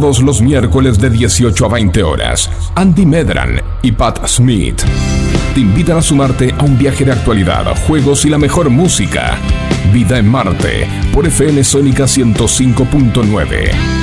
Todos los miércoles de 18 a 20 horas, Andy Medran y Pat Smith te invitan a sumarte a un viaje de actualidad, juegos y la mejor música. Vida en Marte por FM Sónica 105.9.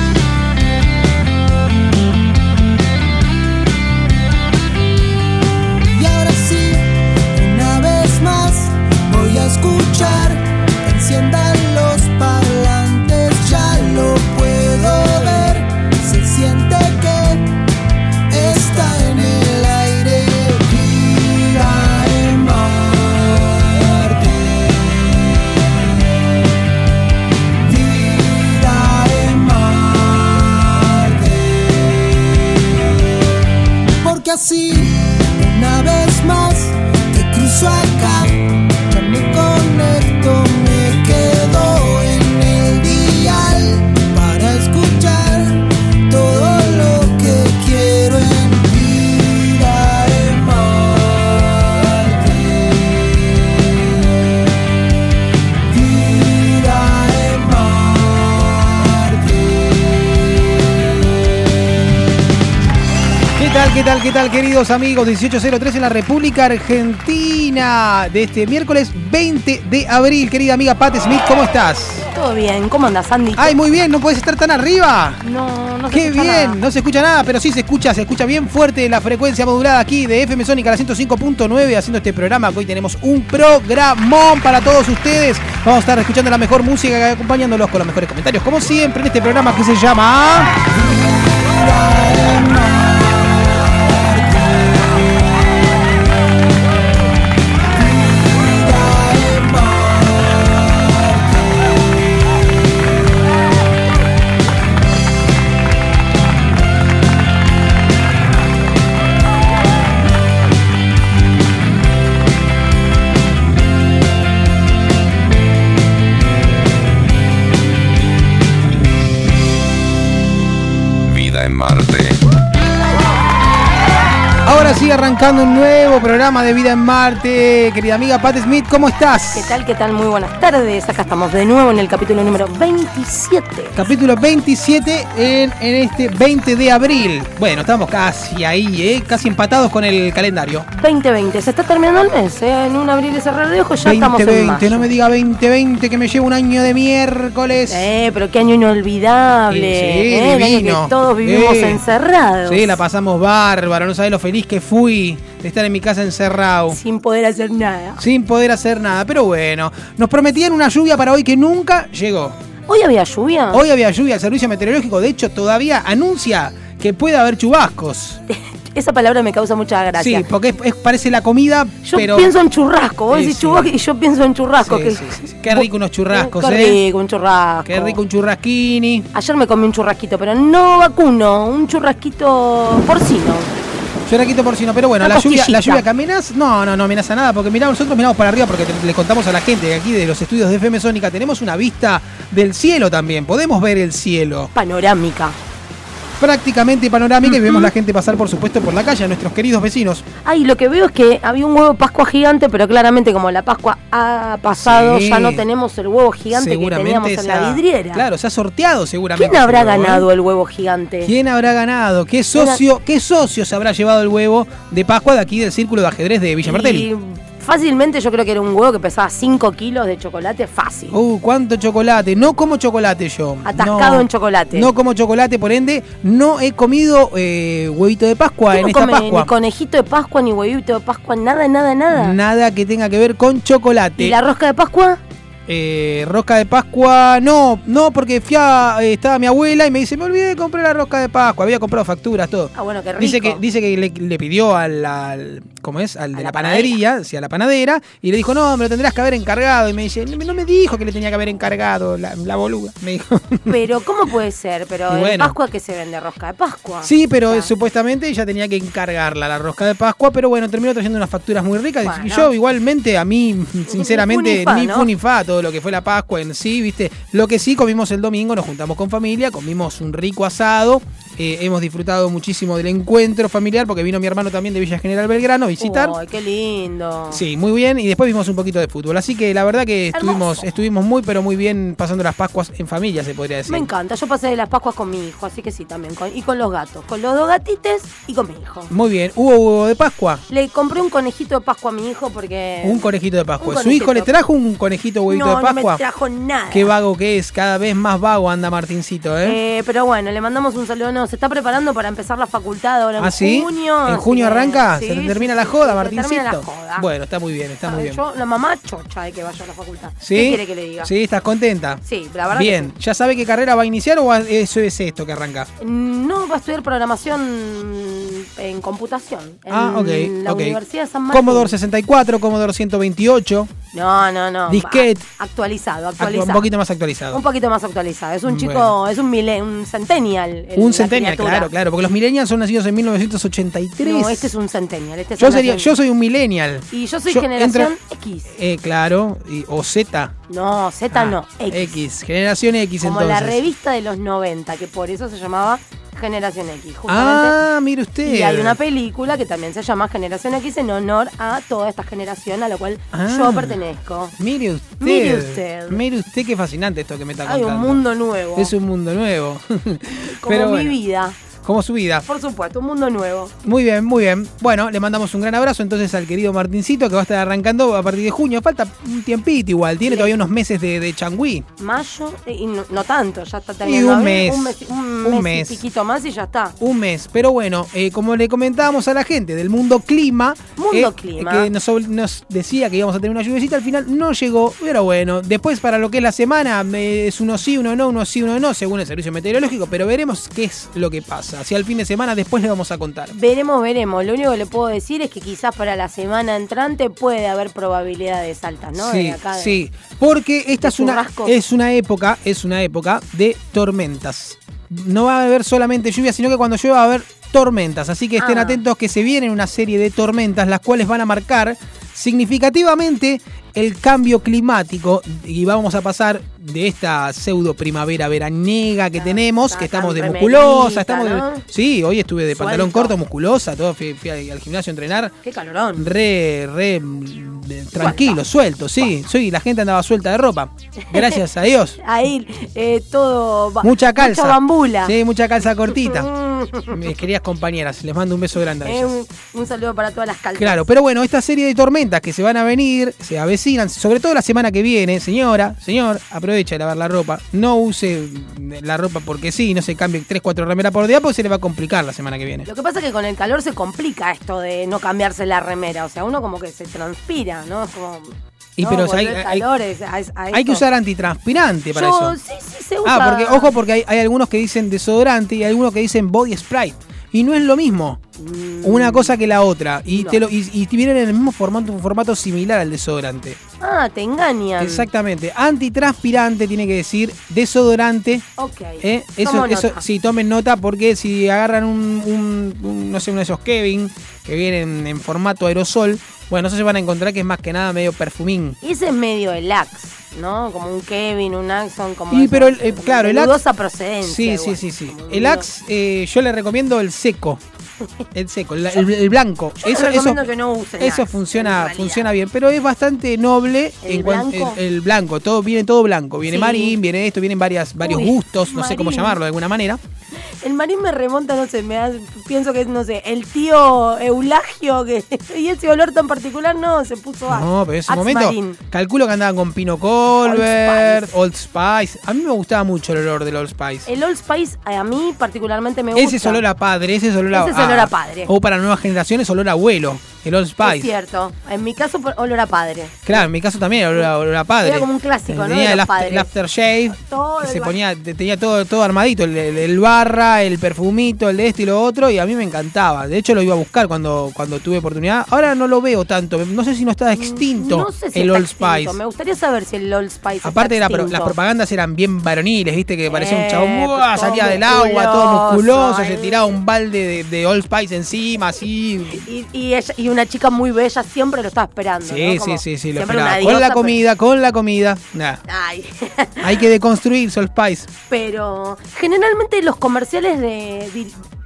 queridos amigos? 1803 en la República Argentina de este miércoles 20 de abril. Querida amiga Pat Smith, ¿cómo estás? Todo bien, ¿cómo andas, Andy? Ay, muy bien, no puedes estar tan arriba. no, no se Qué escucha bien, nada. no se escucha nada, pero sí se escucha, se escucha bien fuerte la frecuencia modulada aquí de FM Sónica la 105.9 haciendo este programa hoy tenemos un programón para todos ustedes. Vamos a estar escuchando la mejor música acompañándolos con los mejores comentarios, como siempre en este programa que se llama Sí arrancando un nuevo programa de Vida en Marte. Querida amiga Pat Smith, ¿cómo estás? ¿Qué tal, qué tal? Muy buenas tardes. Acá estamos de nuevo en el capítulo número 27. Capítulo 27 en, en este 20 de abril. Bueno, estamos casi ahí, ¿eh? casi empatados con el calendario. 2020. Se está terminando el mes, ¿eh? En un abrir y cerrar de ojos ya estamos en 2020, mayo. no me diga 2020 que me lleva un año de miércoles. Eh, pero qué año inolvidable. Sí, ¿eh? El año divino. que todos vivimos Sí. encerrados. Sí, la pasamos bárbaro, no sabes lo feliz que fui de estar en mi casa encerrado. Sin poder hacer nada. Sin poder hacer nada, pero bueno, nos prometían una lluvia para hoy que nunca llegó. ¿Hoy había lluvia? Hoy había lluvia, el servicio meteorológico de hecho todavía anuncia que puede haber chubascos. Esa palabra me causa mucha gracia. Sí, porque es, es- parece la comida, Yo pero... pienso en churrasco. Vos Sí, decís sí. chubasco y yo pienso en churrasco. Sí, que-. Qué rico unos churrascos, Qué ¿eh? rico un churrasco. Qué rico un churrasquini. Ayer me comí un churrasquito, pero no vacuno, un churrasquito porcino. Churrasquito porcino, pero bueno, la lluvia, la lluvia que amenaza, no, no, no amenaza nada, porque miramos, nosotros miramos para arriba porque te- le contamos a la gente que aquí de los estudios de FM Sónica tenemos una vista del cielo también, podemos ver el cielo. Panorámica. Prácticamente panorámica y vemos la gente pasar, por supuesto, por la calle, a nuestros queridos vecinos. Ay, lo que veo es que había un huevo de Pascua gigante, pero claramente como la Pascua ha pasado, Sí. ya no tenemos el huevo gigante que teníamos en la vidriera. Claro, se ha sorteado seguramente. ¿Quién habrá ese huevo, ¿eh? ganado el huevo gigante? ¿Quién habrá ganado? ¿Qué socio, qué socio se habrá llevado el huevo de Pascua de aquí del círculo de ajedrez de Villa Martelli? Fácilmente yo creo que era un huevo que pesaba 5 kilos de chocolate fácil. Uh, cuánto chocolate. No como chocolate yo. Atascado No. en chocolate. No como chocolate, por ende, no he comido eh, huevito de Pascua ¿Quién en esta Pascua. Ni conejito de Pascua, ni huevito de Pascua, nada, nada, nada. Nada que tenga que ver con chocolate. ¿Y la rosca de Pascua? Eh, rosca de Pascua, no, no, porque fui a- eh, estaba mi abuela y me dice, me olvidé de comprar la rosca de Pascua. Había comprado facturas, todo. Ah, bueno, qué rico. Dice que, dice que le, le pidió al, al- ¿cómo es? Al de A la, la panadería, sí, a la panadera, y le dijo, no, me lo tendrás que haber encargado. Y me dice, no me dijo que le tenía que haber encargado la, la boluda. Me dijo. Pero, ¿cómo puede ser? Pero en bueno. Pascua que se vende rosca de Pascua. Sí, pero O sea, supuestamente ella tenía que encargarla, la rosca de Pascua, pero bueno, terminó trayendo unas facturas muy ricas. Y yo igualmente, a mí, sinceramente, Ni fu ni fa, ni ¿no? Lo que fue la Pascua en sí, ¿viste? Lo que sí comimos el domingo, nos juntamos con familia, comimos un rico asado, Eh, hemos disfrutado muchísimo del encuentro familiar porque vino mi hermano también de Villa General Belgrano a visitar. Ay, qué lindo. Sí, muy bien. Y después vimos un poquito de fútbol. Así que la verdad que estuvimos, Hermoso. estuvimos muy, pero muy bien pasando las Pascuas en familia, se podría decir. Me encanta, yo pasé las Pascuas con mi hijo, así que sí, también. con- y con los gatos, con los dos gatites y con mi hijo. Muy bien. ¿Hubo huevo de Pascua? Le compré un conejito de Pascua a mi hijo porque... Un conejito de Pascua. ¿Su hijo le trajo un conejito huevito no, de Pascua? No me trajo nada. Qué vago que es, cada vez más vago anda Martincito, ¿eh? Eh, pero bueno, le mandamos un saludo. Se está preparando para empezar la facultad ahora en ¿Ah, sí? junio. ¿En junio arranca? sí, ¿Se termina la joda, se Martincito? termina la joda. Bueno, está muy bien, está muy bien. Yo, la mamá chocha de que vaya a la facultad. ¿Sí? ¿Qué quiere que le diga? Sí, ¿estás contenta? Sí, la verdad Bien, ¿ya sabe qué carrera va a iniciar o eso es esto que arranca? sí. No, va a estudiar programación en computación. En ah, ok. la ok. Universidad de San Martín. Commodore 64, Commodore 128, No, no, no. Disquete. Actualizado, actu- actualizado. un poquito más actualizado. Un poquito más actualizado. Es un chico, es un, mile- un centennial. el- Un la centennial, claro, claro, porque los millennials son nacidos en 1983. No, este es un centennial. Este es yo, sería, soy un millennial. Y yo soy yo generación X. Eh, claro, y- o Z. No, Z Ah, no, X. X, generación X Como entonces. la revista de los 90, que por eso se llamaba Generación X, justamente. Ah, mire usted. y hay una película que también se llama Generación X en honor a toda esta generación a la cual Ah. yo pertenezco. Mire usted. Mire usted. Mire usted qué fascinante esto que me está Hay contando. un mundo nuevo. Es un mundo nuevo. como Pero mi bueno, vida. Como su vida. Por supuesto, un mundo nuevo. Muy bien, muy bien. Bueno, le mandamos un gran abrazo entonces al querido Martincito que va a estar arrancando a partir de junio. Falta un tiempito igual, tiene Sí. todavía unos meses de, de changüí. Mayo, eh, y no, no tanto, ya está Y terminando un mes, un mes, un un mes, y piquito más y ya está. Un mes. Pero bueno, eh, como le comentábamos a la gente del mundo clima, Mundo eh, clima. que nos, nos decía que íbamos a tener una lluviecita, al final no llegó, pero bueno, después para lo que es la semana eh, es uno sí, uno no, uno sí, uno no, según el servicio meteorológico, pero veremos qué es lo que pasa. Hacia el fin de semana después le vamos a contar. Veremos, veremos. Lo único que le puedo decir es que quizás para la semana entrante puede haber probabilidades altas, ¿no? Sí, De acá de- sí, porque esta es una, es una época, es una época de tormentas. No va a haber solamente lluvia, sino que cuando llueva va a haber tormentas. Así que estén Ah. atentos que se vienen una serie de tormentas, las cuales van a marcar significativamente el cambio climático y vamos a pasar de esta pseudo primavera veraniega que Ah, tenemos, que estamos de musculosa, estamos de-. Sí, hoy estuve de pantalón corto, musculosa, todo fui, fui al gimnasio a entrenar Qué calorón. re, re de- tranquilo, suelto, sí. Soy, la gente andaba suelta de ropa. Gracias a Dios. Ahí eh, todo. Mucha calza. Mucha bambula. Sí, mucha calza cortita. Mis queridas compañeras, les mando un beso grande a Eh, ellas. un, un saludo para todas las calzas. Claro, pero bueno, esta serie de tormentas que se van a venir, se avecinan, sobre todo la semana que viene, señora, señor, aprovecha de lavar la ropa. No use la ropa porque sí, no se cambie 3, 4 remeras por día porque se le va a complicar la semana que viene. Lo que pasa es que con el calor se complica esto de no cambiarse la remera. O sea, uno como que se transpira, ¿no? Es como. Y no, pero volver hay- hay- calores a- a Hay que usar antitranspirante para Yo, eso. sí, sí, se usa. Ah, porque, ojo, porque hay, hay algunos que dicen desodorante y hay algunos que dicen body spray. Y no es lo mismo Mm, una cosa que la otra. Y, No. te lo, y, y vienen en el mismo formato, un formato similar al desodorante. Ah, te engañan. Exactamente. Antitranspirante tiene que decir desodorante. Ok. ¿eh? Eso, eso sí, tomen nota porque si agarran un, un- un, no sé, uno de esos Kevin que vienen en formato aerosol, bueno, eso se van a encontrar que es más que nada medio perfumín. Ese es medio el Axe, ¿no? Como un Kevin, un Axon, como. Y eso, pero el- eh, claro, el Axe- dudosa procedencia. Sí, sí, igual, sí, sí. El Axe, eh, yo le recomiendo el seco. El seco, el, el- el blanco. Yo les recomiendo que no usen eso Axe, funciona, funciona bien, pero es bastante noble ¿El en blanco? el, el blanco. Todo viene todo blanco. Viene Sí. marín, viene esto, vienen varias, varios Uy, gustos, no sé cómo llamarlo de alguna manera. El marín me remonta, no sé, me hace- pienso que es, no sé, el tío Eulagio, que y ese olor tan particular, no, se puso Axe. No, pero en ese momento Marín. calculo que andaban con Pino Colbert, Old Spice. A mí me gustaba mucho el olor del Old Spice. El Old Spice a mí particularmente me gusta. Ese es olor a padre, ese es olor a, Ese es olor a padre. O para nuevas generaciones, olor a abuelo, el Old Es Spice. cierto. En mi caso, olor a padre. Claro, en mi caso también olor a, olor a padre. Era como un clásico, ¿no? Tenía el, after, el aftershave, Todo que se el ponía, te- tenía todo, todo armadito, el, el- el barra, el perfumito, el de este y lo otro, y a mí me encantaba. De hecho lo iba a buscar cuando, cuando tuve oportunidad. Ahora no lo veo tanto, no sé si no está extinto No sé si el está Old extinto. Spice. Me gustaría saber si el Old Spice está Aparte la extinto. las propagandas eran bien varoniles, viste que parecía un Eh, chabón ¡buah! todo salía del agua, todo musculoso, se eh. tiraba un balde de, de Old Spice encima, así. Y, y, ella- y una chica muy bella siempre lo estaba esperando. Sí, ¿no? Como sí, sí, sí, lo esperaba. Con la comida, con la comida. Nah, Ay. hay que deconstruir Sol Spice. Pero generalmente los comerciales de,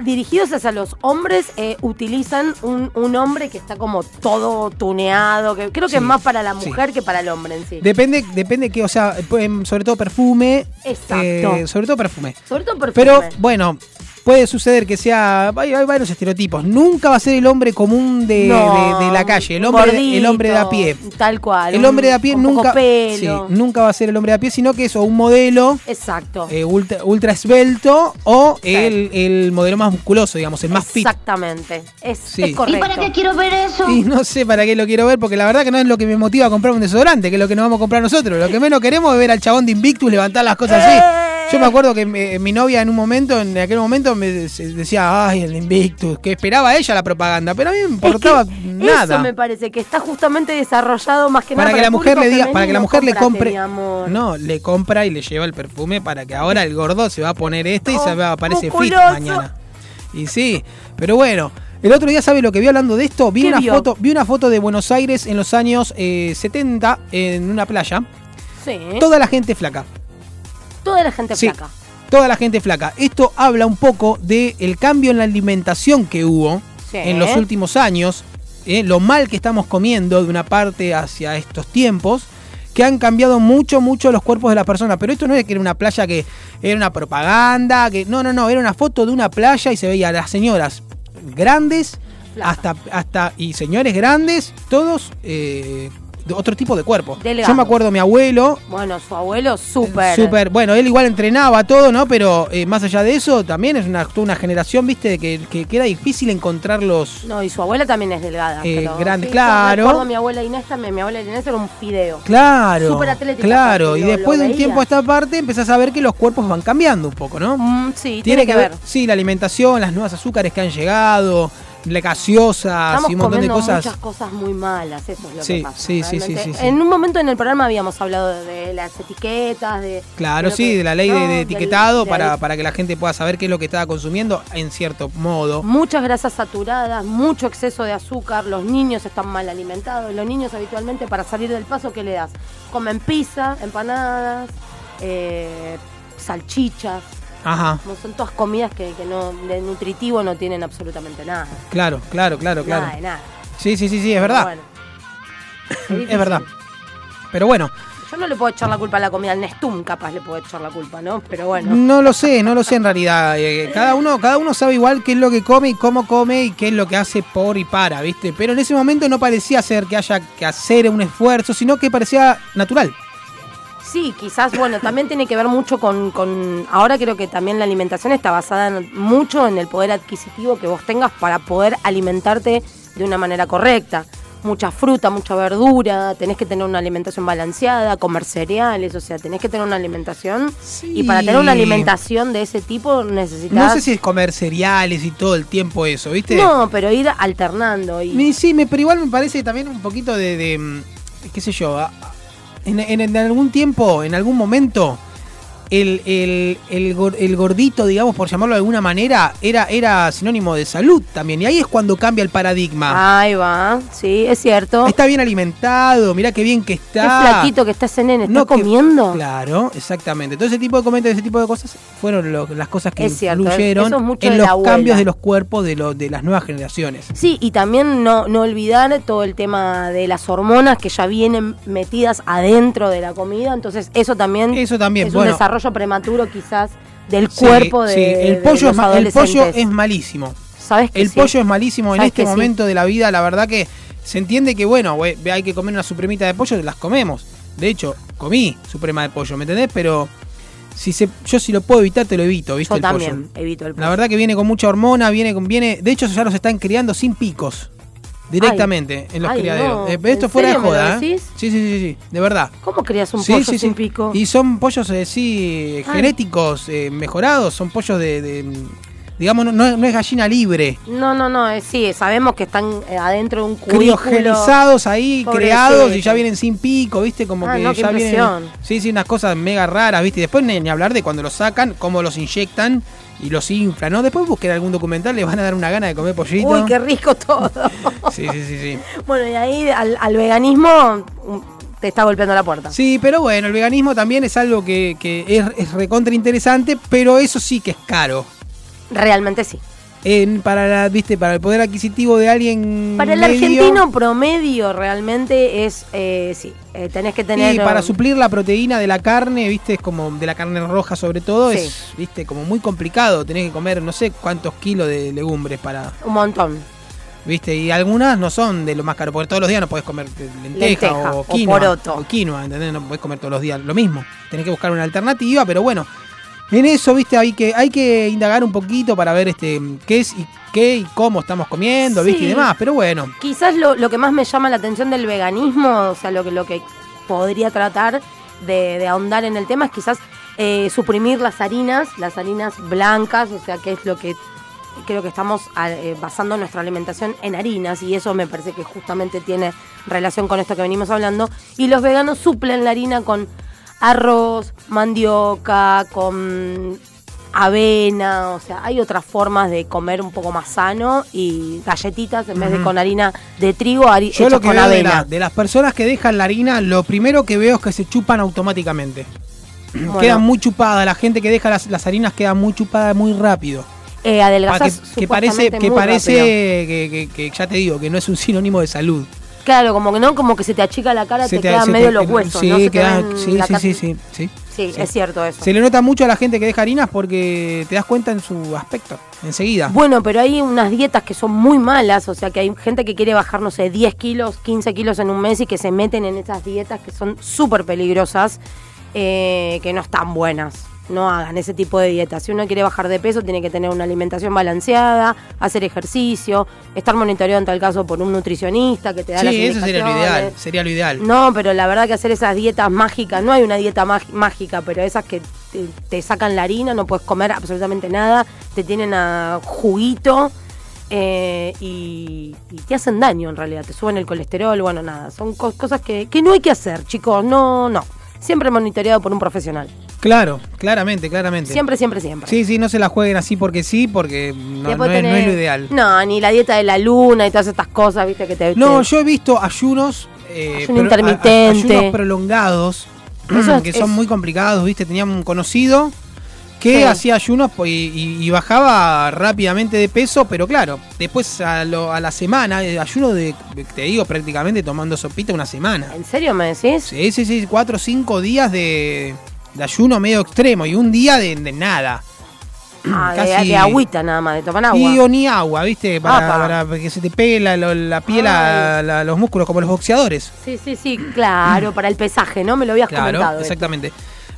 dirigidos hacia los hombres eh, utilizan un, un hombre que está como todo tuneado, que creo que Sí, es más para la sí. mujer que para el hombre en sí. Depende, depende que, o sea, pues, sobre todo perfume. Exacto. eh, sobre todo perfume. Sobre todo perfume. Pero bueno, puede suceder que sea. Hay, hay varios estereotipos. Nunca va a ser el hombre común de, No, de- de la calle, el hombre, de- el hombre de a pie. Tal cual. El hombre de a pie nunca, pelo. sí, nunca va a ser el hombre de a pie, sino que es o un modelo Exacto. eh, ultra, ultra esbelto o Sí. el, el modelo más musculoso, digamos, el más fit. Exactamente. Es, Sí. es correcto. quiero ver eso? Y no sé para qué lo quiero ver, porque la verdad que no es lo que me motiva a comprar un desodorante, que es lo que nos vamos a comprar nosotros. Lo que menos queremos es ver al chabón de Invictus levantar las cosas así. Yo me acuerdo que mi, mi novia en un momento, en aquel momento, me decía, ay, el Invictus, que esperaba ella la propaganda, pero a mí me importaba Es que nada. Eso me parece que está justamente desarrollado más que nada para que la mujer le diga, para que la mujer le compre, mi amor. no, le compra y le lleva el perfume para que ahora el gordo se va a poner este y se va aparece fit musculoso. mañana. Y sí, pero bueno, el otro día sabe lo que vi hablando de esto, vi ¿Qué una vio? foto, vi una foto de Buenos Aires en los años eh, 70 en una playa, Sí. toda la gente flaca. Toda la gente Sí. flaca. Toda la gente flaca. Esto habla un poco del cambio en la alimentación que hubo Sí. en los últimos años, eh, lo mal que estamos comiendo de una parte hacia estos tiempos, que han cambiado mucho, mucho los cuerpos de las personas. Pero esto no es que era una playa que era una propaganda, que no, no, no, era una foto de una playa y se veía a las señoras grandes, hasta, hasta, y señores grandes, todos eh, de otro tipo de cuerpo. Yo me acuerdo mi abuelo, Bueno, su abuelo súper. Súper, bueno, él igual entrenaba todo, ¿no? Pero eh, más allá de eso, también es una, toda una generación, viste, que, que, que era difícil encontrar los... No, y su abuela también es delgada. Eh, pero grande, sí, claro. Yo recuerdo a mi abuela Inés también. Mi abuela Inés era un fideo. Claro, Súper atlética, claro. Y después de un tiempo a esta parte empezás a ver que los cuerpos van cambiando un poco, ¿no? Mm, sí, tiene, que ver. Sí, la alimentación, las nuevas azúcares que han llegado, la gaseosas Estamos y un montón de cosas. muchas cosas muy malas, eso es lo Sí, que pasa. sí, sí, sí. En un momento en el programa habíamos hablado de, las etiquetas, de... Claro, sí, que- de la ley de- no, de, del- etiquetado del- para, para que la gente pueda saber qué es lo que estaba consumiendo en cierto modo. Muchas grasas saturadas, mucho exceso de azúcar, los niños están mal alimentados. Los niños habitualmente para salir del paso, ¿qué le das? Comen pizza, empanadas, eh, salchichas. Ajá, son todas comidas que, que no, de nutritivo no tienen absolutamente nada. claro, claro, claro, claro. Nada de nada. Sí, sí, sí, sí, es verdad. bueno, es verdad. Pero bueno, Yo no le puedo echar la culpa a la comida, al Nestum capaz le puedo echar la culpa, ¿no? Pero bueno. No lo sé, no lo sé en realidad. Eh, cada uno, cada uno sabe igual qué es lo que come y cómo come y qué es lo que hace por y para, ¿viste? Pero en ese momento no parecía ser que haya que hacer un esfuerzo, sino que parecía natural. Sí, quizás, bueno, también tiene que ver mucho con, con- Ahora creo que también la alimentación está basada en- mucho en el poder adquisitivo que vos tengas para poder alimentarte de una manera correcta. Mucha fruta, mucha verdura, tenés que tener una alimentación balanceada, comer cereales, o sea, tenés que tener una alimentación. Y para tener una alimentación de ese tipo necesitas... No sé si es comer cereales y todo el tiempo eso, ¿viste? No, pero ir alternando. Y... Sí, pero igual me parece también un poquito de, de, mm, qué sé yo, a- en, algún tiempo, en algún momento, el, el, el, gor- el gordito, digamos, por llamarlo de alguna manera, era, era sinónimo de salud también. Y ahí es cuando cambia el paradigma. Ahí va, sí, es cierto. Está bien alimentado, mirá qué bien que Qué está. flaquito que está ese nene, ¿está No que- comiendo? Claro, exactamente. Todo ese tipo de comentarios, ese tipo de cosas fueron lo- las cosas que Es influyeron es en los abuela. cambios de los cuerpos de, lo- de las nuevas generaciones. Sí, y también no, no olvidar todo el tema de las hormonas que ya vienen metidas adentro de la comida, entonces eso también, Eso también, es bueno. un desarrollo prematuro quizás del Sí, cuerpo de, sí, el de pollo, los es, el pollo es malísimo. ¿Sabes que El sí? pollo es malísimo en ¿Sabes este momento de la vida, la verdad que se entiende que, bueno, hay que comer una supremita de pollo, las comemos. De hecho, comí suprema de pollo, ¿me entendés? Pero si se, yo si lo puedo evitar, te lo evito, ¿viste? Yo el también pollo. evito el pollo. La verdad que viene con mucha hormona, viene con, viene, de hecho ya los están criando sin picos. Directamente en los Ay, criaderos. no. Eh, esto ¿En fuera de joda, ¿eh? Sí, sí, sí, sí, de verdad. ¿Cómo crías un Sí, pollo sí, sin pico? Y son pollos, eh, sí, Ay. genéticos, eh, mejorados, son pollos de, de, digamos, no, es gallina libre. No, no, no, eh, sí, sabemos que están eh, adentro de un cubículo. criogenizados ahí, creados y ya vienen sin pico, ¿viste? Como Ah, que no, ya vienen. Sí, sí, unas cosas mega raras, ¿viste? Y después ni, ni hablar de cuando los sacan, cómo los inyectan y los inflan, ¿no? Después busquen algún documental, les van a dar una gana de comer pollito. Uy, qué rico todo. Sí, sí, sí, sí. bueno, y ahí al, al veganismo um, te está golpeando la puerta. Sí, pero bueno, el veganismo también es algo que, que es, es recontra interesante, pero eso sí que es caro. Realmente sí. En, para la, viste, para el poder adquisitivo de alguien. Para el medio, argentino promedio realmente es, eh, sí, eh, tenés que tener... Y para um, suplir la proteína de la carne, viste, es como de la carne roja sobre todo, Sí. es, viste, como muy complicado. Tenés que comer no sé cuántos kilos de legumbres para, Un montón. viste, y algunas no son de lo más caro, porque todos los días no podés comer lenteja, Lenteja, o o quinoa. poroto. o quinoa, ¿entendés? No podés comer todos los días lo mismo. Tenés que buscar una alternativa, pero bueno. En eso, viste, hay que, hay que indagar un poquito para ver este qué es y qué y cómo estamos comiendo, viste, y demás. Pero bueno, Quizás lo, lo que más me llama la atención del veganismo, o sea, lo que, lo que podría tratar de, de ahondar en el tema es quizás eh, suprimir las harinas, las harinas blancas, o sea, que es lo que creo que estamos eh, basando nuestra alimentación en harinas y eso me parece que justamente tiene relación con esto que venimos hablando. Y los veganos suplen la harina con arroz, mandioca, con avena, o sea, hay otras formas de comer un poco más sano y galletitas en vez de con harina de trigo, yo lo que con veo de, avena. la- de las personas que dejan la harina, lo primero que veo es que se chupan automáticamente. Bueno, Quedan muy chupadas, la gente que deja las, las harinas queda muy chupada muy rápido. eh, Pa- adelgazás que, que parece, que parece rápido. que, que- que ya te digo, que no es un sinónimo de salud. Claro, como que no, como que se te achica la cara, Se te, te- quedan medio te- los huesos, sí, ¿no? Se queda- sí, sí, sí. Sí, Sí. es cierto eso. Se le nota mucho a la gente que deja harinas porque te das cuenta en su aspecto, enseguida. Bueno, pero hay unas dietas que son muy malas, o sea que hay gente que quiere bajar, no sé, 10 kilos, 15 kilos en un mes y que se meten en esas dietas que son súper peligrosas, eh, que no están buenas. No hagan ese tipo de dietas. Si uno quiere bajar de peso, tiene que tener una alimentación balanceada, hacer ejercicio, estar monitoreado en tal caso por un nutricionista que te da las Sí, eso sería lo ideal, sería lo ideal. No, pero la verdad que hacer esas dietas mágicas, no hay una dieta mágica, pero esas que te, te sacan la harina, no puedes comer absolutamente nada, te tienen a juguito eh, y, y te hacen daño en realidad, te suben el colesterol, bueno, nada, son co- cosas que, que no hay que hacer, chicos, no, no. Siempre monitoreado por un profesional. Claro, claramente, claramente. Siempre, siempre, siempre. Sí, sí, no se la jueguen así porque sí, porque no, es, no tenés- es lo ideal. No, ni la dieta de la luna y todas estas cosas, viste, que te... No, te- yo he visto ayunos, eh, Ayuno pro- a- a- intermitente. ayunos prolongados, Eso es- que son es- muy complicados, ¿viste? Tenía un conocido que Sí. hacía ayunos y, y- y bajaba rápidamente de peso, pero claro, después a, lo- a la semana, eh, ayuno de, te digo, prácticamente tomando sopita una semana. ¿En serio me decís? Sí, sí, sí, cuatro o cinco días de, de ayuno medio extremo y un día de, de nada. Ah, de, casi- de agüita nada más, de tomar agua. Y o ni agua, ¿viste? Para, para que se te pegue la, la- piel a la- los músculos, como los boxeadores. Sí, sí, sí, claro, para el pesaje, ¿no? Me lo habías Claro, comentado. esto.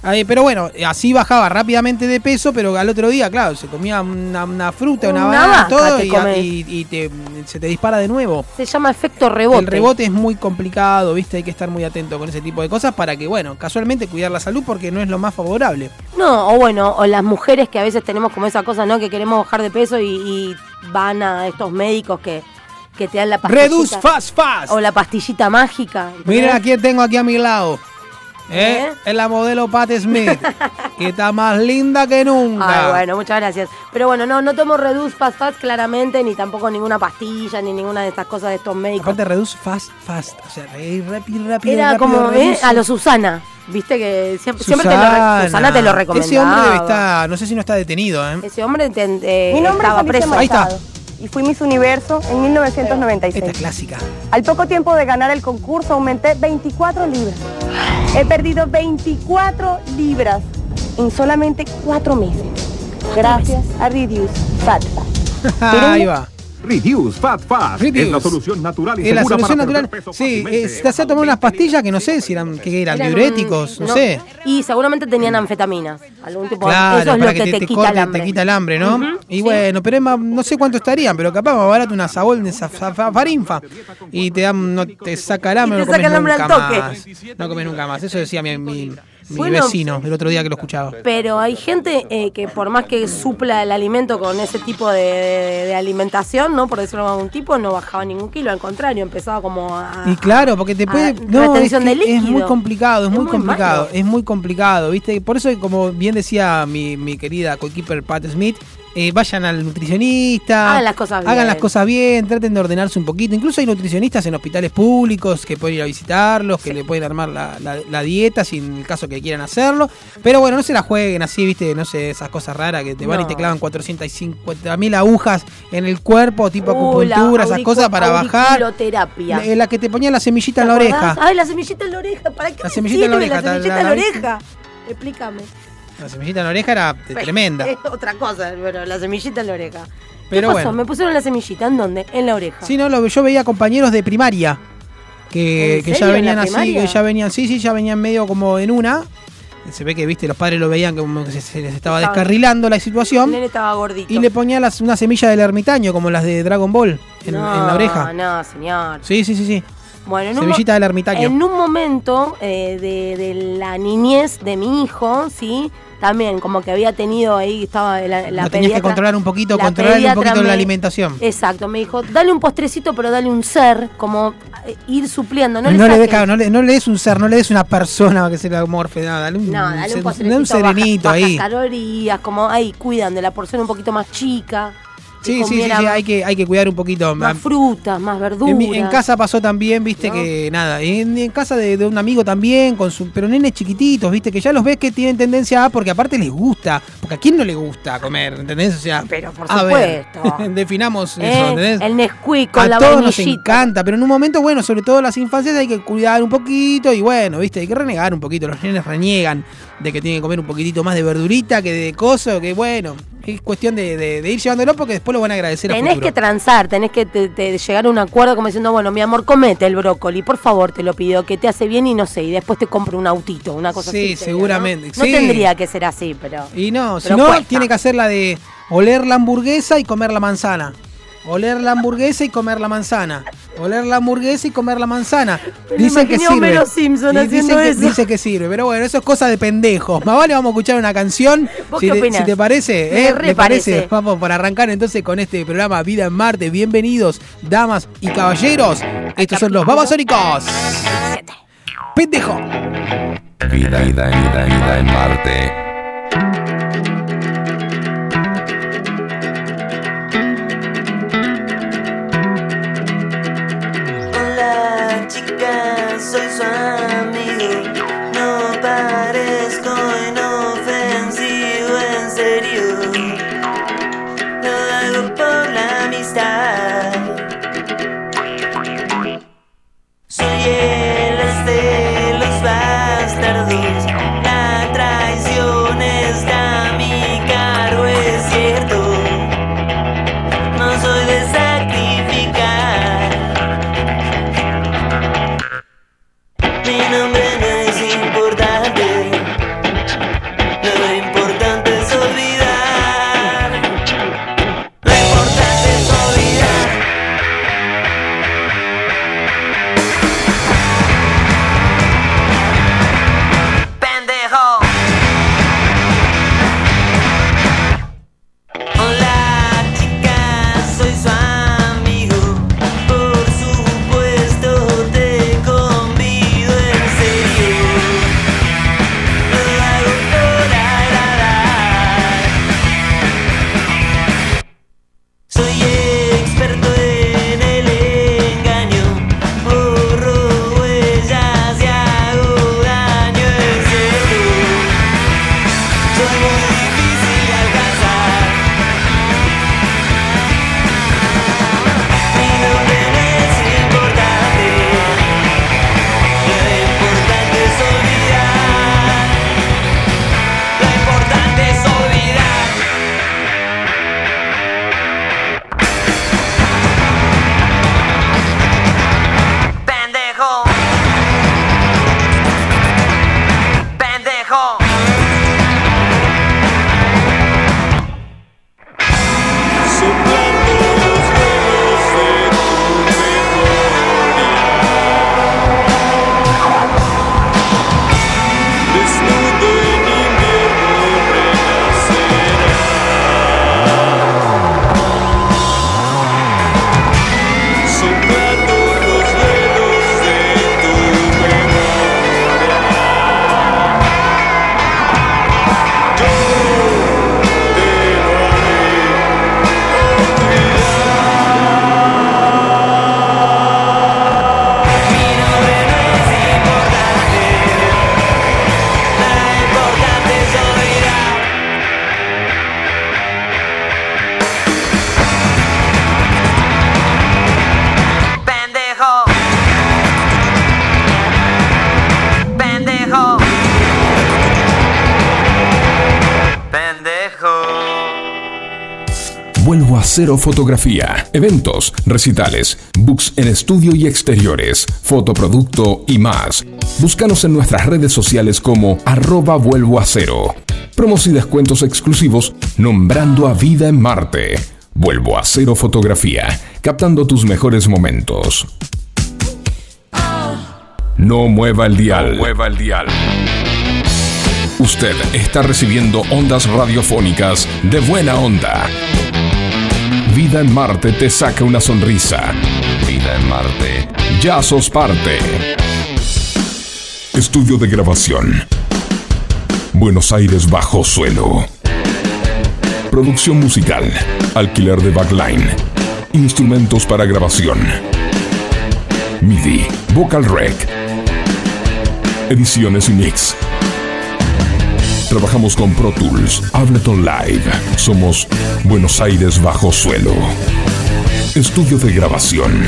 Ahí, pero bueno, así bajaba rápidamente de peso, pero al otro día, claro, se comía una, una fruta, una, Una banana, todo, te y, y- y te- se te dispara de nuevo. Se llama efecto rebote. El rebote es muy complicado, ¿viste? Hay que estar muy atento con ese tipo de cosas para que, bueno, casualmente cuidar la salud porque no es lo más favorable. No, o bueno, o las mujeres que a veces tenemos como esa cosa, ¿no? Que queremos bajar de peso y, y van a estos médicos que, que te dan la pastillita. Reduce fast, fast. O la pastillita mágica. ¿entendés? Miren a quién tengo aquí a mi lado. ¿Eh? ¿Eh? Es la modelo Pat Smith, que está más linda que nunca. Ay, bueno, muchas gracias. Pero bueno, no, no tomo Reduce Fast Fast claramente, ni tampoco ninguna pastilla, ni ninguna de estas cosas de estos médicos. Aparte, reduce fast, fast. O sea, re- rápido, rápido. Era rápido, como, ¿eh? A lo Susana. Viste que siempre, siempre te lo, Susana. Susana te lo recomendaba. Ese hombre debe estar, no sé si no está detenido, ¿eh? Ese hombre te- eh, Mi nombre estaba es preso. Ahí está. Y fui Miss Universo en 1996. Esta es clásica. Al poco tiempo de ganar el concurso aumenté 24 libras. He perdido 24 libras en solamente 4 meses. Gracias a Reduce Fat Fat. Ahí va. Reduce Fat Fast Reduce. es la solución natural y Es la segura solución para natural. peso Sí, eh, te hacía tomar unas pastillas que no sé si eran, que eran, Eran diuréticos, un- no, sé. Y seguramente tenían anfetaminas. Algún tipo Claro, Eso es para lo que, te, quita corte, el hambre. te quita el hambre, ¿no? Ujú, y sí. bueno, pero es más, no sé cuánto estarían, pero capaz más barato una sabol de farinfa. Y te dan, no, te saca el hambre, Y no te comes saca el hambre nunca al toque. más. No comes nunca más. Eso decía mi, mi, mi Bueno, vecino, el otro día que lo escuchaba. Pero hay gente eh, que por más que supla el alimento con ese tipo de, de- de alimentación, ¿no? Por decirlo de algún tipo, no bajaba ningún kilo, al contrario, empezaba como a... Y claro, porque te puede. a No, es, que muy complicado, es, Es muy muy complicado, malo. es muy complicado, ¿viste? Por eso, como bien decía mi, mi querida coequiper Pat Smith, eh, vayan al nutricionista. Hagan las cosas Hagan bien. las cosas bien, traten de ordenarse un poquito. Incluso hay nutricionistas en hospitales públicos que pueden ir a visitarlos, que le pueden armar la, la- la dieta si en el caso que quieran hacerlo. Pero bueno, no se la jueguen así, ¿viste? No sé, esas cosas raras que te van y te clavan 450 mil agujas en el cuerpo, tipo Uh, acupuntura, esas cosas para bajar. La, la que te ponía la semillita en ¿Te la oreja. Ay, la semillita en la oreja. ¿Para qué La me semillita en la oreja, La semillita en la- oreja. Explícame. La semillita en la oreja era tremenda. Es otra cosa, pero la semillita en la oreja. Pero ¿Qué pasó? bueno. Me pusieron la semillita. ¿En dónde? En la oreja. Sí, no, lo, yo veía compañeros de primaria que, ¿En que ya venían así, que ya venían, sí, sí, ya venían medio como en una. Se ve que, viste, los padres lo veían como que se, se les estaba Estaba- descarrilando la El situación. nene estaba gordito. Y le ponía las, una semilla del ermitaño, como las de Dragon Ball, en, no, en la oreja. No, señor. Sí, sí, sí, sí. Bueno, Semillita del ermitaño. en un momento eh, de, de la niñez de mi hijo, ¿sí? También, como que había tenido ahí, estaba la, la Lo tenías que controlar un poquito, la controlar un poquito me- la alimentación. Exacto, me dijo, dale un postrecito, pero dale un ser, como eh, ir supliendo. No, No, le le, claro, no, le, no le des un ser, no le des una persona que se la morfe, nada, dale un, No, dale un un postrecito serenito baja- ahí. calorías, como ahí cuidan de la porción un poquito más chica. Sí, sí, sí, sí, hay que, hay que cuidar un poquito. Más frutas, más verduras. En, casa pasó también, viste, ¿No? que nada, en, en casa de, de un amigo también, con su, pero nenes chiquititos, viste, que ya los ves que tienen tendencia a, porque aparte les gusta, porque a quién no le gusta comer, ¿entendés? O sea, Pero por a ver, supuesto. definamos ¿Eh? eso, ¿entendés? El Nesquik con a la todos nos encanta, pero en un momento, bueno, sobre todo las infancias hay que cuidar un poquito y bueno, viste, hay que renegar un poquito. Los nenes reniegan de que tienen que comer un poquitito más de verdurita que de coso, que bueno, es cuestión de, de- de ir llevándolo porque después lo van a agradecer a Tenés que transar, tenés que te- te llegar a un acuerdo como diciendo, bueno, mi amor, comete el brócoli, por favor, te lo pido, que te hace bien y no sé, y después te compro un autito, una cosa Sí, así. seguramente, ¿no? No sí. tendría que ser así, pero... Y no, si no, cuesta. tiene que hacer la de oler la hamburguesa y comer la manzana. Oler la hamburguesa y comer la manzana. Oler la hamburguesa y comer la manzana. Dicen que sirve. Homero Simpson dicen que, eso. Dice que sirve, pero bueno, eso es cosa de pendejos. Más vale vamos a escuchar una canción. ¿Vos si, qué te, si te parece, Me ¿eh? re ¿Le parece? parece. Vamos para arrancar entonces con este programa Vida en Marte. Bienvenidos, damas y caballeros. Estos son los babasónicos. Pendejo. Vida, vida, vida, vida en Marte. Vuelvo a cero fotografía, eventos, recitales, books en estudio y exteriores, fotoproducto y más. Búscanos en nuestras redes sociales como arroba vuelvo a cero. Promos y descuentos exclusivos nombrando a Vida en Marte. Vuelvo a cero fotografía, captando tus mejores momentos. No mueva el dial. mueva el dial. Usted está recibiendo ondas radiofónicas de buena onda. Vida en Marte te saca una sonrisa. Vida en Marte. Ya sos parte. Estudio de grabación. Buenos Aires bajo suelo. Producción musical. Alquiler de backline. Instrumentos para grabación. MIDI. Vocal Rec. Ediciones y mix. Trabajamos con Pro Tools, Ableton Live. Somos Buenos Aires bajo suelo. Estudio de grabación.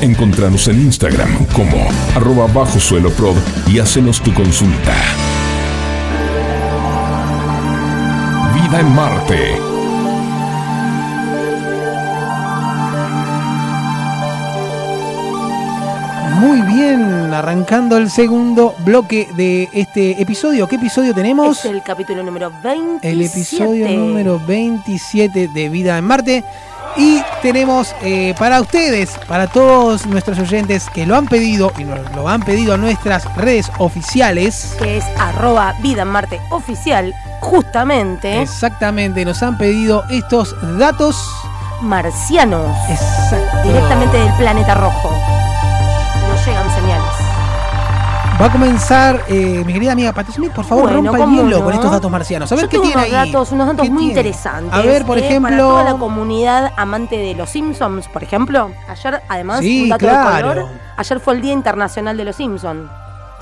Encontranos en Instagram como arroba bajo suelo y hacenos tu consulta. Vida en Marte. Arrancando el segundo bloque de este episodio. ¿Qué episodio tenemos? Es el capítulo número 27. El episodio número 27 de Vida en Marte. Y tenemos eh, para ustedes, para todos nuestros oyentes que lo han pedido y nos lo han pedido a nuestras redes oficiales. Que es arroba Vida en Marte oficial, justamente. Exactamente, nos han pedido estos datos. Marcianos. Exacto. Directamente del planeta rojo. Va a comenzar, eh, mi querida amiga Patti Smith, por favor, Bueno, rompa el hielo no. con estos datos marcianos. A ver Yo qué tengo tiene unos ahí. datos, unos datos ¿Qué muy tiene? interesantes. A ver, por eh, ejemplo. Para toda la comunidad amante de los Simpsons, por ejemplo. Ayer, además, Sí, un dato claro. de color. Ayer fue el Día Internacional de los Simpsons.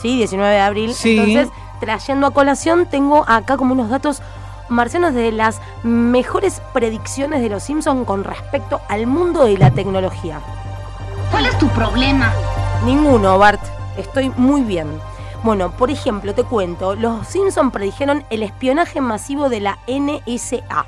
Sí, 19 de abril. Sí. Entonces, trayendo a colación, tengo acá como unos datos marcianos de las mejores predicciones de los Simpsons con respecto al mundo de la tecnología. ¿Cuál es tu problema? Ninguno, Bart. Estoy muy bien. Bueno, por ejemplo, te cuento, los Simpson predijeron el espionaje masivo de la NSA.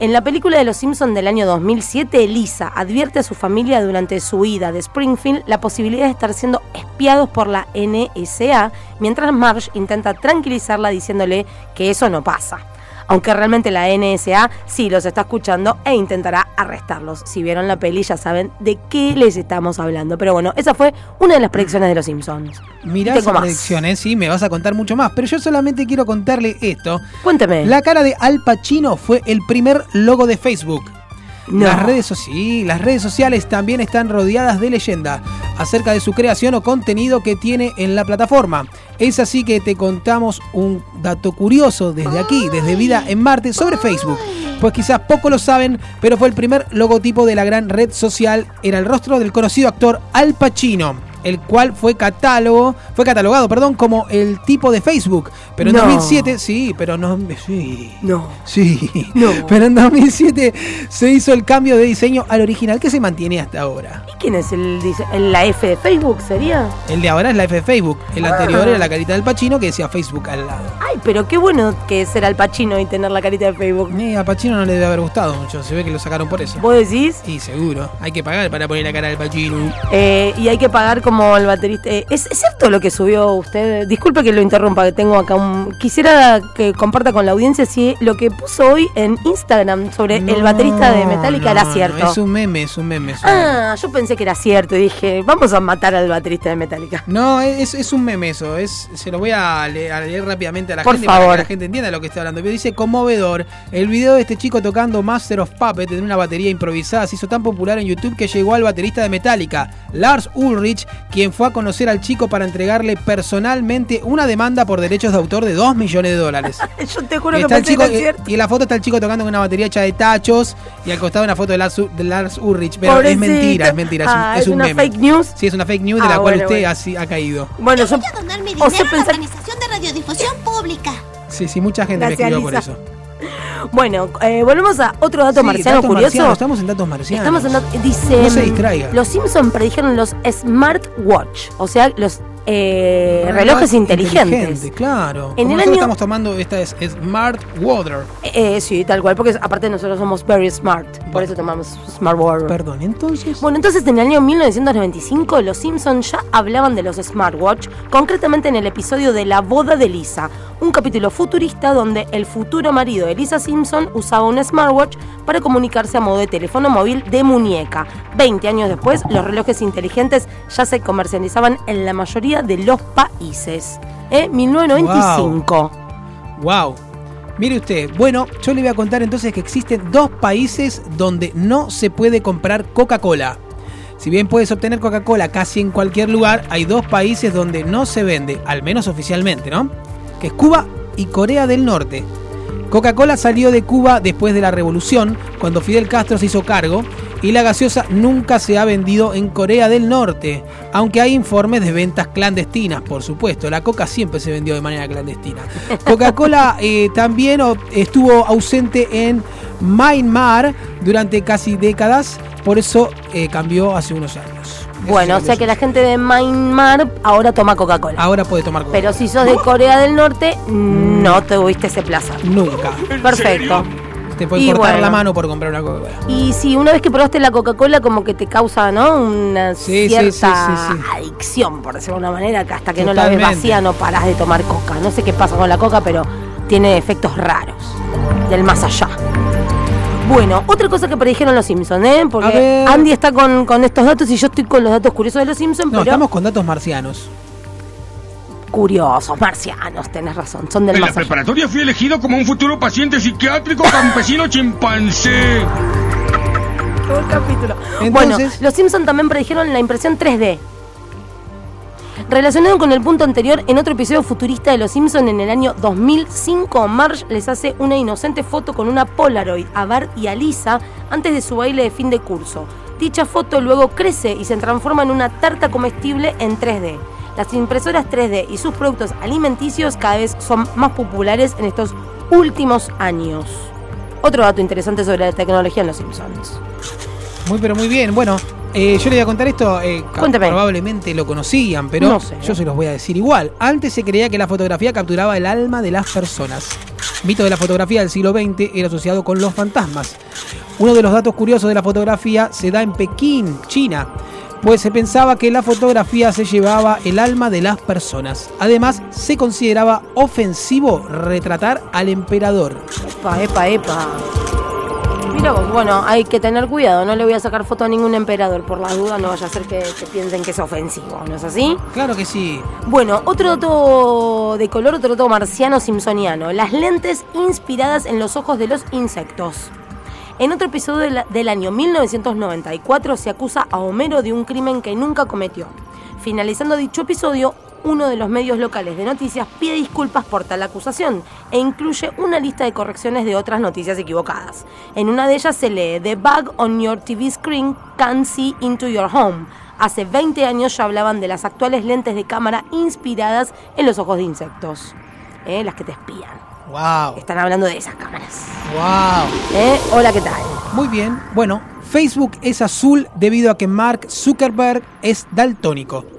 En la película de Los Simpson del año 2007, Lisa advierte a su familia durante su ida de Springfield la posibilidad de estar siendo espiados por la NSA, mientras Marge intenta tranquilizarla diciéndole que eso no pasa. Aunque realmente la NSA sí los está escuchando e intentará arrestarlos. Si vieron la peli ya saben de qué les estamos hablando. Pero bueno, esa fue una de las predicciones de los Simpsons. Mirá esas predicciones, sí, me vas a contar mucho más. Pero yo solamente quiero contarle esto. Cuénteme. La cara de Al Pacino fue el primer logo de Facebook. No. Las redes, so- sí, las redes sociales también están rodeadas de leyenda acerca de su creación o contenido que tiene en la plataforma. Es así que te contamos un dato curioso desde aquí, desde Vida en Marte, sobre Facebook. Pues quizás poco lo saben, pero fue el primer logotipo de la gran red social. Era el rostro del conocido actor Al Pacino, el cual fue catálogo, fue catalogado, perdón, como el tipo de Facebook. Pero en No. 2007, sí, pero no, sí. No. Sí, No. pero en 2007 se hizo el cambio de diseño al original que se mantiene hasta ahora. ¿Y quién es el, la F de Facebook? ¿Sería? El de ahora es la F de Facebook, el Ah. anterior era la carita del Pachino que decía Facebook al lado. Ay, pero qué bueno que es ser Al Pacino y tener la carita de Facebook. Eh, a Pachino no le debe haber gustado mucho, se ve que lo sacaron por eso. ¿Vos decís? Y seguro, hay que pagar para poner la cara del Pachino. Eh, y hay que pagar como el baterista. eh, ¿es, es cierto lo que subió usted? Disculpe que lo interrumpa, que tengo acá un. Quisiera que comparta con la audiencia si lo que puso hoy en Instagram sobre el baterista de Metallica no, era no, cierto. es un meme, es un meme. es un meme. Ah, yo pensé que era cierto y dije, vamos a matar al baterista de Metallica. No, es, es un meme eso. Es, se lo voy a leer, a leer rápidamente a la Por gente para favor. que la gente entienda lo que está hablando. Pero dice conmovedor. El video de este chico tocando Master of Puppet en una batería improvisada se hizo tan popular en YouTube que llegó al baterista de Metallica, Lars Ulrich, quien fue a conocer al chico para entregarle personalmente una demanda por derechos de autor de 2 millones de dólares. Yo te juro que el pensé chico, que era cierto. y en la foto está el chico tocando con una batería hecha de tachos y al costado una foto de Lars, de Lars Ulrich. Pero Pobrecito. es mentira, es mentira, es un, Ah, es ¿es un una meme. fake news? Sí, es una fake news de Ah, la cual usted bueno. ha caído. Bueno, yo. Voy a donar mi o sea, dinero a la pensar- Organización de Radiodifusión Pública. Sí, sí, mucha gente Gracias, me escribió por eso. Bueno, eh, volvemos a otro dato Sí, marciano datos curioso. marcianos, estamos en datos marcianos. Estamos en dat- dice No se distraiga. Los Simpson predijeron los smartwatch, o sea, los eh, Reloj relojes inteligentes. inteligente, claro. En Como el año- estamos tomando esta es Smart Water. Eh, sí, tal cual, porque aparte nosotros somos very smart, por eso tomamos Smart Water. Perdón, entonces. Bueno, entonces en el año 1995 los Simpsons ya hablaban de los smartwatch, concretamente en el episodio de La boda de Lisa, un capítulo futurista donde el futuro marido de Lisa Simpson usaba un smartwatch para comunicarse a modo de teléfono móvil de muñeca. 20 años después, los relojes inteligentes ya se comercializaban en la mayoría de los países. ¿Eh? 1995. Wow. Mire usted, bueno, yo le voy a contar entonces que existen dos países donde no se puede comprar Coca-Cola. Si bien puedes obtener Coca-Cola casi en cualquier lugar, hay dos países donde no se vende, al menos oficialmente, ¿no? Que es Cuba y Corea del Norte. Coca-Cola salió de Cuba después de la revolución, cuando Fidel Castro se hizo cargo, y la gaseosa nunca se ha vendido en Corea del Norte, aunque hay informes de ventas clandestinas, por supuesto. La coca siempre se vendió de manera clandestina. Coca-Cola eh, también estuvo ausente en Myanmar durante casi décadas, por eso eh, cambió hace unos años. Bueno, o sea que la gente de Myanmar ahora toma Coca-Cola. Ahora puede tomar Coca-Cola. Pero si sos de Corea del Norte, no tuviste ese placer. Nunca. Perfecto. Te pueden Y cortar bueno. la mano por comprar una Coca-Cola. Y si una vez que probaste la Coca-Cola, como que te causa, ¿no? Una Sí, cierta sí, sí, sí. adicción, por decirlo de una manera, que hasta que no la ves vacía no parás de tomar coca. No sé qué pasa con la coca, pero tiene efectos raros. Del más allá. Bueno, otra cosa que predijeron los Simpsons, ¿eh? Porque. Andy está con, con estos datos y yo estoy con los datos curiosos de los Simpsons, No, pero estamos con datos marcianos. curiosos, marcianos, tenés razón, son del En la allá. preparatoria fui elegido como un futuro paciente psiquiátrico campesino chimpancé. Qué buen capítulo. Entonces- bueno, los Simpsons también predijeron la impresión 3D. Relacionado con el punto anterior, en otro episodio futurista de Los Simpsons en el año 2005, Marge les hace una inocente foto con una Polaroid a Bart y a Lisa antes de su baile de fin de curso. Dicha foto luego crece y se transforma en una tarta comestible en 3D. Las impresoras 3D y sus productos alimenticios cada vez son más populares en estos últimos años. Otro dato interesante sobre la tecnología en Los Simpsons. Muy, pero muy bien. Bueno, eh, yo le voy a contar esto. eh. Probablemente lo conocían, pero No sé. yo se los voy a decir igual. Antes se creía que la fotografía capturaba el alma de las personas. Mito de la fotografía del siglo XX era asociado con los fantasmas. Uno de los datos curiosos de la fotografía se da en Pekín, China, pues se pensaba que la fotografía se llevaba el alma de las personas. Además, se consideraba ofensivo retratar al emperador. Epa, epa, epa. Mira vos, bueno, hay que tener cuidado, no le voy a sacar foto a ningún emperador, por la duda no vaya a ser que, que piensen que es ofensivo, ¿no es así? Claro que sí. Bueno, otro dato de color, otro dato marciano simpsoniano, las lentes inspiradas en los ojos de los insectos. En otro episodio de la- del año 1994 se acusa a Homero de un crimen que nunca cometió. Finalizando dicho episodio, uno de los medios locales de noticias pide disculpas por tal acusación e incluye una lista de correcciones de otras noticias equivocadas. En una de ellas se lee The bug on your TV screen can see into your home. Hace 20 años ya hablaban de las actuales lentes de cámara inspiradas en los ojos de insectos. ¿eh? Las que te espían. Wow. Están hablando de esas cámaras. Wow. ¿eh? Hola, ¿qué tal? Muy bien. Bueno, Facebook es azul debido a que Mark Zuckerberg es daltónico.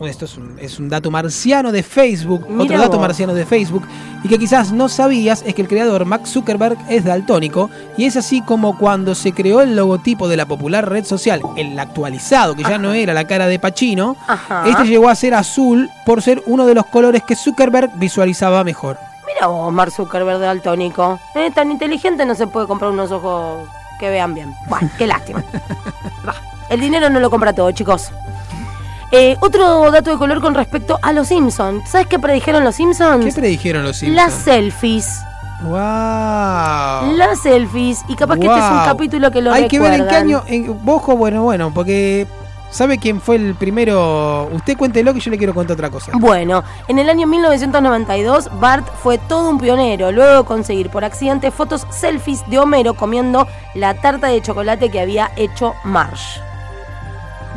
Esto es un, es un dato marciano de Facebook, Mira otro dato vos. marciano de Facebook, y que quizás no sabías es que el creador Mark Zuckerberg es daltónico, y es así como cuando se creó el logotipo de la popular red social, el actualizado, que ya no era la cara de Pacino, Ajá. este llegó a ser azul por ser uno de los colores que Zuckerberg visualizaba mejor. Mira vos, Mark Zuckerberg daltónico. ¿Eh? Tan inteligente no se puede comprar unos ojos que vean bien. Bueno, qué lástima. El dinero no lo compra todo, chicos. Eh, otro dato de color con respecto a los Simpsons. ¿Sabes qué predijeron los Simpsons? ¿Qué predijeron los Simpsons? Las selfies. ¡Wow! Las selfies. Y capaz que este es un capítulo que lo Hay que ver en qué año. En, Bojo, bueno, bueno, porque. ¿Sabe quién fue el primero? Usted cuéntelo que yo le quiero contar otra cosa. Bueno, en el año 1992, Bart fue todo un pionero, luego de conseguir por accidente fotos selfies de Homero comiendo la tarta de chocolate que había hecho Marge.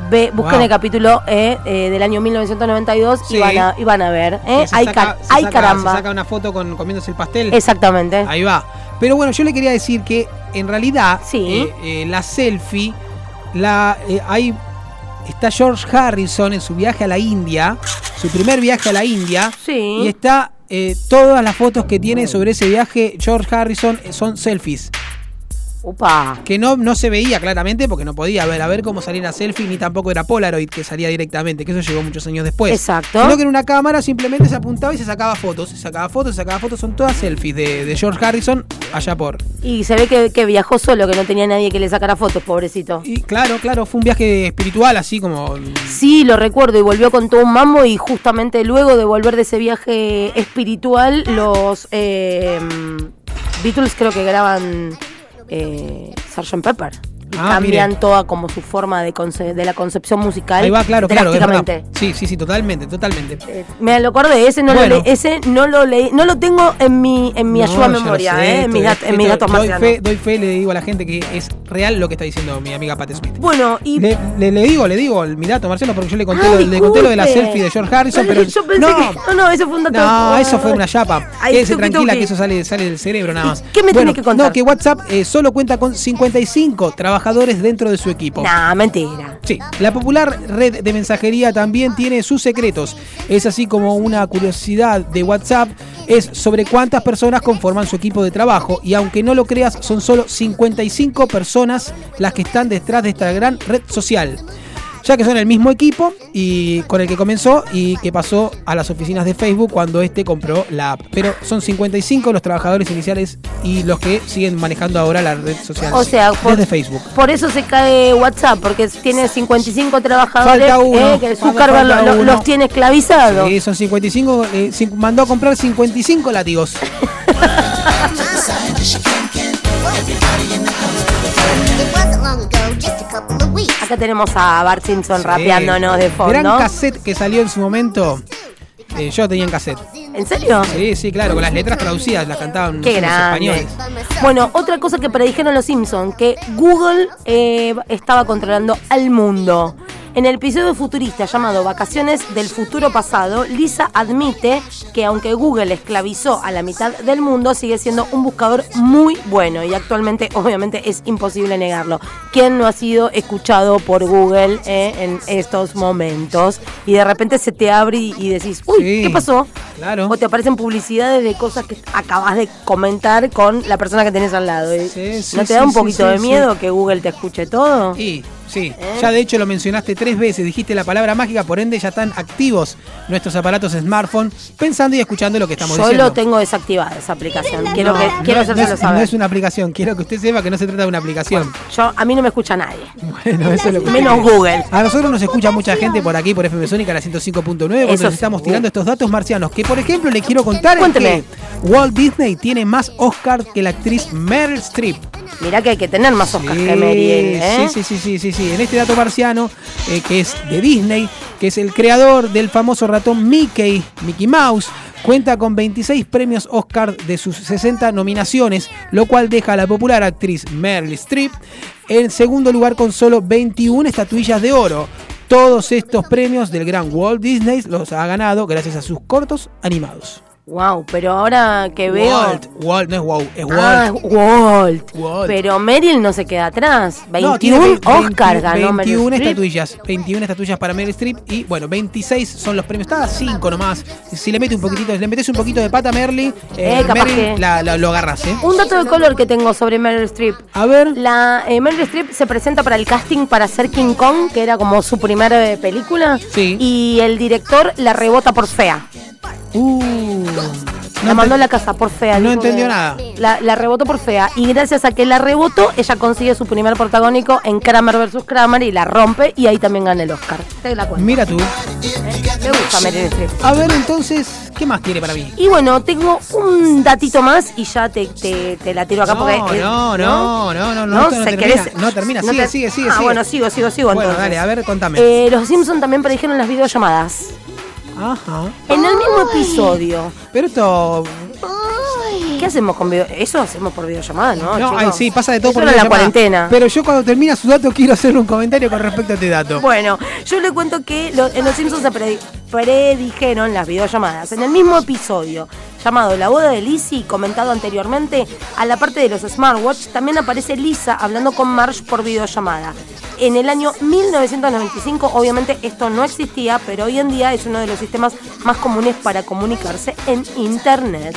Ve, busquen Wow. el capítulo eh, eh, del año 1992 y, van a, y van a ver. eh. Que se Ay, saca- car- se ay, saca- caramba. Se saca una foto con comiéndose el pastel. Exactamente. Ahí va. Pero bueno, yo le quería decir que en realidad Sí. eh, eh, la selfie, la, hay está George Harrison en su viaje a la India, su primer viaje a la India, Sí. y está todas las fotos que tiene sobre ese viaje George Harrison son selfies. Upa. Que no, no se veía claramente porque no podía ver a ver cómo salir a selfie, ni tampoco era Polaroid que salía directamente, que eso llegó muchos años después. Exacto. Sino que en una cámara simplemente se apuntaba y se sacaba fotos, se sacaba fotos, se sacaba fotos, son todas selfies de, de George Harrison allá por. Y se ve que, que viajó solo, que no tenía nadie que le sacara fotos, pobrecito. Y claro, claro, fue un viaje espiritual así como Sí, lo recuerdo y volvió con todo un mambo y justamente luego de volver de ese viaje espiritual, los eh, Beatles creo que graban eh, Sgt. Pepper. Y Ah, cambian mire. toda como su forma de, conce- de la concepción musical. Ahí va, claro, claro. Sí, sí, sí, totalmente, totalmente. Eh, me lo acordé, ese no Bueno. lo leí, ese no lo leí, no lo tengo en mi en mi No, ayuda a memoria, sé, eh, en, mis dat- en mis datos doy fe, doy fe, le digo a la gente que es real lo que está diciendo mi amiga Pat Smith. Bueno, y Le, le- le digo, le digo mi dato, Marcelo, porque yo le conté, Ah, lo, le conté lo de la selfie de George Harrison, pero Yo pensé no, que no, no, eso fue un dato. no, eso fue una chapa. Quédese tranquila que eso sale, sale del cerebro nada más. qué me Bueno, tiene que contar? No, que WhatsApp eh, solo cuenta con 55 trabajadores dentro de su equipo. Nah, mentira. Sí, la popular red de mensajería también tiene sus secretos. Es así como una curiosidad de WhatsApp es sobre cuántas personas conforman su equipo de trabajo y aunque no lo creas son solo 55 personas las que están detrás de esta gran red social. Ya que son el mismo equipo y con el que comenzó y que pasó a las oficinas de Facebook cuando este compró la app. Pero son 55 los trabajadores iniciales y los que siguen manejando ahora la red social O sea, por, desde Facebook. por eso se cae WhatsApp, porque tiene 55 trabajadores Falta uno, eh, que Zuckerberg lo- los tiene esclavizados. Sí, son 55. eh, mandó a comprar 55 látigos. Acá tenemos a Bart Simpson rapeándonos de fondo. Gran cassette que salió en su momento. Eh, yo tenía en cassette. ¿En serio? Sí, sí, claro, con las letras traducidas, las cantaban Qué los españoles. Bueno, otra cosa que predijeron los Simpsons, que Google eh, estaba controlando al mundo. En el episodio futurista llamado Vacaciones del futuro pasado, Lisa admite que aunque Google esclavizó a la mitad del mundo, sigue siendo un buscador muy bueno y actualmente obviamente es imposible negarlo. ¿Quién no ha sido escuchado por Google eh, en estos momentos? Y de repente se te abre y, decís, uy, Sí, ¿qué pasó? Claro. O te aparecen publicidades de cosas que acabas de comentar con la persona que tenés al lado. Sí, sí, ¿No te da un poquito de miedo que Google te escuche todo? Sí, sí. ¿Eh? Ya de hecho lo mencionaste tres veces, dijiste la palabra mágica, por ende ya están activos nuestros aparatos smartphone pensando y escuchando lo que estamos Yo diciendo. lo tengo desactivada esa aplicación. Quiero, No, que, no quiero no es, saber. no es una aplicación, quiero que usted sepa que no se trata de una aplicación. Yo, a mí no me escucha nadie. Bueno, eso es lo que Menos Google. A nosotros nos escucha mucha gente por aquí, por FM Sónica, la 105.9, porque nos estamos tirando estos datos marcianos. Que, por ejemplo, le quiero contar es Cuénteme. que Walt Disney tiene más Oscars que la actriz Meryl Streep. Mirá que hay que tener más Oscar Sí, que Meryl, ¿eh? sí, sí, sí, sí, sí, sí. En este dato marciano, eh, que es de Disney, que es el creador del famoso ratón Mickey, Mickey Mouse, cuenta con 26 premios Oscar de sus 60 nominaciones, lo cual deja a la popular actriz Meryl Streep en segundo lugar con solo 21 estatuillas de oro. Todos estos premios del gran Walt Disney los ha ganado gracias a sus cortos animados. Wow, pero ahora que veo. Walt, Walt, no es wow, es Walt. Ah, Walt. Walt. Pero Meryl no se queda atrás. 21 No, tiene ve- Oscar 20 ganó Meryl 21 Streep. estatuillas. 21 estatuillas para Meryl Streep y bueno, 26 son los premios. Está 5 nomás. Si le mete un poquitito, le metes un poquito de pata a Merly, eh, Eh, capaz Meryl que- la- la- lo agarras, ¿eh? Un dato de color que tengo sobre Meryl Streep. A ver. La eh, Meryl Streep se presenta para el casting para hacer King Kong, que era como su primera eh, película. Sí. Y el director la rebota por fea. Uh, La mandó a la casa por fea. no entendió nada. La, la rebotó por fea. Y gracias a que la rebotó, ella consigue su primer protagónico en Kramer vs. Kramer y la rompe. Y ahí también gana el Oscar. Te la cuento. Mira tú. Me gusta Meryl Streep. A ver entonces, ¿qué más tiene para mí? Y bueno, tengo un datito más y ya te, te, te la tiro acá No, porque. no, eh, no, no, no, no, no ¿Se termina, querés? no termina, ¿No sigue, te- sigue, sigue, Ah, sigue. bueno, sigo, sigo, sigo. Bueno, entonces. dale, a ver, contame. Eh, los Simpsons también predijeron las videollamadas. Ajá. En el mismo episodio. Pero esto. ¿Qué hacemos con video? Eso hacemos por videollamada, ¿no? No, ay, sí, pasa de todo Eso por era la videollamada. cuarentena. Pero yo cuando termina su dato quiero hacerle un comentario con respecto a este dato. Bueno, yo le cuento que lo- en Los Simpsons se predi- predijeron las videollamadas. En el mismo episodio llamado La boda de Lizzie, comentado anteriormente, a la parte de los smartwatch, también aparece Lisa hablando con Marge por videollamada. en el año 1995. Obviamente esto no existía, pero hoy en día es uno de los sistemas más comunes para comunicarse en Internet.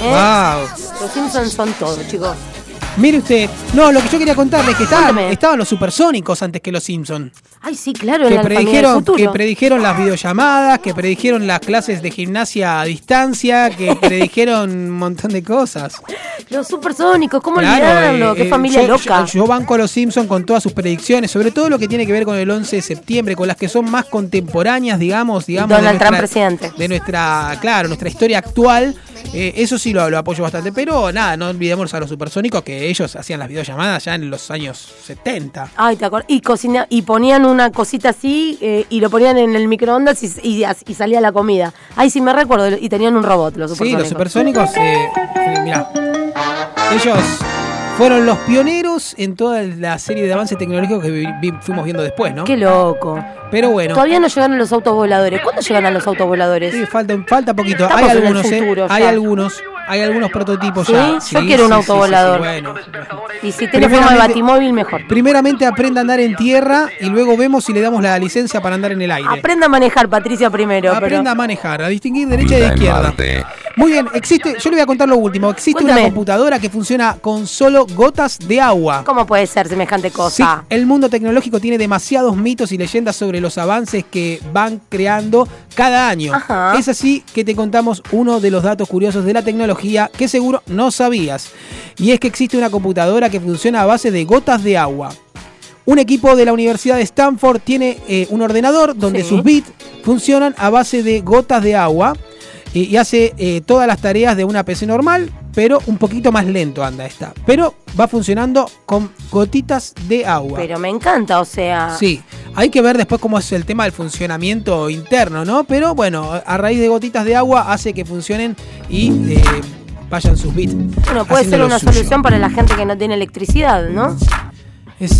¿Eh? Wow. Los Simpsons son todo, chicos. Mire usted, no, lo que yo quería contarle es que estaban, estaban los supersónicos antes que los Simpson. Ay, sí, claro, Que predijeron, que predijeron las videollamadas, que predijeron las clases de gimnasia a distancia, que predijeron un montón de cosas. Los supersónicos, ¿cómo Claro, olvidarlo? eh, Qué eh, familia yo, loca. Yo, yo banco a los Simpsons con todas sus predicciones, sobre todo lo que tiene que ver con el 11 de septiembre, con las que son más contemporáneas, digamos, digamos. Donald de Trump nuestra- presidente. De nuestra, claro, nuestra historia actual. Eh, eso sí lo, lo apoyo bastante, pero nada, no olvidemos a los supersónicos que ellos hacían las videollamadas ya en los años 70. Ay, te acuerdas. Y, cocina, y ponían una cosita así eh, y lo ponían en el microondas y, y, y salía la comida. Ay, sí, me recuerdo. Y tenían un robot, los Sí, supersónicos. los supersónicos, eh, eh, mirá, ellos fueron los pioneros en toda la serie de avances tecnológicos que vi- vi- fuimos viendo después, ¿no? Qué loco. Pero bueno. Todavía no llegaron los autos voladores. ¿Cuándo llegan a los autos voladores? Sí, falta, falta poquito. Estamos hay en el algunos, eh, futuro hay algunos, hay algunos prototipos ¿Sí? ya. Yo quiero un auto volador. bueno. Y si tiene forma de batimóvil, mejor. Primeramente aprenda a andar en tierra y luego vemos si le damos la licencia para andar en el aire. Aprenda a manejar, Patricia, primero. Aprenda pero... a manejar, a distinguir derecha Vida de en izquierda. Muy bien, existe, yo le voy a contar lo último. Existe una computadora que funciona con solo gotas de agua. ¿Cómo puede ser semejante Sí, cosa? el mundo tecnológico tiene demasiados mitos y leyendas sobre los avances que van creando cada año. Ajá. Es así que te contamos uno de los datos curiosos de la tecnología que seguro no sabías. Y es que existe una computadora que funciona a base de gotas de agua. Un equipo de la Universidad de Stanford tiene eh, un ordenador donde Sí. sus bits funcionan a base de gotas de agua y, y hace eh, todas las tareas de una PC normal, pero un poquito más lento anda esta. Pero va funcionando con gotitas de agua. Pero me encanta, o sea. Sí, hay que ver después cómo es el tema del funcionamiento interno, ¿no? Pero bueno, a raíz de gotitas de agua hace que funcionen y eh, vayan sus bits. Bueno, puede ser una suyo. solución para la gente que no tiene electricidad, ¿no?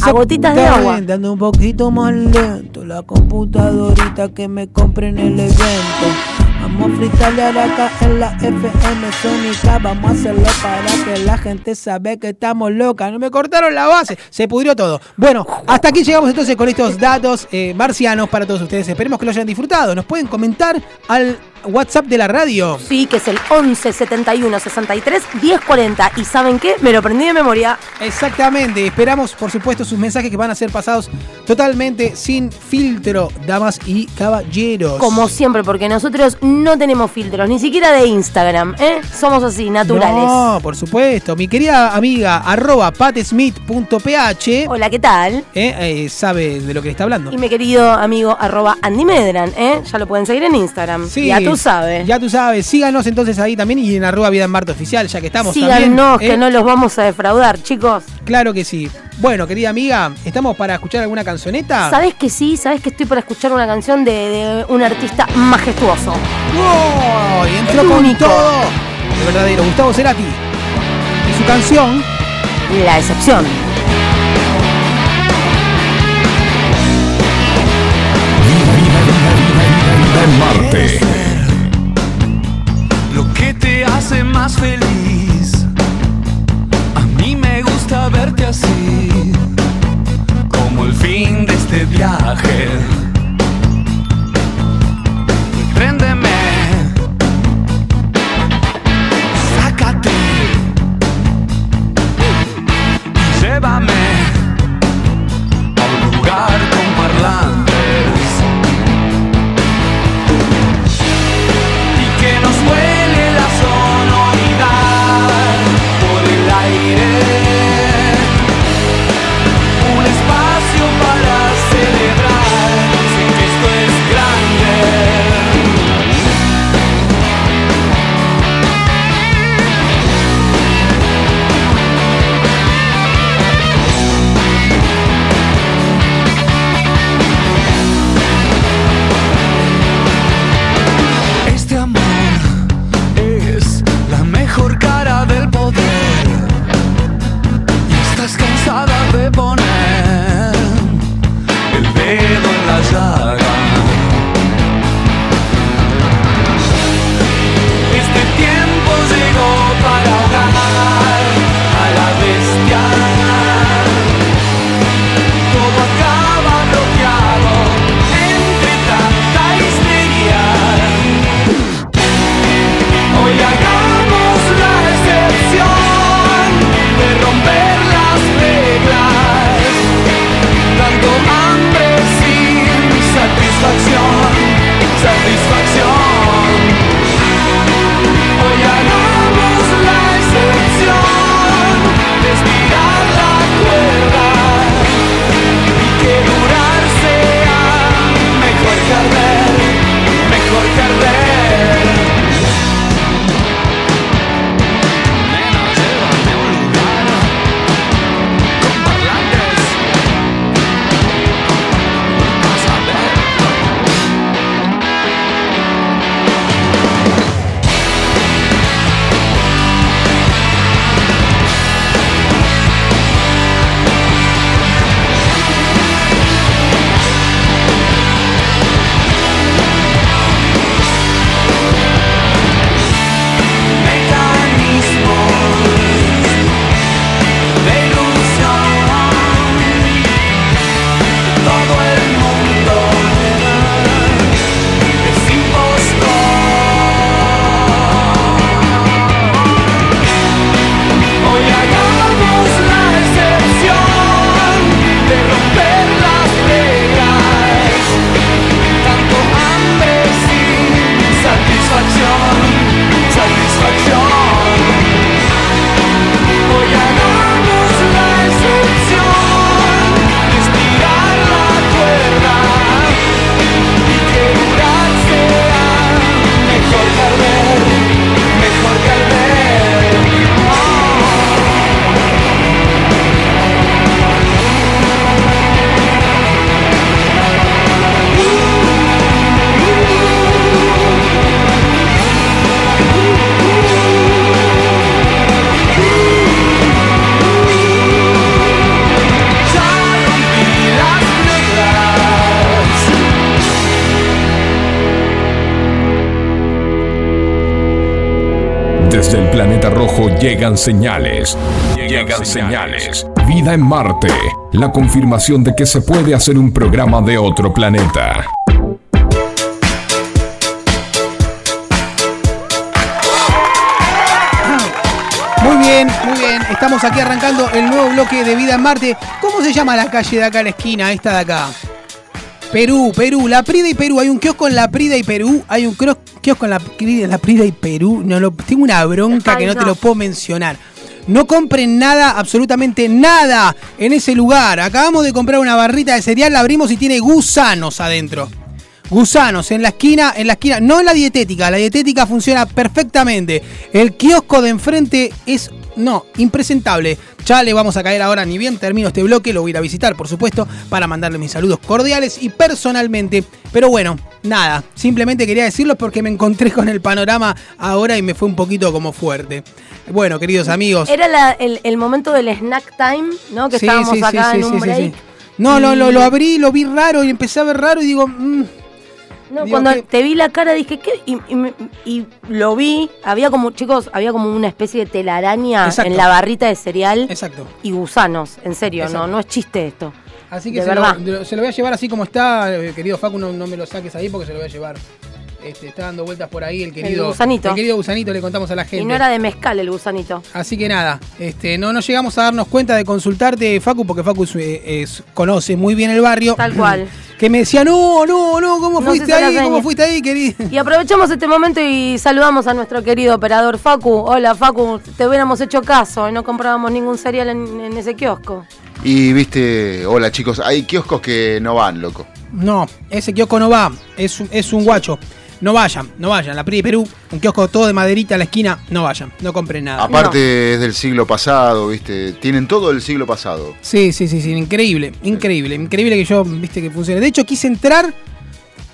A gotitas de agua. Dando un poquito más lento la computadorita que me compré en el evento. Vamos a fritalear acá en la FM Sónica. Vamos a hacerlo para que la gente sabe que estamos locas. No me cortaron la base. Se pudrió todo. Bueno, hasta aquí llegamos entonces con estos datos eh, marcianos para todos ustedes. Esperemos que lo hayan disfrutado. Nos pueden comentar al WhatsApp de la radio. Sí, que es el 11 71 63 10 40. ¿Y saben qué? Me lo aprendí de memoria. Exactamente, esperamos por supuesto sus mensajes que van a ser pasados totalmente sin filtro, damas y caballeros. Como siempre, porque nosotros no tenemos filtros, ni siquiera de Instagram, ¿eh? Somos así, naturales. No, por supuesto. Mi querida amiga arroba patesmith.ph Hola, ¿qué tal? eh, eh, sabe de lo que le está hablando. Y mi querido amigo arroba Andy Medran, ¿eh? Ya lo pueden seguir en Instagram. Sí, ya tú sabes. Ya tú sabes. Síganos entonces ahí también y en arroba vida en Marte oficial, ya que estamos también. Síganos, eh. que no los vamos a defraudar, chicos. Claro que sí. Bueno, querida amiga, ¿estamos para escuchar alguna cancioneta? ¿Sabes que sí? ¿Sabes que estoy para escuchar una canción de, de un artista majestuoso? ¡Oh! Y entró con único. todo. El verdadero Gustavo Cerati. Y su canción. La excepción. Vida en Marte. Hace más feliz. A mí me gusta verte así, como el fin de este viaje. Llegan señales. Llegan señales. Vida en Marte. La confirmación de que se puede hacer un programa de otro planeta. Muy bien, muy bien. Estamos aquí arrancando el nuevo bloque de Vida en Marte. ¿Cómo se llama la calle de acá, la esquina, esta de acá? Perú, Perú, La Prida y Perú. Hay un kiosco en La Prida y Perú. Hay un cro- kiosco en La, la Prida y Perú. No lo, tengo una bronca que no te lo puedo mencionar. No compren nada, absolutamente nada en ese lugar. Acabamos de comprar una barrita de cereal, la abrimos y tiene gusanos adentro. Gusanos en la esquina, en la esquina, no en la dietética, la dietética funciona perfectamente. El kiosco de enfrente es, no, impresentable. Ya le vamos a caer ahora, ni bien termino este bloque, lo voy a ir a visitar, por supuesto, para mandarle mis saludos cordiales y personalmente. Pero bueno, nada, simplemente quería decirlo porque me encontré con el panorama ahora y me fue un poquito como fuerte. Bueno, queridos amigos. Era la- el, el momento del snack time, ¿no? Que Sí, estábamos sí, acá sí, en sí, un break. No, lo, lo, Y- lo abrí, lo vi raro y empecé a ver raro y digo, mm, No, Digo, cuando te vi la cara dije, ¿qué? Y, y y lo vi, había como, chicos, había como una especie de telaraña Exacto. en la barrita de cereal exacto. y gusanos, en serio, Exacto. no, no es chiste esto. Así que De se lo, verdad. de- se lo voy a llevar así como está, eh, querido Facu, no, no me lo saques ahí porque se lo voy a llevar. Este, está dando vueltas por ahí el querido gusanito. el querido gusanito, le contamos a la gente. Y no era de mezcal el gusanito. Así que nada, este, no nos llegamos a darnos cuenta de consultarte, Facu, porque Facu es- eh, es- conoce muy bien el barrio. Tal cual. Que me decía, no, no, no, ¿cómo No fuiste ahí? ¿Cómo fuiste ahí, querido? Y aprovechamos este momento y saludamos a nuestro querido operador Facu. Hola Facu, te hubiéramos hecho caso y no comprábamos ningún cereal en, en ese kiosco. Y viste, hola chicos, hay kioscos que no van, loco. No, ese kiosco no va, es, un- es un guacho. No vayan, no vayan. La PRI de Perú, un kiosco todo de maderita a la esquina, no vayan, no compren nada. Aparte es del siglo pasado, viste, tienen todo el siglo pasado. Sí, sí, sí, sí, increíble, increíble, increíble que yo, viste, que funcione. De hecho, quise entrar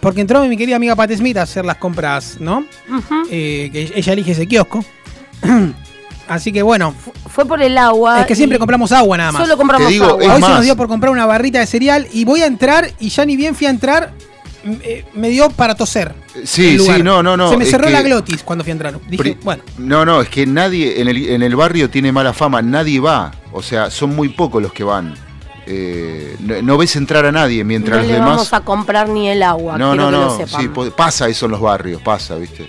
porque entró mi querida amiga Pat Smith a hacer las compras, ¿no? Eh, que ella elige ese kiosco. Así que bueno, Fue por el agua. es que siempre compramos agua nada más. Solo compramos digo, agua. Hoy se nos más. dio por comprar una barrita de cereal y voy a entrar y ya ni bien fui a entrar, eh, me dio para toser. Sí, el lugar. sí, no, no, no. Se me cerró que- la glotis cuando fui a entrar. Dije, Pri- bueno, No, no, es que nadie en el, en el barrio tiene mala fama, nadie va. O sea, son muy pocos los que van. Eh, no, no ves entrar a nadie mientras no los le demás. vamos a comprar ni el agua. no, no, que no. lo. Sí, pasa eso en los barrios, pasa, viste.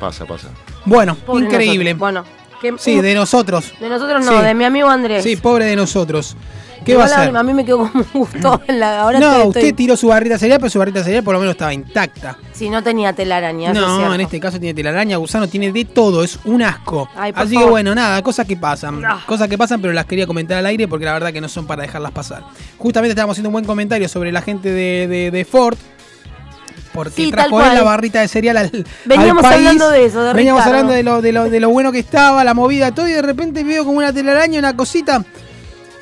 Pasa, pasa. bueno, Pobre increíble. nosotros. Bueno, que- Sí, de nosotros. de nosotros no, Sí. de mi amigo Andrés. Sí, pobre de nosotros. ¿Qué va a hacer? A mí me quedó como un gusto. en la- ahora No, estoy- usted estoy- tiró su barrita cereal, pero su barrita cereal por lo menos estaba intacta. Si no tenía telaraña. es No, en este caso tiene telaraña, gusano, tiene de todo, es un asco. Ay, Así que bueno, nada, cosas que pasan. Ah. Cosas que pasan, pero las quería comentar al aire porque la verdad que no son para dejarlas pasar. Justamente estábamos haciendo un buen comentario sobre la gente de, de- de Ford. Porque Sí, trajo él la barrita de cereal al, Veníamos al país. hablando de eso, de Veníamos Ricardo. hablando de lo, de, lo, de lo bueno que estaba, la movida, todo, y de repente veo como una telaraña, una cosita.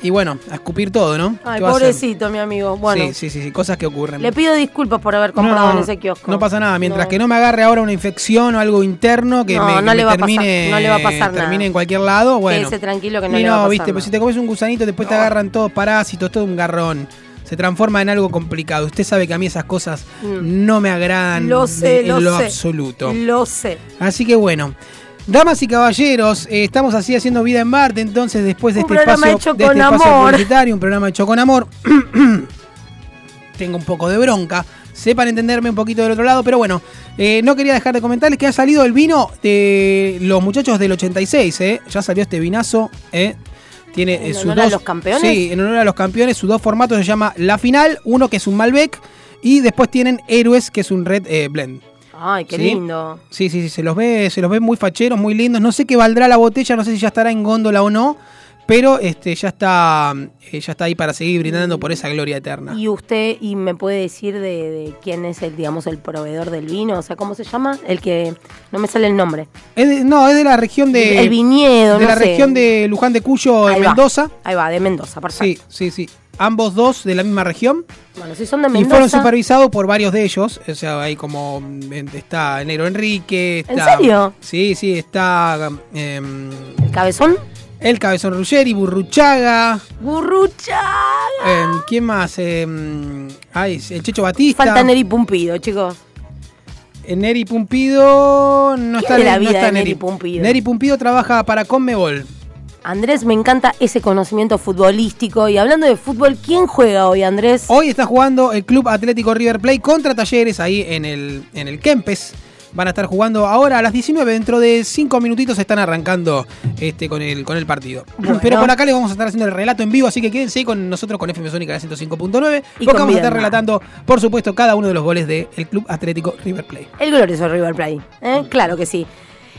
Y bueno, a escupir todo, ¿no? Ay, pobrecito, mi amigo. Bueno, Sí, sí, sí, sí, cosas que ocurren. le pido disculpas por haber comprado No, en ese kiosco. No pasa nada, mientras que no me agarre ahora una infección o algo interno que No, me, que no le me va a pasar, termine, no le va a pasar termine nada. en cualquier lado, bueno. Quédese tranquilo que no y le no, va a pasar viste, nada. pues si te comes un gusanito después te agarran todos parásitos, todo un garrón. Se transforma en algo complicado. Usted sabe que a mí esas cosas no me agradan Mm. Lo sé, en lo lo sé. absoluto. Lo sé. Así que bueno. Damas y caballeros, eh, estamos así haciendo vida en Marte, entonces después de Un este programa espacio, hecho de este con espacio amor. publicitario, un programa hecho con amor, tengo un poco de bronca. Sepan entenderme un poquito del otro lado, pero bueno, eh, no quería dejar de comentarles que ha salido el vino de los muchachos del 86, ¿eh? Ya salió este vinazo, ¿eh? Tiene eh, ¿En sus honor a dos. los campeones? Sí, en honor a los campeones, sus dos formatos se llama La Final, uno que es un Malbec, y después tienen Héroes, que es un Red eh, Blend. Ay, qué ¿Sí? lindo. Sí, sí, sí, se los ve, se los ve muy facheros, muy lindos. No sé qué valdrá la botella, no sé si ya estará en góndola o no, pero este ya está, eh, ya está ahí para seguir brindando por esa gloria eterna. Y usted, y me puede decir de, de quién es el, digamos, el proveedor del vino, o sea, ¿cómo se llama? El que no me sale el nombre. Es de- no, es de la región de. el viñedo, De no la sé. región de Luján de Cuyo, en Ahí va. Mendoza. Ahí va, de Mendoza, perfecto. Sí, sí, sí. Ambos dos de la misma región. Bueno, si son de Y Mendoza. fueron supervisados por varios de ellos. O sea, hay como. Está Negro Enrique. ¿En Está, serio? Sí, sí, está. em, ¿El cabezón? El Cabezón Ruggeri, Burruchaga. Burruchaga. em, ¿Quién más? Em, ay, el Checho Batista. Falta Neri Pumpido, chicos. Eh, Neri Pumpido no ¿Qué está, de la no vida está de Neri Pumpido? Neri Pumpido trabaja para Conmebol. Andrés, me encanta ese conocimiento futbolístico. Y hablando de fútbol, ¿quién juega hoy, Andrés? Hoy está jugando el Club Atlético River Plate contra Talleres ahí en el, en el Kempes. Van a estar jugando ahora a las 19. Dentro de 5 minutitos están arrancando este, con, el, con el partido. Bueno. Pero por acá les vamos a estar haciendo el relato en vivo, así que quédense con nosotros con FM Sónica 105.9. Y Porque vamos a estar relatando, por supuesto, cada uno de los goles del Club Atlético River Plate. El glorioso River Plate. ¿eh? Claro que sí.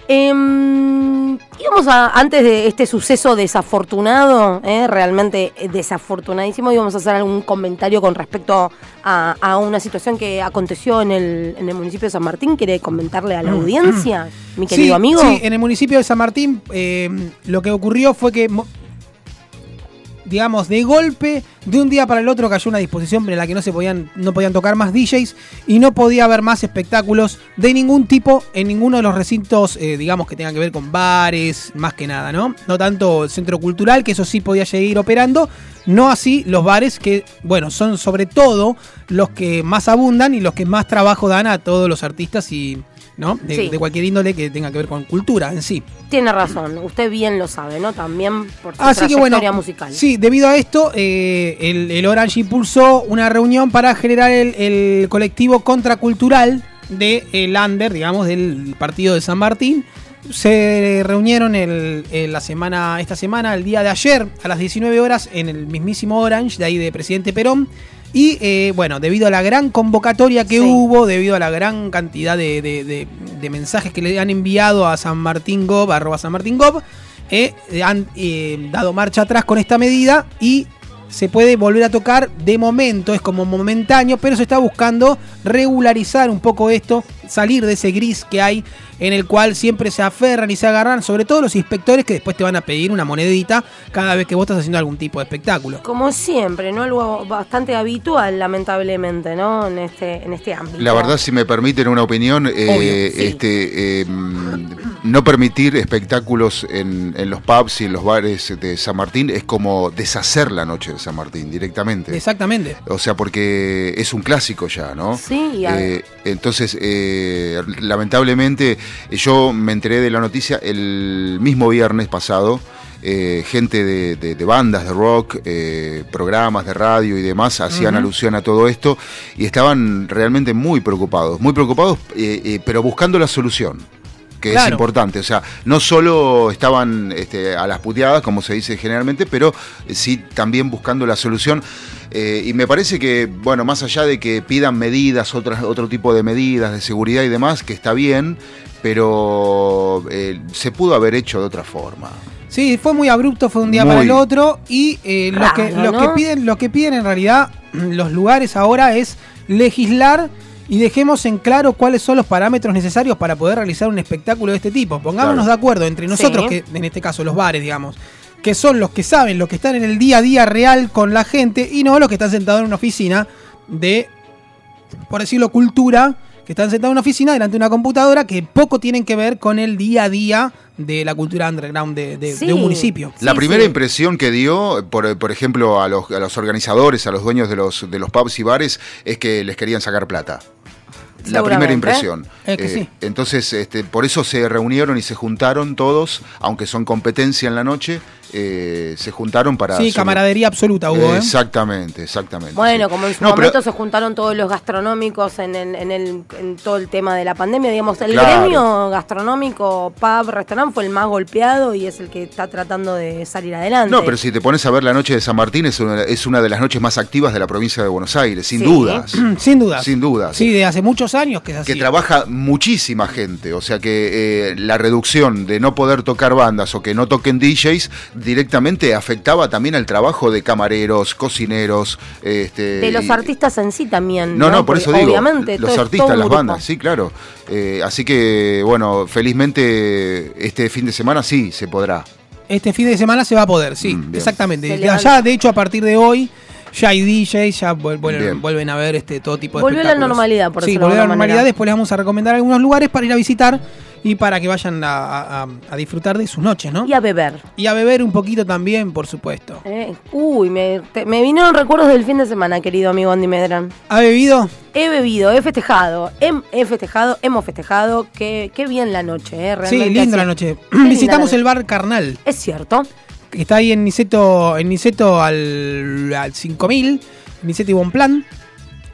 Em, y vamos a, antes de este suceso desafortunado, ¿eh? realmente desafortunadísimo, íbamos a hacer algún comentario con respecto a, a una situación que aconteció en el, en el municipio de San Martín. ¿Quiere comentarle a la audiencia, mi querido Sí, amigo? Sí, en el municipio de San Martín eh, lo que ocurrió fue que, digamos, de golpe, de un día para el otro cayó una disposición en la que no se podían, no podían tocar más DJs y no podía haber más espectáculos de ningún tipo en ninguno de los recintos, eh, digamos, que tengan que ver con bares, más que nada, ¿no? No tanto el centro cultural, que eso sí podía seguir operando, no así los bares que, bueno, son sobre todo los que más abundan y los que más trabajo dan a todos los artistas y, ¿no? De, Sí. de cualquier índole que tenga que ver con cultura en sí. Tiene razón, usted bien lo sabe, ¿no? También por su Así que bueno, trayectoria musical. sí, debido a esto, eh, el, el Orange impulsó una reunión para generar el, el colectivo contracultural de el Under, digamos, del partido de San Martín. Se reunieron el, el- la semana, esta semana, el día de ayer, a las 19 horas, en el mismísimo Orange, de ahí de Presidente Perón. Y eh, bueno, debido a la gran convocatoria que Sí. hubo, debido a la gran cantidad de, de- de- de mensajes que le han enviado a San Martín Gov, arroba San Martín Gov, eh, han eh, dado marcha atrás con esta medida y se puede volver a tocar de momento, es como momentáneo, pero se está buscando regularizar un poco esto, salir de ese gris que hay en el cual siempre se aferran y se agarran, sobre todo los inspectores que después te van a pedir una monedita cada vez que vos estás haciendo algún tipo de espectáculo. Como siempre, ¿no? Algo bastante habitual, lamentablemente, ¿no? En este, en este ámbito. La verdad, si me permiten una opinión, eh, Obvio, sí. este, eh, mm, no permitir espectáculos en, en los pubs y en los bares de San Martín es como deshacer la noche de San Martín directamente. Exactamente. O sea, porque es un clásico ya, ¿no? Sí, Eh, entonces, eh, lamentablemente, eh, yo me enteré de la noticia el mismo viernes pasado. eh, gente de, de- de bandas de rock, eh, programas de radio y demás hacían alusión a todo esto y estaban realmente muy preocupados, muy preocupados, eh, eh, pero buscando la solución que es importante. O sea, no solo estaban este, a las puteadas, como se dice generalmente, pero eh, sí también buscando la solución. Eh, y me parece que, bueno, más allá de que pidan medidas, otras, otro tipo de medidas de seguridad y demás, que está bien, pero eh, se pudo haber hecho de otra forma. Sí, fue muy abrupto, fue un día Muy. para el otro y eh, lo, que, lo, ¿no? que piden, lo que piden en realidad los lugares ahora es legislar y dejemos en claro cuáles son los parámetros necesarios para poder realizar un espectáculo de este tipo. Pongámonos Claro. de acuerdo entre nosotros, Sí. que en este caso los bares, digamos, que son los que saben, los que están en el día a día real con la gente y no los que están sentados en una oficina de, por decirlo, cultura, que están sentados en una oficina delante de una computadora que poco tienen que ver con el día a día de la cultura underground de, de- de un municipio. La Sí, primera sí. impresión que dio, por, por ejemplo, a los, a los organizadores, a los dueños de los, de los pubs y bares, es que les querían sacar plata. La primera impresión. Es que sí. Entonces, este, por eso se reunieron y se juntaron todos, aunque son competencia en la noche, eh, se juntaron para... Sí, camaradería absoluta hubo, ¿eh? Exactamente, exactamente. Bueno, sí. como en su No, pero- momento se juntaron todos los gastronómicos en, el- en, el, en todo el tema de la pandemia, digamos, el Claro. gremio gastronómico, pub, restaurante fue el más golpeado y es el que está tratando de salir adelante. No, pero si te pones a ver la noche de San Martín, es una, es una de las noches más activas de la provincia de Buenos Aires, sin Sí. dudas. Sin duda. Sin dudas. Sí, de hace muchos años que es así. que trabaja muchísima gente, o sea que eh, la reducción de no poder tocar bandas o que no toquen DJs directamente afectaba también al trabajo de camareros, cocineros, este, de los y- artistas en sí también. No, no, por eso digo, Obviamente, los artistas, las grupo. bandas, sí, claro. Eh, así que, bueno, felizmente este fin de semana sí se podrá. Este fin de semana se va a poder, sí, Mm, exactamente. Ya, de hecho, a partir de hoy, Ya hay DJs, ya vuel- vuelven, a ver este todo tipo de Volvió a la normalidad, por Sí, volvió a la normalidad. manera. Después les vamos a recomendar algunos lugares para ir a visitar y para que vayan a, a- disfrutar de sus noches, ¿no? Y a beber. Y a beber un poquito también, por supuesto. Eh, Uy, me, te- me vinieron recuerdos del fin de semana, querido amigo Andy Medran. ¿Ha bebido? He bebido, he festejado, hem- he, festejado, hemos festejado. Qué, qué bien la noche, ¿eh? Sí, Realmente linda así. la noche. Qué linda Visitamos la el bar Carnal. Es cierto. Está ahí en Niceto, en Niceto al, al 5000, Niceto y Bonplan,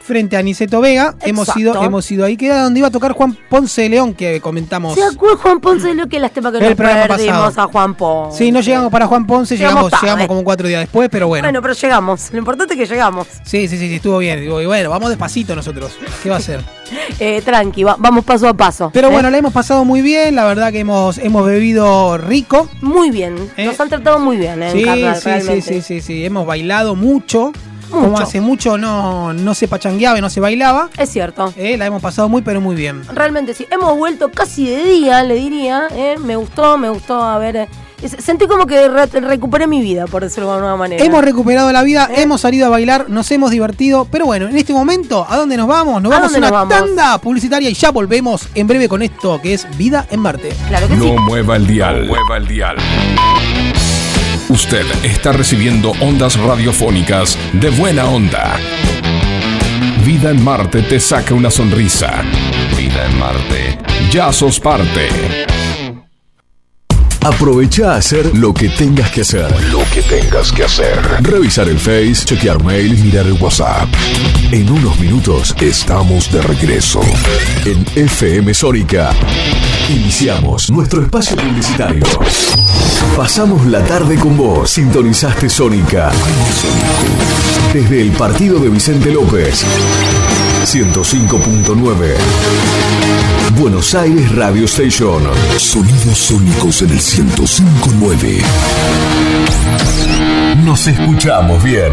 frente a Niceto Vega. Hemos ido, hemos ido ahí, que era donde iba a tocar Juan Ponce de León, que comentamos. ¿Se acuerda Juan Ponce de lo que lástima que El nos perdimos pasado. a Juan Ponce? Sí, no llegamos para Juan Ponce, Llegamos llegamos, como cuatro días después, pero bueno. Bueno, pero llegamos. Lo importante es que llegamos. Sí, sí, sí, sí, estuvo bien. Y bueno, vamos despacito nosotros. ¿Qué va a ser? Eh, tranqui, va- vamos paso a paso. Pero ¿eh? bueno, la hemos pasado muy bien, la verdad que hemos, hemos bebido rico. Muy bien. Nos han tratado muy bien, ¿eh? en Sí, Carnal, sí, sí, sí, sí, sí, hemos bailado mucho. Como hace mucho no, no se pachangueaba y no se bailaba. Es cierto. Eh, la hemos pasado muy, pero muy bien. Realmente sí. Hemos vuelto casi de día, le diría. ¿eh? Me gustó, me gustó haber. eh, Sentí como que re- recuperé mi vida, por decirlo de alguna manera. Hemos recuperado la vida, ¿Eh? hemos salido a bailar, nos hemos divertido. Pero bueno, en este momento, ¿a dónde nos vamos? Nos ¿A vamos a una vamos? tanda publicitaria y ya volvemos en breve con esto que es Vida en Marte. Claro que No sí. mueva el dial. mueva el dial. Usted está recibiendo ondas radiofónicas de buena onda. Vida en Marte te saca una sonrisa. Vida en Marte. Ya sos parte. Aprovecha a hacer lo que tengas que hacer. Lo que tengas que hacer. Revisar el Face, chequear mail, mirar el WhatsApp. En unos minutos estamos de regreso. En FM Sónica. Iniciamos nuestro espacio publicitario. Pasamos la tarde con vos. Sintonizaste Sónica. Desde el partido de Vicente López. 105.9. Buenos Aires Radio Station. Sonidos sónicos en el 1059. Nos escuchamos bien.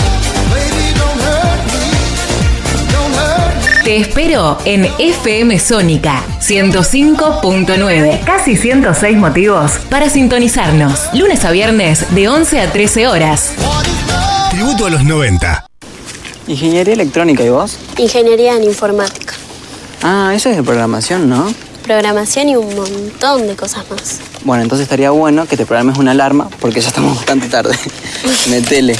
Te espero en FM Sónica 105.9. Casi 106 motivos para sintonizarnos. Lunes a viernes de 11 a 13 horas. Tributo a los 90. Ingeniería electrónica, ¿y vos? Ingeniería en informática, Ah, eso es de programación, ¿no? programación y un montón de cosas más. Bueno, entonces estaría bueno que te programes una alarma porque ya estamos bastante tarde. Metele.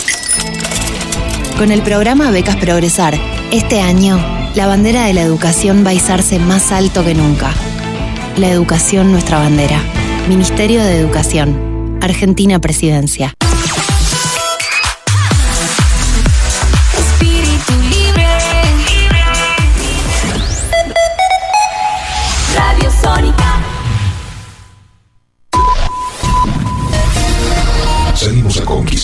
Con el programa Becas Progresar, este año, la bandera de la educación va a izarse más alto que nunca. La educación, nuestra bandera. Ministerio de Educación. Argentina Presidencia.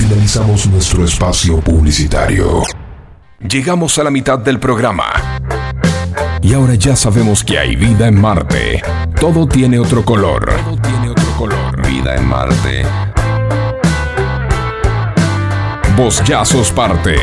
Finalizamos nuestro espacio publicitario. Llegamos a la mitad del programa. Y ahora ya sabemos que hay vida en Marte. Todo tiene otro color. Todo tiene otro color. Vida en Marte. Vos ya sos parte.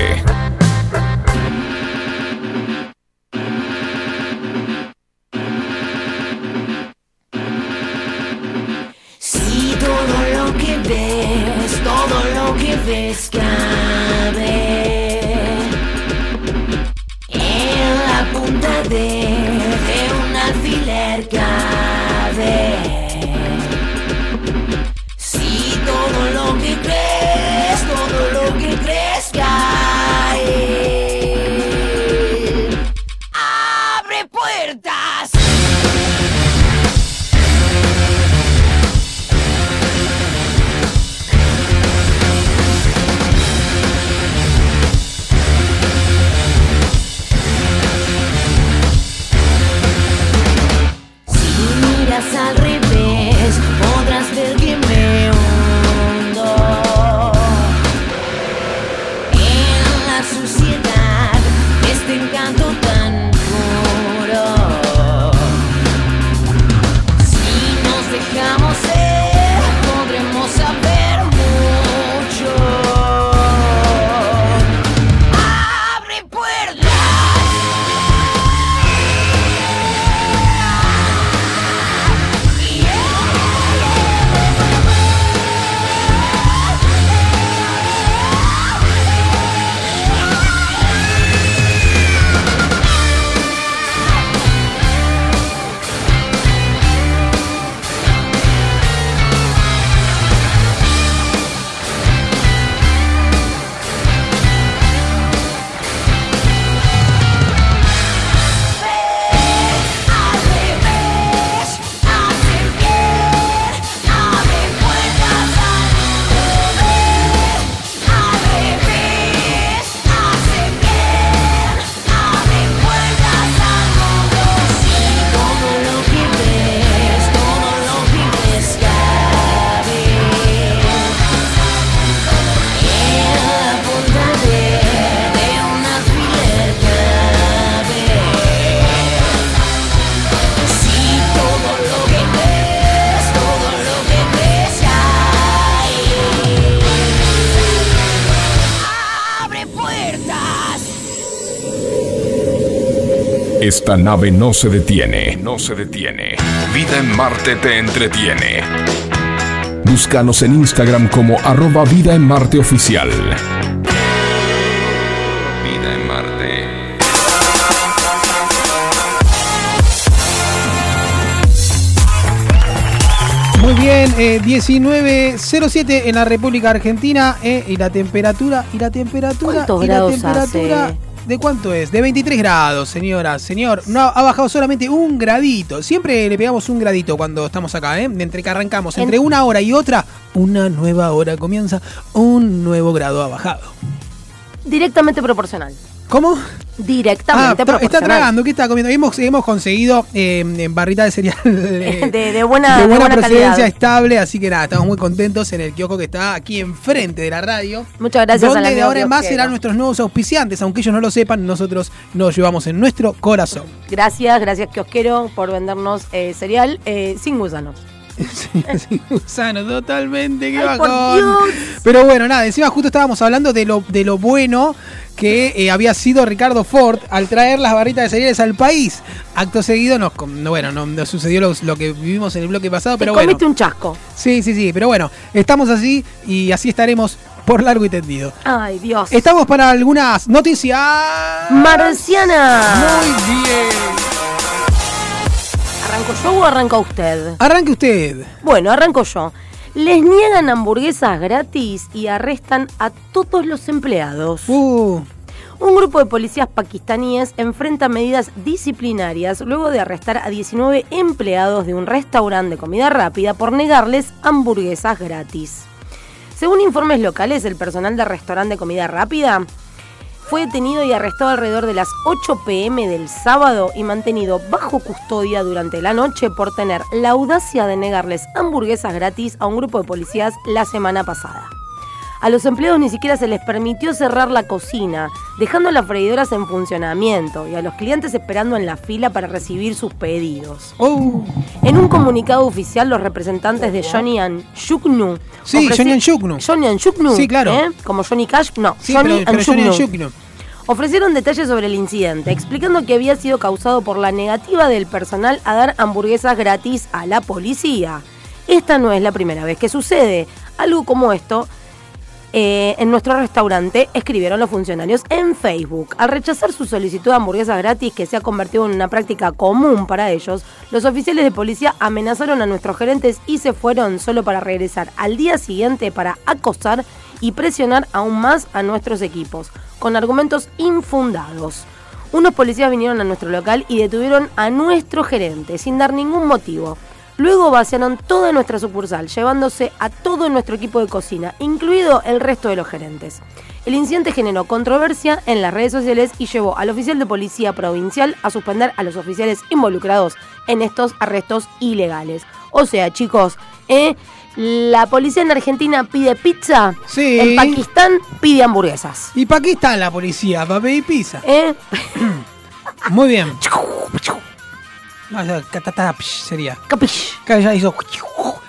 Esta nave no se detiene. No se detiene. Vida en Marte te entretiene. Búscanos en Instagram como arroba Vida en Marte Oficial. Vida en Marte. Muy bien, eh, 19.07 en la República Argentina eh, y la temperatura, y la temperatura, ¿Cuántos y la temperatura, hace? ¿De cuánto es? De 23 grados, señora, señor. No, ha bajado solamente un gradito. Siempre le pegamos un gradito cuando estamos acá, ¿eh? Entre que arrancamos, En- entre una hora y otra, una nueva hora comienza, un nuevo grado ha bajado. Directamente proporcional. ¿Cómo? Directamente Ah, está- proporcional. está tragando, ¿qué está comiendo? Hemos, hemos conseguido eh, barrita de cereal eh, de, de buena, de buena, buena procedencia calidad. estable, así que nada, estamos muy contentos en el kiosco que está aquí enfrente de la radio. Muchas gracias Donde de ahora en más serán nuestros nuevos auspiciantes, aunque ellos no lo sepan, nosotros nos llevamos en nuestro corazón. Gracias, gracias Kiosquero por vendernos eh, cereal eh, sin gusanos. Sin gusano, totalmente, qué Ay, bajón. Pero bueno, nada, encima justo estábamos hablando de lo, de lo bueno que eh, había sido Ricardo Ford al traer las barritas de cereales al país. Acto seguido nos, bueno, no, no sucedió lo, lo que vivimos en el bloque pasado, Te pero bueno. comiste un chasco. Sí, sí, sí, pero bueno, estamos así y así estaremos por largo y tendido. Ay, Dios. Estamos para algunas noticias. Marciana. Muy bien. ¿Arranco yo o arranca usted? Arranque usted. Bueno, arranco yo. Les niegan hamburguesas gratis y arrestan a todos los empleados. Uh. Un grupo de policías pakistaníes enfrenta medidas disciplinarias luego de arrestar a 19 empleados de un restaurante de comida rápida por negarles hamburguesas gratis. Según informes locales, el personal del restaurante de comida rápida fue detenido y arrestado alrededor de las 8 pm del sábado y mantenido bajo custodia durante la noche por tener la audacia de negarles hamburguesas gratis a un grupo de policías la semana pasada. A los empleados ni siquiera se les permitió cerrar la cocina, dejando las freidoras en funcionamiento y a los clientes esperando en la fila para recibir sus pedidos. Oh. En un comunicado oficial, los representantes de Johnny and Shuknu. Sí, Johnny and Shuknu. Johnny and Shuknu. Sí, claro. ¿eh? Como Johnny Cash, no. Sí, Johnny pero, and pero Johnny and Shuknu. Shuknu. Ofrecieron detalles sobre el incidente, explicando que había sido causado por la negativa del personal a dar hamburguesas gratis a la policía. Esta no es la primera vez que sucede. Algo como esto eh, en nuestro restaurante, escribieron los funcionarios en Facebook. Al rechazar su solicitud de hamburguesas gratis, que se ha convertido en una práctica común para ellos, los oficiales de policía amenazaron a nuestros gerentes y se fueron solo para regresar al día siguiente para acosar y presionar aún más a nuestros equipos, con argumentos infundados. Unos policías vinieron a nuestro local y detuvieron a nuestro gerente sin dar ningún motivo. Luego vaciaron toda nuestra sucursal, llevándose a todo nuestro equipo de cocina, incluido el resto de los gerentes. El incidente generó controversia en las redes sociales y llevó al oficial de policía provincial a suspender a los oficiales involucrados en estos arrestos ilegales. O sea, chicos, ¿eh? la policía en Argentina pide pizza, Sí. en Pakistán pide hamburguesas. ¿Y está la policía? ¿Para pedir pizza? ¿Eh? Muy bien. No, ya, catatapish sería. Capish. Ya hizo.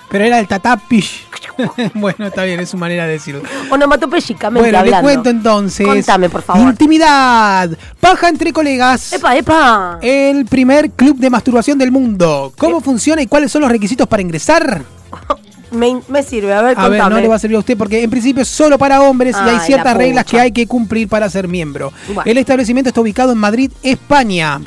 Pero era el tatapish. bueno, está bien, es su manera de decirlo. Onomatopéyicamente Bueno, hablando. le cuento entonces. Contame, por favor. Intimidad. Paja entre colegas. ¡Epa, epa! El primer club de masturbación del mundo. ¿Cómo funciona y cuáles son los requisitos para ingresar? Me, me sirve, a ver, A ver, no le va a servir a usted porque en principio es solo para hombres y Ay, hay ciertas reglas que hay que cumplir para ser miembro. Bueno. El establecimiento está ubicado en Madrid, España.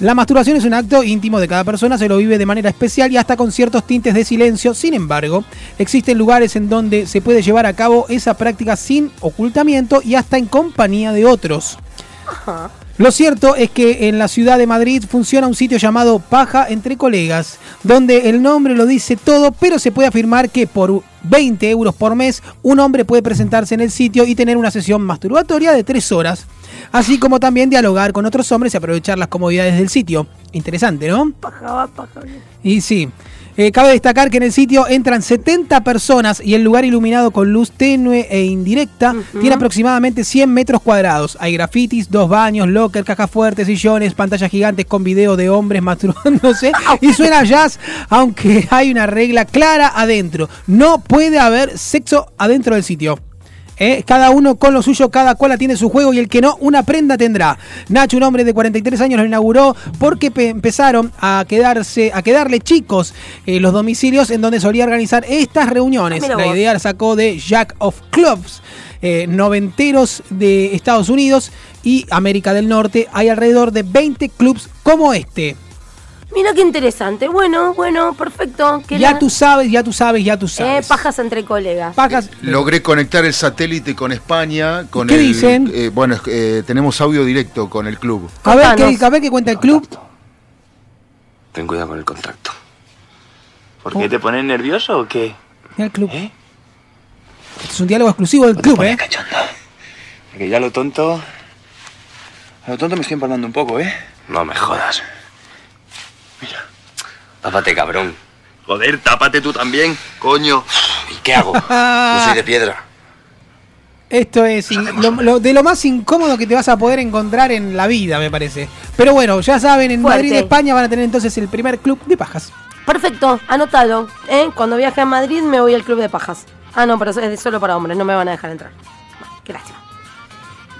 La masturbación es un acto íntimo de cada persona, se lo vive de manera especial y hasta con ciertos tintes de silencio. Sin embargo, existen lugares en donde se puede llevar a cabo esa práctica sin ocultamiento y hasta en compañía de otros. Lo cierto es que en la ciudad de Madrid funciona un sitio llamado Paja entre Colegas, donde el nombre lo dice todo, pero se puede afirmar que por 20 euros por mes un hombre puede presentarse en el sitio y tener una sesión masturbatoria de 3 horas, así como también dialogar con otros hombres y aprovechar las comodidades del sitio. Interesante, ¿no? Paja va, paja. Y sí. Eh, cabe destacar que en el sitio entran 70 personas y el lugar iluminado con luz tenue e indirecta tiene aproximadamente 100 metros cuadrados. Hay grafitis, dos baños, locker, cajas fuertes, sillones, pantallas gigantes con video de hombres masturbándose y suena jazz, aunque hay una regla clara adentro. No puede haber sexo adentro del sitio. ¿Eh? Cada uno con lo suyo, cada cual atiende su juego y el que no, una prenda tendrá. Nacho, un hombre de 43 años, lo inauguró porque pe- empezaron a quedarse, a quedarle chicos eh, los domicilios en donde solía organizar estas reuniones. La idea la sacó de Jack of Clubs, eh, noventeros de Estados Unidos y América del Norte. Hay alrededor de 20 clubs como este. Mira qué interesante. Bueno, bueno, perfecto. Ya la- tú sabes, ya tú sabes, ya tú Eh, sabes. pajas entre colegas. Pajas. Logré conectar el satélite con España. Con ¿Qué el, dicen? eh, bueno, eh, tenemos audio directo con el club. A ver, qué, a ver qué cuenta el club. Ten cuidado con el contacto. ¿Por qué te pones nervioso o qué? Mira el club. Este es un diálogo exclusivo del club, ¿eh? Que ya lo tonto. A lo tonto me estoy empalmando un poco, ¿eh? No me jodas. Mira. Tápate, cabrón. Joder, tápate tú también, coño. ¿Y qué hago? No soy de piedra. Esto es in- lo- lo- de lo más incómodo que te vas a poder encontrar en la vida, me parece. Pero bueno, ya saben, en Fuerte. Madrid, España, van a tener entonces el primer club de pajas. Perfecto, anótalo. ¿eh? Cuando viaje a Madrid me voy al club de pajas. Ah, no, pero es solo para hombres, no me van a dejar entrar. Qué lástima.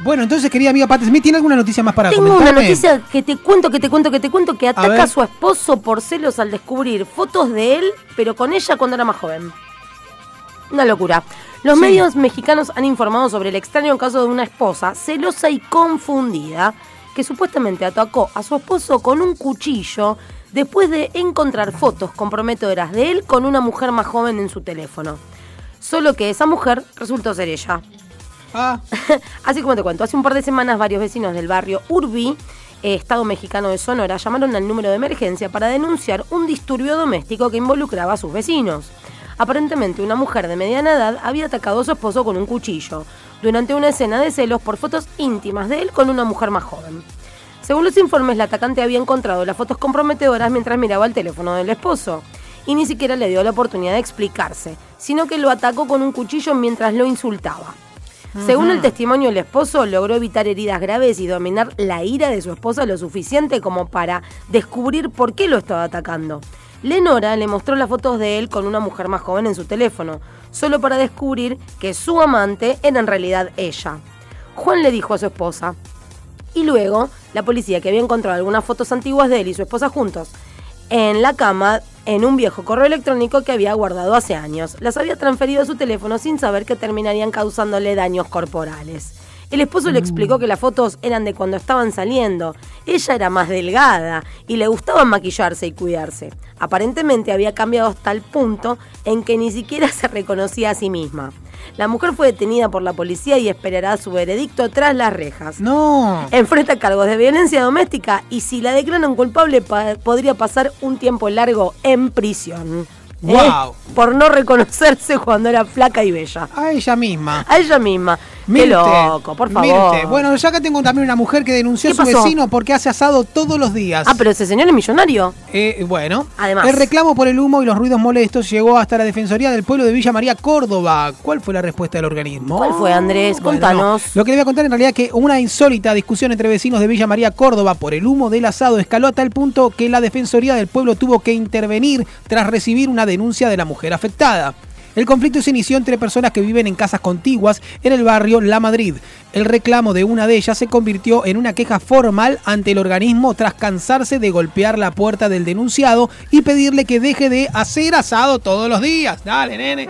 Bueno, entonces, querida amiga Pat Smith, ¿tiene alguna noticia más para Tengo una noticia que te cuento, que te cuento, que te cuento, que ataca a su esposo por celos al descubrir fotos de él, pero con ella cuando era más joven. Una locura. Los Sí. medios mexicanos han informado sobre el extraño caso de una esposa celosa y confundida que supuestamente atacó a su esposo con un cuchillo después de encontrar fotos comprometedoras de él con una mujer más joven en su teléfono. Solo que esa mujer resultó ser ella. Ah. Así como te cuento, hace un par de semanas varios vecinos del barrio Urbi, eh, estado mexicano de Sonora, llamaron al número de emergencia para denunciar un disturbio doméstico que involucraba a sus vecinos. Aparentemente una mujer de mediana edad había atacado a su esposo con un cuchillo, durante una escena de celos por fotos íntimas de él con una mujer más joven. Según los informes, la atacante había encontrado las fotos comprometedoras mientras miraba el teléfono del esposo. Y ni siquiera le dio la oportunidad de explicarse, sino que lo atacó con un cuchillo mientras lo insultaba. Según el testimonio del esposo, logró evitar heridas graves y dominar la ira de su esposa lo suficiente como para descubrir por qué lo estaba atacando. Lenora le mostró las fotos de él con una mujer más joven en su teléfono, solo para descubrir que su amante era en realidad ella. Juan le dijo a su esposa, y luego, la policía que había encontrado algunas fotos antiguas de él y su esposa juntos en la cama en un viejo correo electrónico que había guardado hace años. Las había transferido a su teléfono sin saber que terminarían causándole daños corporales. El esposo le explicó que las fotos eran de cuando estaban saliendo. Ella era más delgada y le gustaba maquillarse y cuidarse. Aparentemente había cambiado hasta el punto en que ni siquiera se reconocía a sí misma. La mujer fue detenida por la policía y esperará su veredicto tras las rejas. No. Enfrenta cargos de violencia doméstica y si la declaran culpable pa- podría pasar un tiempo largo en prisión. ¿eh? Guau. Por no reconocerse cuando era flaca y bella. A ella misma. A ella misma. Qué Mirte, loco, por favor. Mirte. Bueno, ya acá tengo también una mujer que denunció a ¿Qué su pasó? vecino porque hace asado todos los días. Ah, pero ese señor es millonario. Eh, bueno, Además. el reclamo por el humo y los ruidos molestos llegó hasta la Defensoría del Pueblo de Villa María, Córdoba. ¿Cuál fue la respuesta del organismo? ¿Cuál fue, Andrés? Bueno, Contanos. Lo que le voy a contar en realidad es que una insólita discusión entre vecinos de Villa María, Córdoba, por el humo del asado escaló a tal punto que la Defensoría del Pueblo tuvo que intervenir tras recibir una denuncia de la mujer afectada. El conflicto se inició entre personas que viven en casas contiguas en el barrio La Madrid. El reclamo de una de ellas se convirtió en una queja formal ante el organismo tras cansarse de golpear la puerta del denunciado y pedirle que deje de hacer asado todos los días. Dale, nene.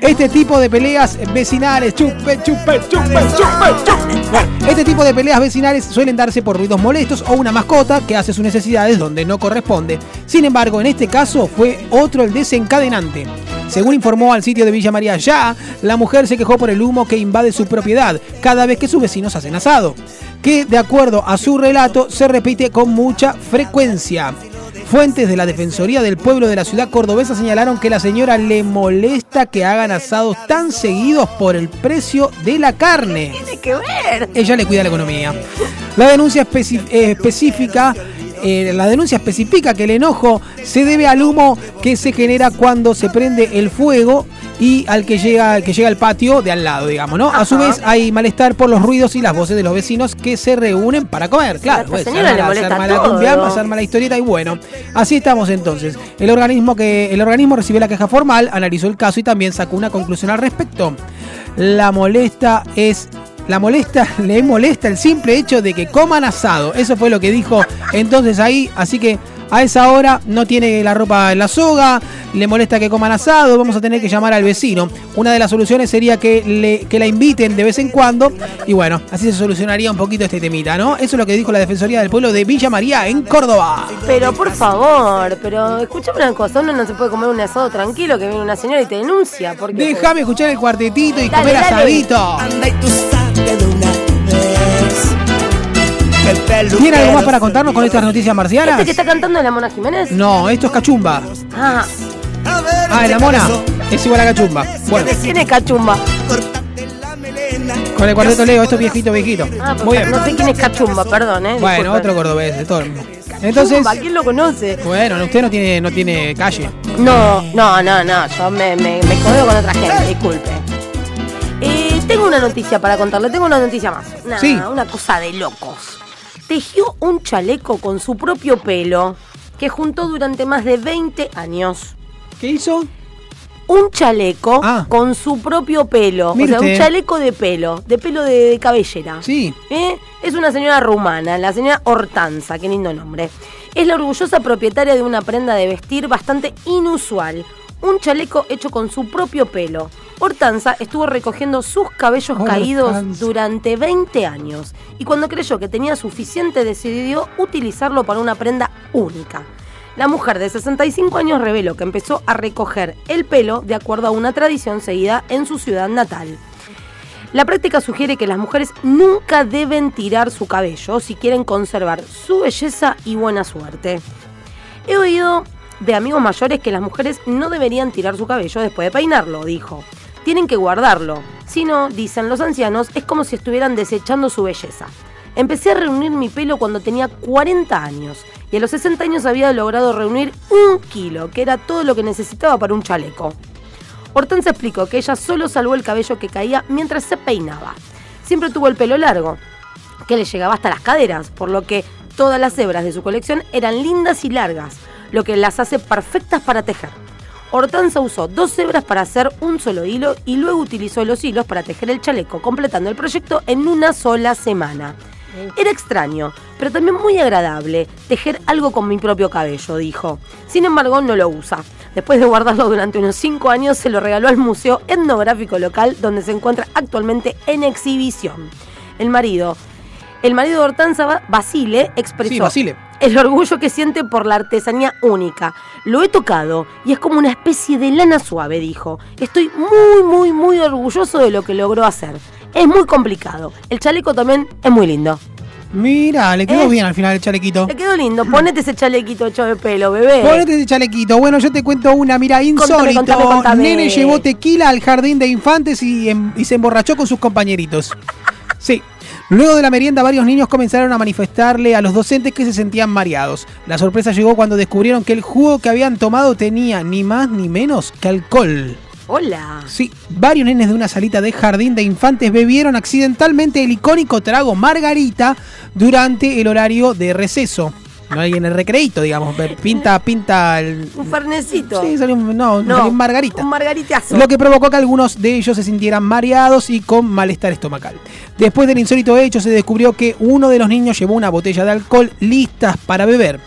Este tipo de peleas vecinales, chupe, chupe, chupe, chupe, este tipo de peleas vecinales suelen darse por ruidos molestos o una mascota que hace sus necesidades donde no corresponde. Sin embargo, en este caso fue otro el desencadenante. Según informó al sitio de Villa María Ya, la mujer se quejó por el humo que invade su propiedad cada vez que sus vecinos hacen asado, que de acuerdo a su relato se repite con mucha frecuencia. Fuentes de la Defensoría del Pueblo de la ciudad cordobesa señalaron que la señora le molesta que hagan asados tan seguidos por el precio de la carne. Tiene que ver. Ella le cuida la economía. La denuncia eh, específica. Eh, la denuncia especifica que el enojo se debe al humo que se genera cuando se prende el fuego y al que llega, que llega al patio de al lado, digamos, ¿no? A su vez hay malestar por los ruidos y las voces de los vecinos que se reúnen para comer. Claro, pues, se señora arma le arma la cumbia, arma la historieta y bueno, así estamos entonces. El organismo que el organismo recibió la queja formal, analizó el caso y también sacó una conclusión al respecto. La molesta es la molesta, le molesta el simple hecho de que coman asado. Eso fue lo que dijo entonces ahí. Así que a esa hora no tiene la ropa en la soga, le molesta que coman asado, vamos a tener que llamar al vecino. Una de las soluciones sería que, le, que la inviten de vez en cuando. Y bueno, así se solucionaría un poquito este temita, ¿no? Eso es lo que dijo la Defensoría del Pueblo de Villa María en Córdoba. Pero por favor, pero escúchame una cosa, uno no se puede comer un asado tranquilo que viene una señora y te denuncia. Porque Déjame escuchar el cuartetito y Dale, comer dale. asadito. ¿Tiene algo más para contarnos con estas noticias marcianas? ¿Este que está cantando es la Mona Jiménez? No, esto es cachumba. Ah, Ah, la mona es igual a cachumba. Bueno, ¿quién es Cachumba? con el cuarteto Leo, esto es viejito, viejito. Ah, pues, Muy bien. no sé quién es Cachumba, perdón, ¿eh? Bueno, otro cordobés, de todo el mundo. Entonces, Cachumba, ¿quién lo conoce? bueno, usted no tiene, no tiene calle. No, no, no, no, yo me, me, me codeo con otra gente, disculpe. Eh, tengo una noticia para contarle, tengo una noticia más. Una, Sí. una cosa de locos. Tejió un chaleco con su propio pelo. que juntó durante más de 20 años. ¿Qué hizo? Un chaleco con su propio pelo. O sea, un chaleco de pelo, de pelo de, de cabellera. Sí. ¿Eh? Es una señora rumana, la señora Hortanza, qué lindo nombre. Es la orgullosa propietaria de una prenda de vestir bastante inusual. Un chaleco hecho con su propio pelo. Hortanza estuvo recogiendo sus cabellos caídos durante 20 años y cuando creyó que tenía suficiente decidió utilizarlo para una prenda única. La mujer de 65 años reveló que empezó a recoger el pelo de acuerdo a una tradición seguida en su ciudad natal. La práctica sugiere que las mujeres nunca deben tirar su cabello si quieren conservar su belleza y buena suerte. He oído de amigos mayores que las mujeres no deberían tirar su cabello después de peinarlo, dijo. Tienen que guardarlo. Si no, dicen los ancianos, es como si estuvieran desechando su belleza. Empecé a reunir mi pelo cuando tenía 40 años y a los 60 años había logrado reunir un kilo, que era todo lo que necesitaba para un chaleco. Hortense explicó que ella solo salvó el cabello que caía mientras se peinaba. Siempre tuvo el pelo largo, que le llegaba hasta las caderas, por lo que todas las hebras de su colección eran lindas y largas, lo que las hace perfectas para tejer. Hortense usó dos hebras para hacer un solo hilo y luego utilizó los hilos para tejer el chaleco, completando el proyecto en una sola semana. Era extraño, pero también muy agradable tejer algo con mi propio cabello, dijo. Sin embargo, no lo usa. Después de guardarlo durante unos 5 años, se lo regaló al Museo Etnográfico Local, donde se encuentra actualmente en exhibición. El marido, el marido de Hortanza, Ba- Basile, expresó Sí, Basile. el orgullo que siente por la artesanía única. Lo he tocado y es como una especie de lana suave, dijo. Estoy muy, muy, muy orgulloso de lo que logró hacer. Es muy complicado. El chaleco también es muy lindo. Mira, le quedó ¿Eh? bien al final el chalequito. Le quedó lindo. Ponete ese chalequito hecho de pelo, bebé. Ponete ese chalequito. Bueno, yo te cuento una, mira, insólito. contame, contame. Nene llevó tequila al jardín de infantes y, em- y se emborrachó con sus compañeritos. Sí. Luego de la merienda, varios niños comenzaron a manifestarle a los docentes que se sentían mareados. La sorpresa llegó cuando descubrieron que el jugo que habían tomado tenía ni más ni menos que alcohol. Hola. Sí, varios nenes de una salita de jardín de infantes bebieron accidentalmente el icónico trago Margarita durante el horario de receso. No hay en el recreito, digamos. Pinta, pinta el. Un fernecito. Sí, salió un, no, No, salió un Margarita. Un margaritazo. Lo que provocó que algunos de ellos se sintieran mareados y con malestar estomacal. Después del insólito hecho, se descubrió que uno de los niños llevó una botella de alcohol listas para beber.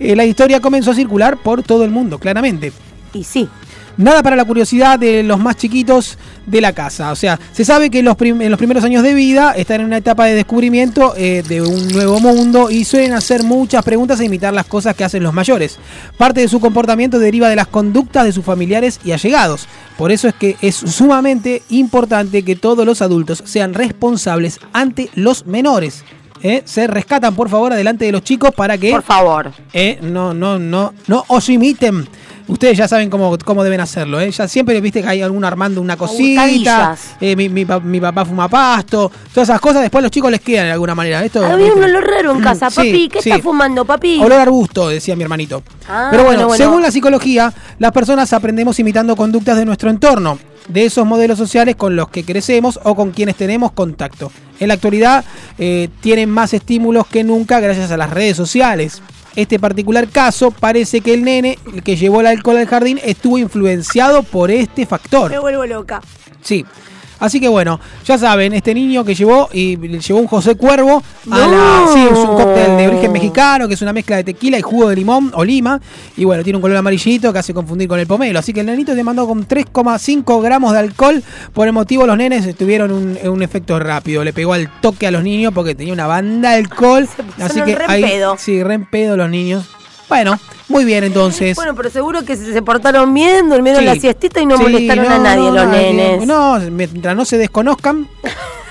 Eh, la historia comenzó a circular por todo el mundo, claramente. Y sí. Nada para la curiosidad de los más chiquitos de la casa. O sea, se sabe que en los, prim- en los primeros años de vida están en una etapa de descubrimiento eh, de un nuevo mundo y suelen hacer muchas preguntas e imitar las cosas que hacen los mayores. Parte de su comportamiento deriva de las conductas de sus familiares y allegados. Por eso es que es sumamente importante que todos los adultos sean responsables ante los menores. ¿eh? Se rescatan, por favor, adelante de los chicos para que... Por favor. Eh, no, no, no, no os imiten. Ustedes ya saben cómo, cómo deben hacerlo, ¿eh? Ya siempre viste que hay alguno armando una cosita. Eh, mi, mi mi papá fuma pasto. Todas esas cosas después los chicos les quedan de alguna manera. Esto, Había un olor raro en Mm, casa. sí, Papi, ¿qué sí. está fumando, papi? Olor arbusto, decía mi hermanito. Ah, Pero bueno, bueno, bueno. según la psicología, las personas aprendemos imitando conductas de nuestro entorno, de esos modelos sociales con los que crecemos o con quienes tenemos contacto. En la actualidad eh, tienen más estímulos que nunca gracias a las redes sociales. Este particular caso parece que el nene el que llevó el alcohol al jardín estuvo influenciado por este factor. Me vuelvo loca. Sí. Así que bueno, ya saben, este niño que llevó y llevó un José Cuervo a No. la. Sí, es un cóctel de origen mexicano, que es una mezcla de tequila y jugo de limón o lima. Y bueno, tiene un color amarillito que hace confundir con el pomelo. Así que el nenito te mandó con 3,5 gramos de alcohol. Por el motivo, los nenes tuvieron un, un efecto rápido. Le pegó al toque a los niños porque tenía una banda de alcohol. Así que re ahí. pedo. Sí, re en pedo los niños. Bueno, muy bien entonces. Bueno, pero seguro que se portaron bien, durmieron Sí. la siestita y no Sí, molestaron a nadie no, los nenes. No, mientras no se desconozcan,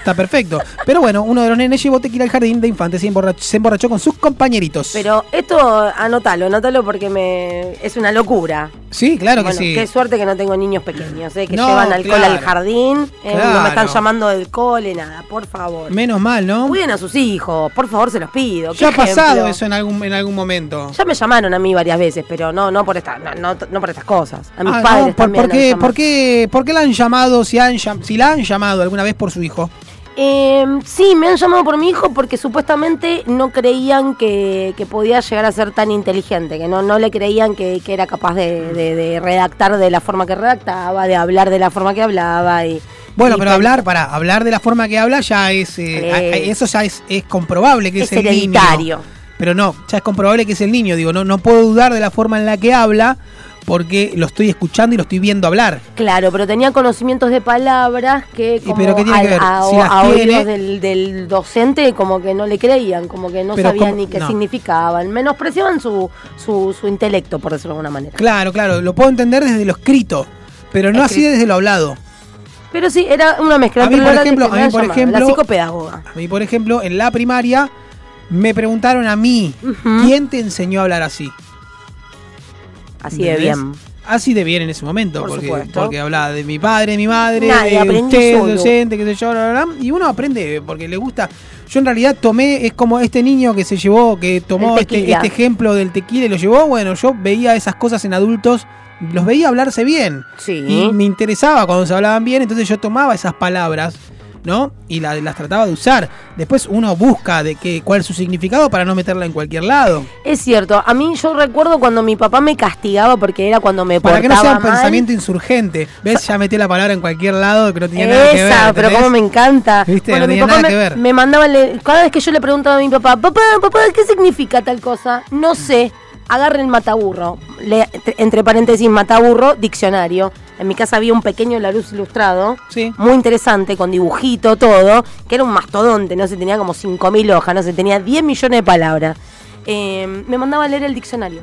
está perfecto. Pero bueno, uno de los nenes llevó tequila al jardín de infantes y se emborrachó con sus compañeritos. Pero esto, anótalo, anótalo porque me es una locura. sí, claro bueno, que sí. qué suerte que no tengo niños pequeños, eh, que No, llevan alcohol claro. al jardín, eh, no me están llamando del cole, nada, por favor. Menos mal, ¿no? Cuiden a sus hijos, por favor, se los pido. Ya ha pasado eso en algún, en algún momento. Ya me llamaron a mí varias veces, pero no, no por esta, no, no, no por estas cosas. A mis Ah, padres por, también por qué, por, qué, ¿Por qué la han llamado? Si, han, si la han llamado alguna vez por su hijo. Eh, sí, me han llamado por mi hijo porque supuestamente no creían que, que podía llegar a ser tan inteligente, que no, no le creían que, que era capaz de, de- de redactar de la forma que redactaba, de hablar de la forma que hablaba. Y, Bueno, y pero hablar, para hablar de la forma que habla ya es. eh, Eh, eso ya es, es comprobable que es, es el hereditario. niño. Pero no, ya es comprobable que es el niño. Digo, no, no puedo dudar de la forma en la que habla porque lo estoy escuchando y lo estoy viendo hablar. Claro, pero tenía conocimientos de palabras que como pero qué tiene a, que ver? a- Si a oídos del, del docente como que no le creían, como que no Pero sabían ni qué No. significaban, menospreciaban su, su, su intelecto, por decirlo de alguna manera. Claro, claro, lo puedo entender desde lo escrito, pero no así desde lo hablado. Pero sí, era una mezcla. A mí, por ejemplo, a mí, por llamada, ejemplo- La psicopedagoga. A mí, por ejemplo, en la primaria me preguntaron a mí, ¿quién te enseñó a hablar así? Así de ¿Entendés? bien. Así de bien en ese momento, Por porque, supuesto. porque hablaba de mi padre, de mi madre, Nadie, de aprendí usted, solo. docente, qué sé yo, bla, bla, bla, y uno aprende porque le gusta. Yo en realidad tomé, es como este niño que se llevó, que tomó El este, tequila. este ejemplo del tequila y lo llevó, bueno, yo veía esas cosas en adultos, los veía hablarse bien. Sí. Y me interesaba cuando se hablaban bien, entonces yo tomaba esas palabras, ¿no? Y la- las trataba de usar. Después uno busca de qué, cuál es su significado para no meterla en cualquier lado. Es cierto, a mí yo recuerdo cuando mi papá me castigaba porque era cuando me Para que no sea un mal. pensamiento insurgente. ¿Ves? Ya metí la palabra en cualquier lado que no tenía nada que ver. Esa, pero como me encanta. ¿Viste? Bueno, No mi papá nada me, que ver. me mandaba, cada vez que yo le preguntaba a mi papá, papá, papá, ¿qué significa tal cosa? No sé. Agarre el mataburro. Le- entre paréntesis, mataburro, diccionario. En mi casa había un pequeño La Luz ilustrado, muy interesante, con dibujito, todo, que era un mastodonte, no sé, tenía como 5.000 hojas, no sé, tenía 10 millones de palabras. Eh, me mandaba a leer el diccionario.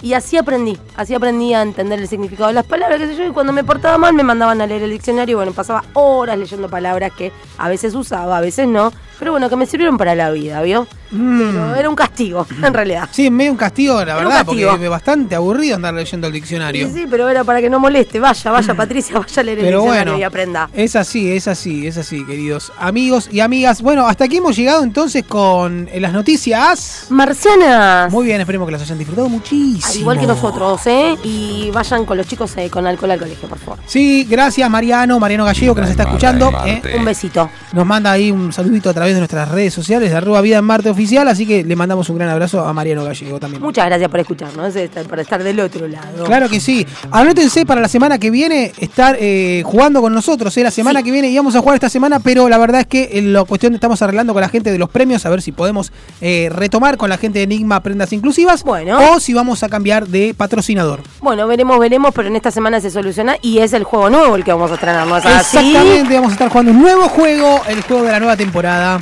Y así aprendí, así aprendí a entender el significado de las palabras, qué sé yo, y cuando me portaba mal me mandaban a leer el diccionario y bueno, pasaba horas leyendo palabras que a veces usaba, a veces no, pero bueno, que me sirvieron para la vida, ¿vio? Pero era un castigo, en realidad. Mm. Sí, medio un castigo, la Era verdad, castigo. porque es bastante aburrido andar leyendo el diccionario. Sí, sí, pero era para que no moleste, vaya, vaya Patricia, vaya a leer el diccionario bueno. y aprenda. Es así, es así, es así, queridos amigos y amigas. Bueno, hasta aquí hemos llegado entonces con eh, las noticias. Marcianas. Muy bien, esperemos que las hayan disfrutado muchísimo. Al igual que nosotros, ¿eh? Y vayan con los chicos eh, con alcohol al colegio, por favor. Sí, gracias Mariano, Mariano Gallego que nos está escuchando. ¿eh? Un besito. Nos manda ahí un saludito a través de nuestras redes sociales de arroba vida en Marte oficial, así que le mandamos un gran abrazo a Mariano Gallego también. Muchas gracias por escucharnos, eh, por estar del otro lado. Claro que sí. Anótense para la semana que viene estar eh, jugando con nosotros. ¿eh? La semana que viene íbamos a jugar esta semana, pero la verdad es que en la cuestión estamos arreglando con la gente de los premios, a ver si podemos eh, retomar con la gente de Enigma Prendas Inclusivas. Bueno. O si vamos a cambiar de patrocinador. Bueno, veremos, veremos, pero en esta semana se soluciona y es el juego nuevo el que vamos a estrenar. Exactamente, vamos a estar jugando un nuevo juego, el juego de la nueva temporada.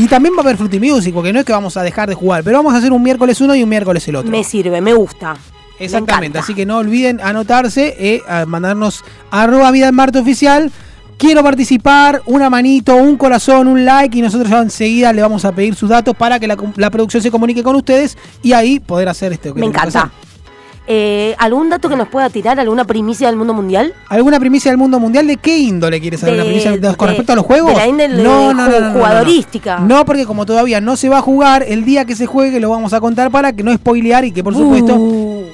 Y también va a haber Fruity Music, porque no es que vamos a dejar de jugar, pero vamos a hacer un miércoles uno y un miércoles el otro. Me sirve, me gusta. Exactamente, así que no olviden anotarse, eh, a mandarnos arroba vida en Marte oficial. Quiero participar, una manito, un corazón, un like y nosotros ya enseguida le vamos a pedir sus datos para que la, la producción se comunique con ustedes y ahí poder hacer esto. que Me encanta. hacer. Eh, ¿Algún dato que nos pueda tirar? ¿Alguna primicia del mundo mundial? ¿Alguna primicia del mundo mundial? ¿De qué índole quieres saber? ¿Una primicia de- con respecto a los juegos? de la índole ju- jugadorística. No, porque como todavía no se va a jugar, el día que se juegue lo vamos a contar para que no spoilear y que por supuesto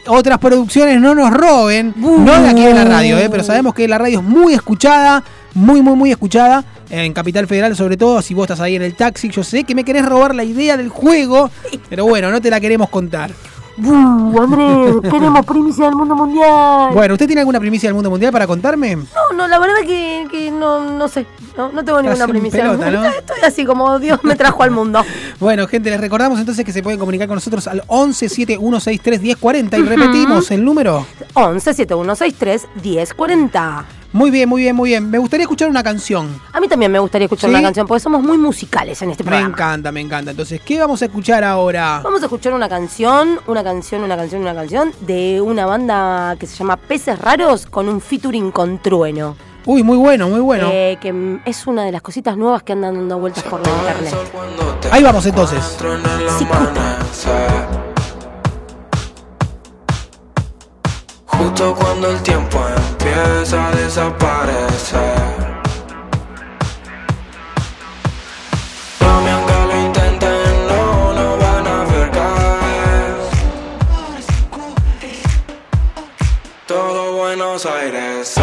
otras producciones no nos roben. No de aquí de la radio, eh, pero sabemos que la radio es muy escuchada, muy, muy, muy escuchada. En Capital Federal, sobre todo, si vos estás ahí en el taxi, yo sé que me querés robar la idea del juego, pero bueno, no te la queremos contar. Uh, Andrés, queremos primicia del mundo mundial. Bueno, ¿usted tiene alguna primicia del mundo mundial para contarme? No, no, la verdad que, que no, no sé. No, no tengo ninguna primicia. pelota, ¿no? Estoy así como Dios me trajo al mundo. Bueno, gente, les recordamos entonces que se pueden comunicar con nosotros al 11 7163 1040 y repetimos el número. 11 7163 1040. Muy bien, muy bien, muy bien. Me gustaría escuchar una canción. A mí también me gustaría escuchar ¿Sí? una canción porque somos muy musicales en este Me programa. encanta, me encanta. Entonces, ¿qué vamos a escuchar ahora? Vamos a escuchar una canción, una canción, una canción, una canción de una banda que se llama Peces Raros con un featuring con Trueno. Uy, muy bueno, muy bueno. Eh, que es una de las cositas nuevas que andan dando vueltas por la internet. Ahí vamos entonces. Justo cuando el tiempo empieza a desaparecer. Mami, aunque lo intenten, no, no van a ver. Todo Buenos Aires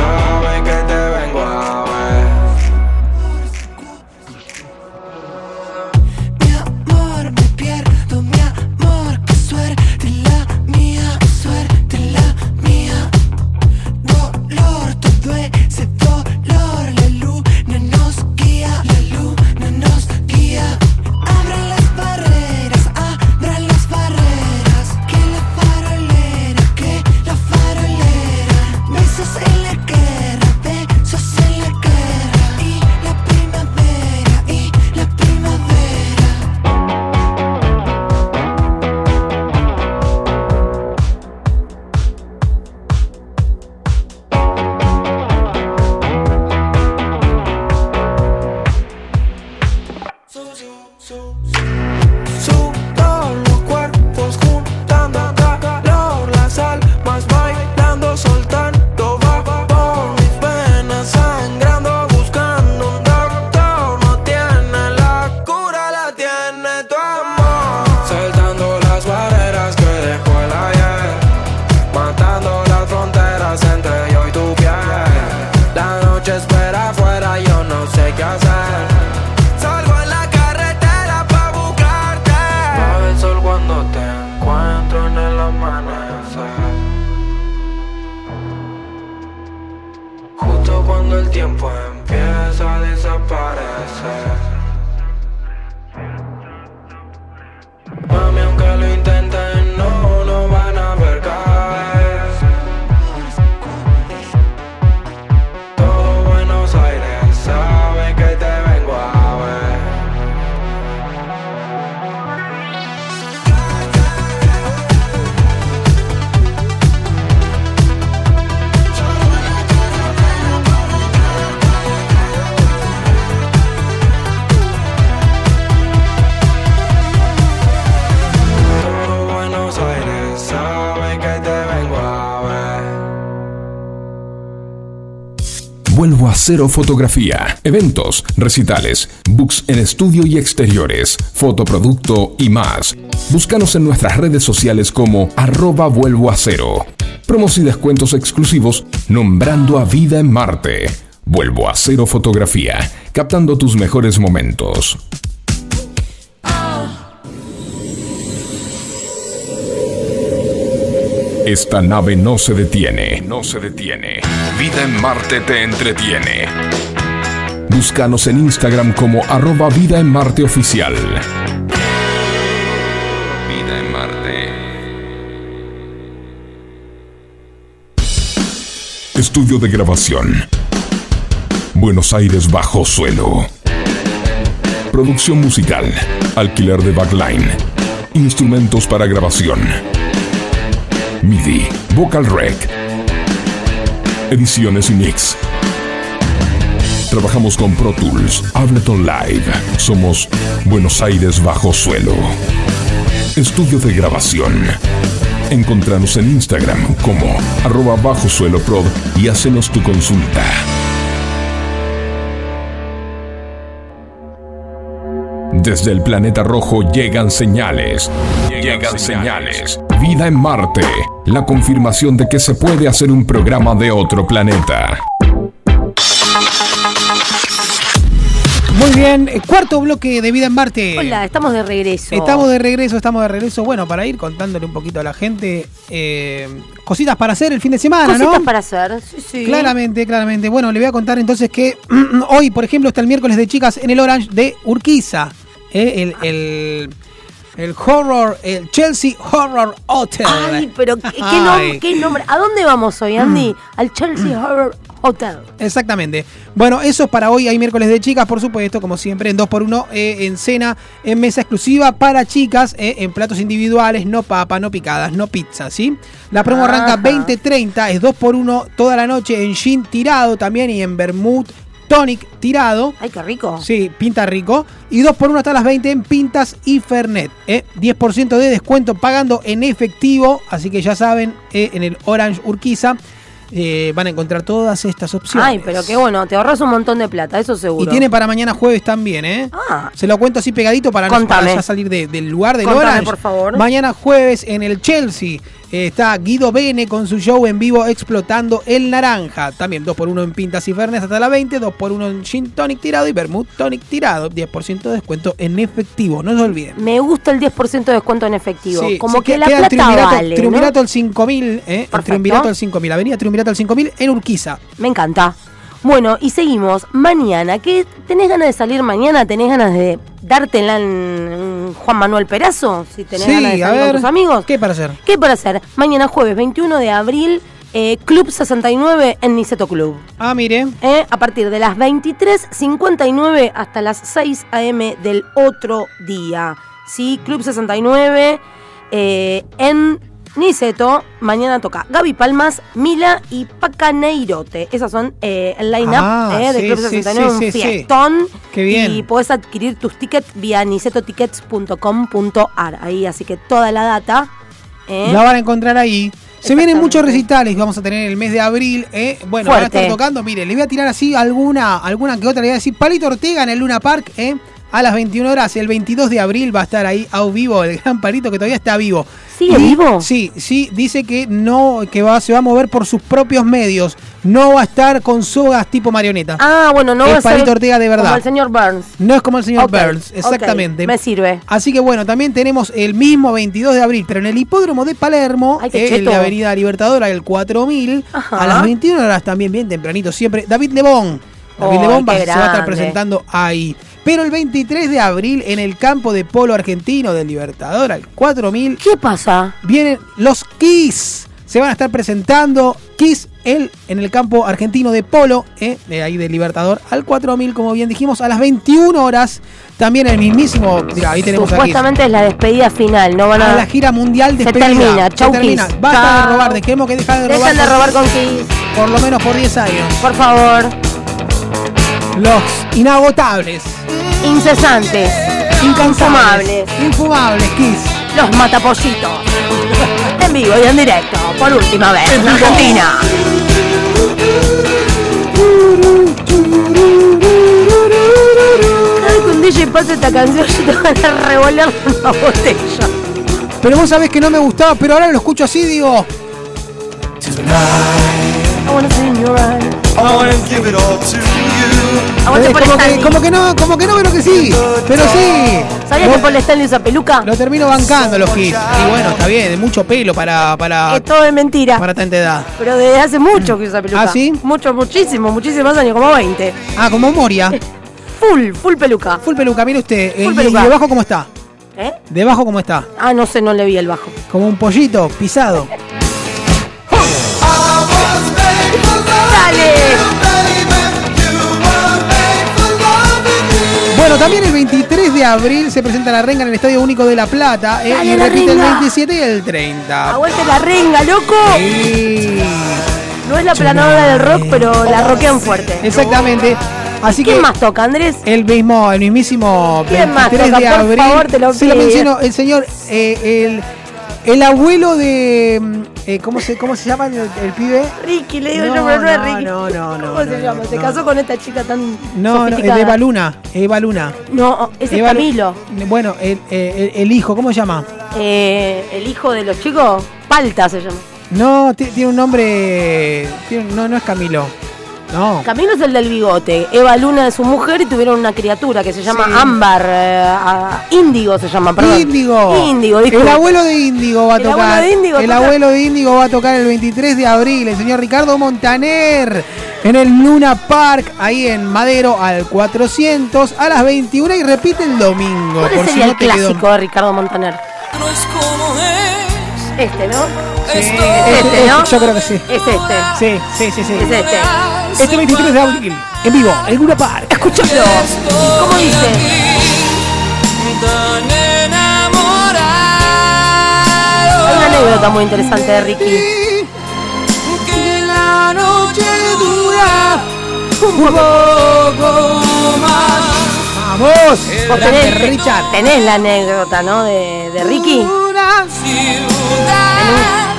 Vuelvo a cero fotografía, eventos, recitales, books en estudio y exteriores, fotoproducto y más. Búscanos en nuestras redes sociales como arroba vuelvo a cero. Promos y descuentos exclusivos nombrando a Vida en Marte. Vuelvo a cero fotografía, captando tus mejores momentos. Esta nave no se detiene, no se detiene. Vida en Marte te entretiene. Búscanos en Instagram como arroba Vida en Marte Oficial. Vida en Marte. Estudio de grabación. Buenos Aires bajo suelo. Producción musical. Alquiler de backline. Instrumentos para grabación. MIDI, Vocal Rec, ediciones y mix. Trabajamos con Pro Tools, Ableton Live. Somos Buenos Aires bajo suelo. Estudio de grabación. Encontranos en Instagram como arroba bajo suelo y hacenos tu consulta. Desde el planeta rojo llegan señales. Llegan señales. Vida en Marte. La confirmación de que se puede hacer un programa de otro planeta. Muy bien, eh, cuarto bloque de Vida en Marte. Hola, estamos de regreso. Estamos de regreso, estamos de regreso. Bueno, para ir contándole un poquito a la gente eh, cositas para hacer el fin de semana, Cositas ¿no? para hacer, sí, sí. Claramente, claramente. Bueno, le voy a contar entonces que hoy, por ejemplo, está el miércoles de chicas en el Orange de Urquiza. ¿eh? El, el, el horror, el Chelsea Horror Hotel. Ay, pero ¿qué, qué Ay. nom- qué nombre? ¿A dónde vamos hoy, Andy? Al Chelsea Horror Hotel. Exactamente. Bueno, eso es para hoy. Hay miércoles de chicas, por supuesto, como siempre, en 2x1, eh, en cena, en mesa exclusiva para chicas, eh, en platos individuales, no papa, no picadas, no pizza, ¿sí? La promo arranca Ajá. 20-30, es 2x1 toda la noche en gin tirado también y en vermouth tonic tirado. Ay, qué rico. Sí, pinta rico. Y 2x1 hasta las 20 en pintas y fernet. ¿eh? 10% de descuento pagando en efectivo. Así que ya saben, eh, en el Orange Urquiza eh, van a encontrar todas estas opciones. Ay, pero qué bueno, te ahorras un montón de plata, eso seguro. Y tiene para mañana jueves también, ¿eh? Ah. Se lo cuento así pegadito para no para ya salir de- del lugar del Contame, Orange. por favor. Mañana jueves en el Chelsea está Guido Bene con su show en vivo explotando el naranja. También 2x1 en pintas y fernes hasta la 20, 2x1 en gin tonic tirado y vermouth tonic tirado. 10% de descuento en efectivo, no se olviden. Me gusta el 10% de descuento en efectivo. Sí, Como sí, que que- la plata triunvirato, vale, triunvirato al 5000, ¿eh? Triunvirato al 5000, Avenida Triunvirato al 5000 en Urquiza. Me encanta. Bueno, y seguimos. Mañana, ¿qué tenés ganas de salir mañana? ¿Tenés ganas de dártela en, Juan Manuel Perazo? Si tenés Sí, ganas de salir ver, con tus amigos. ¿Qué para hacer? ¿Qué para hacer? Mañana jueves 21 de abril, eh, Club 69 en Niceto Club. Ah, mire. Eh, a partir de las 23.59 hasta las 6 a.m. del otro día. Sí, Club 69 eh, en Niceto. Mañana toca Gaby Palmas, Mila y Pacaneirote. Esas son eh, el line-up Ah, eh, de sí, Club sí, 69. sí, un sí, sí. fiestón. Qué bien. Y podés adquirir tus tickets vía nicetotickets.com.ar. Ahí, así que toda la data. eh, La van a encontrar ahí. Se vienen muchos recitales que vamos a tener en el mes de abril. ¿eh? Bueno, van a Fuerte. estar tocando. Mire, le voy a tirar así alguna, alguna que otra. Le voy a decir Palito Ortega en el Luna Park ¿eh? A las 21 horas. El 22 de abril va a estar ahí a vivo el gran Palito que todavía está vivo. ¿Sigue Y- vivo? Sí, sí. Dice que no, que va, se va a mover por sus propios medios. no va a estar con sogas tipo marioneta. Ah, bueno, no Es va a ser Palito Ortega de verdad. Como el señor Burns. No es como el señor Burns, exactamente. me sirve. Así que bueno, también tenemos el mismo 22 de abril, pero en el hipódromo de Palermo, Ay, eh, el de cheto. Avenida Libertadora, el 4000, Ajá. a las 21 horas también, bien tempranito, siempre. David Lebón. David Ay, Lebón va- se va a estar presentando ahí. Pero el 23 de abril, en el campo de polo argentino del Libertadora, el 4000. ¿Qué pasa? Vienen los Kiss. Se van a estar presentando Kiss el, en el campo argentino de polo, eh, de ahí del Libertador, al 4000, como bien dijimos, a las 21 horas. También el mismísimo. Mira, ahí tenemos a Kiss. Supuestamente es la despedida final, no van a... A la gira mundial de Se termina, chau, Se termina. Kiss. Basta de robar, dejemos que dejen de robar. Dejen de robar con Kiss. Por lo menos por 10 años. Por favor. Los inagotables. Incesantes. Incansables. Infumables. Kiss. Los matapollitos. En vivo y en directo, por última vez, en Argentina. Cada vez que un DJ pasa esta canción, yo te van a revolear una botella. Pero vos sabés que no me gustaba, pero ahora lo escucho así, digo. Wanna see in your eyes. I wanna give it all to you. Aguante Eh, como, que, como que no, como que no, pero que sí. Pero sí. ¿Sabías que Paul Stanley usa peluca? Lo termino bancando los hits. Y bueno, está bien, de mucho pelo para, para, Es todo mentira. para tanta edad. Pero desde hace mucho que usa peluca. ¿Ah, sí? Mucho, muchísimo, muchísimos años, como 20. Ah, como Moria. Full, full peluca. Full peluca, mire usted. Eh, Full. ¿Y debajo cómo está? ¿Eh? ¿Debajo cómo está? Ah, no sé, no le vi el bajo. Como un pollito pisado. ¡Dale! Bueno, también el 23 de abril se presenta la renga en el Estadio Único de La Plata. eh, Dale, y la repite el renga. 27 y el 30. Aguante la renga, loco. No es la planadora del rock, pero la rockean fuerte. Exactamente. Así ¿Quién que más toca, Andrés? el mismo, el mismísimo ¿Quién más 23 toca? de Por favor, te lo se lo menciono, el señor, eh, el, el abuelo de. mm, eh, ¿cómo, se, ¿Cómo se llama el, el pibe? Ricky, le digo No, yo, pero no, es Ricky. no, no, no, ¿Cómo se llama? Se casó con esta chica tan No, no, es Eva Luna. Eva Luna. No, ese es Eva Camilo. Bueno, el, el- el hijo, ¿cómo se llama? Eh, el hijo de los chicos, Palta se llama. No, ti- tiene un nombre. tiene- no, no es Camilo. No. Camilo es el del bigote. Eva Luna es su mujer y tuvieron una criatura que se llama Sí. Ámbar. eh, Índigo se llama, perdón. Índigo. Índigo, El abuelo de Índigo va a El tocar. abuelo de Índigo el toca. abuelo de Índigo va a tocar el 23 de abril. El señor Ricardo Montaner en el Luna Park, ahí en Madero, al 400 a las 21 y repite el domingo. ¿Cuál por si sería no el clásico de Ricardo Montaner? No es como es. Este, ¿no? Sí, Este, este, ¿no? Yo creo que sí. Es este. Sí, sí, sí, sí. Es este. Este 23 de abril, en vivo, en Luna Park. Escúchalo. ¿Cómo dice? Tan enamorado. Hay una anécdota muy interesante de Ricky. Que la noche dura un poco más. ¡Vamos! Vos tenés, Richard. tenés la anécdota, ¿no? De, de Ricky.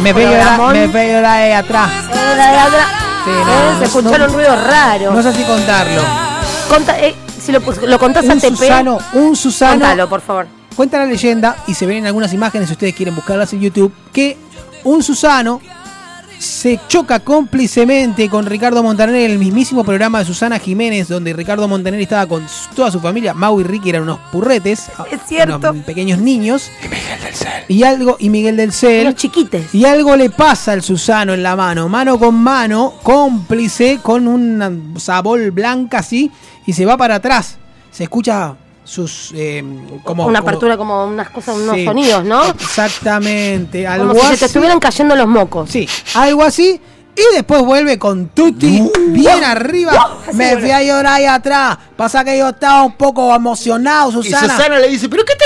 Me veo la, me veo la de atrás. La de atrás. Eh, no, se escucharon no. ruidos raros. No sé si contarlo. Conta- eh, si lo, lo contás a Un Susano, un Susano. contalo, por favor. Cuenta la leyenda, y se ven en algunas imágenes si ustedes quieren buscarlas en YouTube, que un Susano se choca cómplicemente con Ricardo Montaner en el mismísimo programa de Susana Jiménez, donde Ricardo Montaner estaba con toda su familia. Mau y Ricky eran unos purretes, Es cierto. unos pequeños niños. Y Miguel del Cel. Y algo, y Miguel del Cel. Los chiquites. Y algo le pasa al Susano en la mano, mano con mano, cómplice, con una sabol blanca así, y se va para atrás. Se escucha sus. eh, como, una apertura como unas cosas, unos Sí. sonidos, ¿no? Exactamente, algo Como si se te estuvieran cayendo los mocos. Sí, algo así. Y después vuelve con Tutti bien arriba. Me fui a llorar ahí atrás. Pasa que yo estaba un poco emocionado, Y Susana. Susana le dice, ¿pero qué te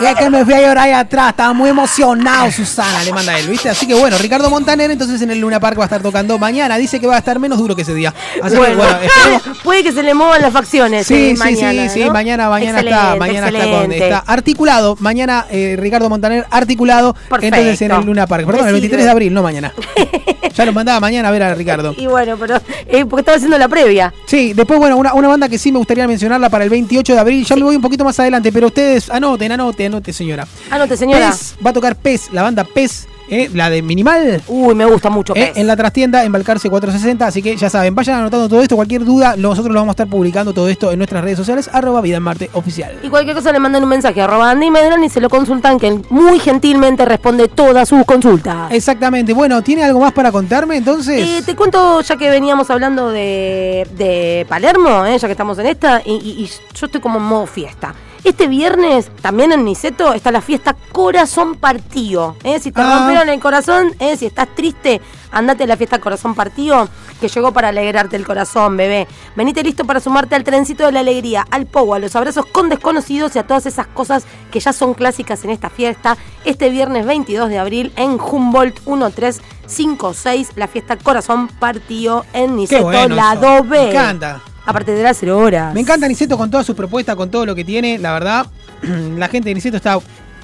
Y es que me fui a llorar ahí atrás, estaba muy emocionado, Susana, le manda él, ¿viste? Así que bueno, Ricardo Montaner entonces en el Luna Park va a estar tocando mañana. Dice que va a estar menos duro que ese día. Así que Bueno, bueno, esperemos- puede que se le muevan las facciones. Sí, eh, sí, mañana, sí, sí, ¿no? mañana, mañana está, Excelente, mañana está, con- está articulado. Mañana eh, Ricardo Montaner articulado. Perfecto. Entonces en el Luna Park. Perdón, el 23 sirve. de abril, no mañana. ya lo mandaba mañana a ver a Ricardo. Y bueno, pero eh, porque estaba haciendo la previa. Sí, después, bueno, una, una banda que sí me gustaría mencionarla para el 28 de abril. Ya me voy un poquito más adelante, pero ustedes anoten, anoten, anoten, señora. Anote, señora. Pez, va a tocar Pez, la banda Pez, eh, la de Minimal. Uy, me gusta mucho. eh, en la trastienda, en Balcarce 460. Así que ya saben, vayan anotando todo esto. Cualquier duda, nosotros lo vamos a estar publicando todo esto en nuestras redes sociales, arroba Vida en Marte Oficial. Y cualquier cosa le mandan un mensaje arroba Andy Medran y se lo consultan, que muy gentilmente responde todas sus consultas. Exactamente. Bueno, ¿tiene algo más para contarme entonces? Eh, te cuento, ya que veníamos hablando de, de Palermo, eh, ya que estamos en esta, y, y- y yo estoy como en modo fiesta. Este viernes, también en Niceto, está la fiesta Corazón Partido. eh. Si te Ah. rompieron el corazón, eh, si estás triste, andate a la fiesta Corazón Partido, que llegó para alegrarte el corazón, bebé. Venite listo para sumarte al trencito de la alegría, al pogo, a los abrazos con desconocidos y a todas esas cosas que ya son clásicas en esta fiesta. Este viernes 22 de abril en Humboldt 1356, la fiesta Corazón Partido en Niceto, bueno lado eso. B. Me encanta. A partir de las 0 horas. Me encanta Niceto con todas sus propuestas, con todo lo que tiene. La verdad, la gente de Niceto está,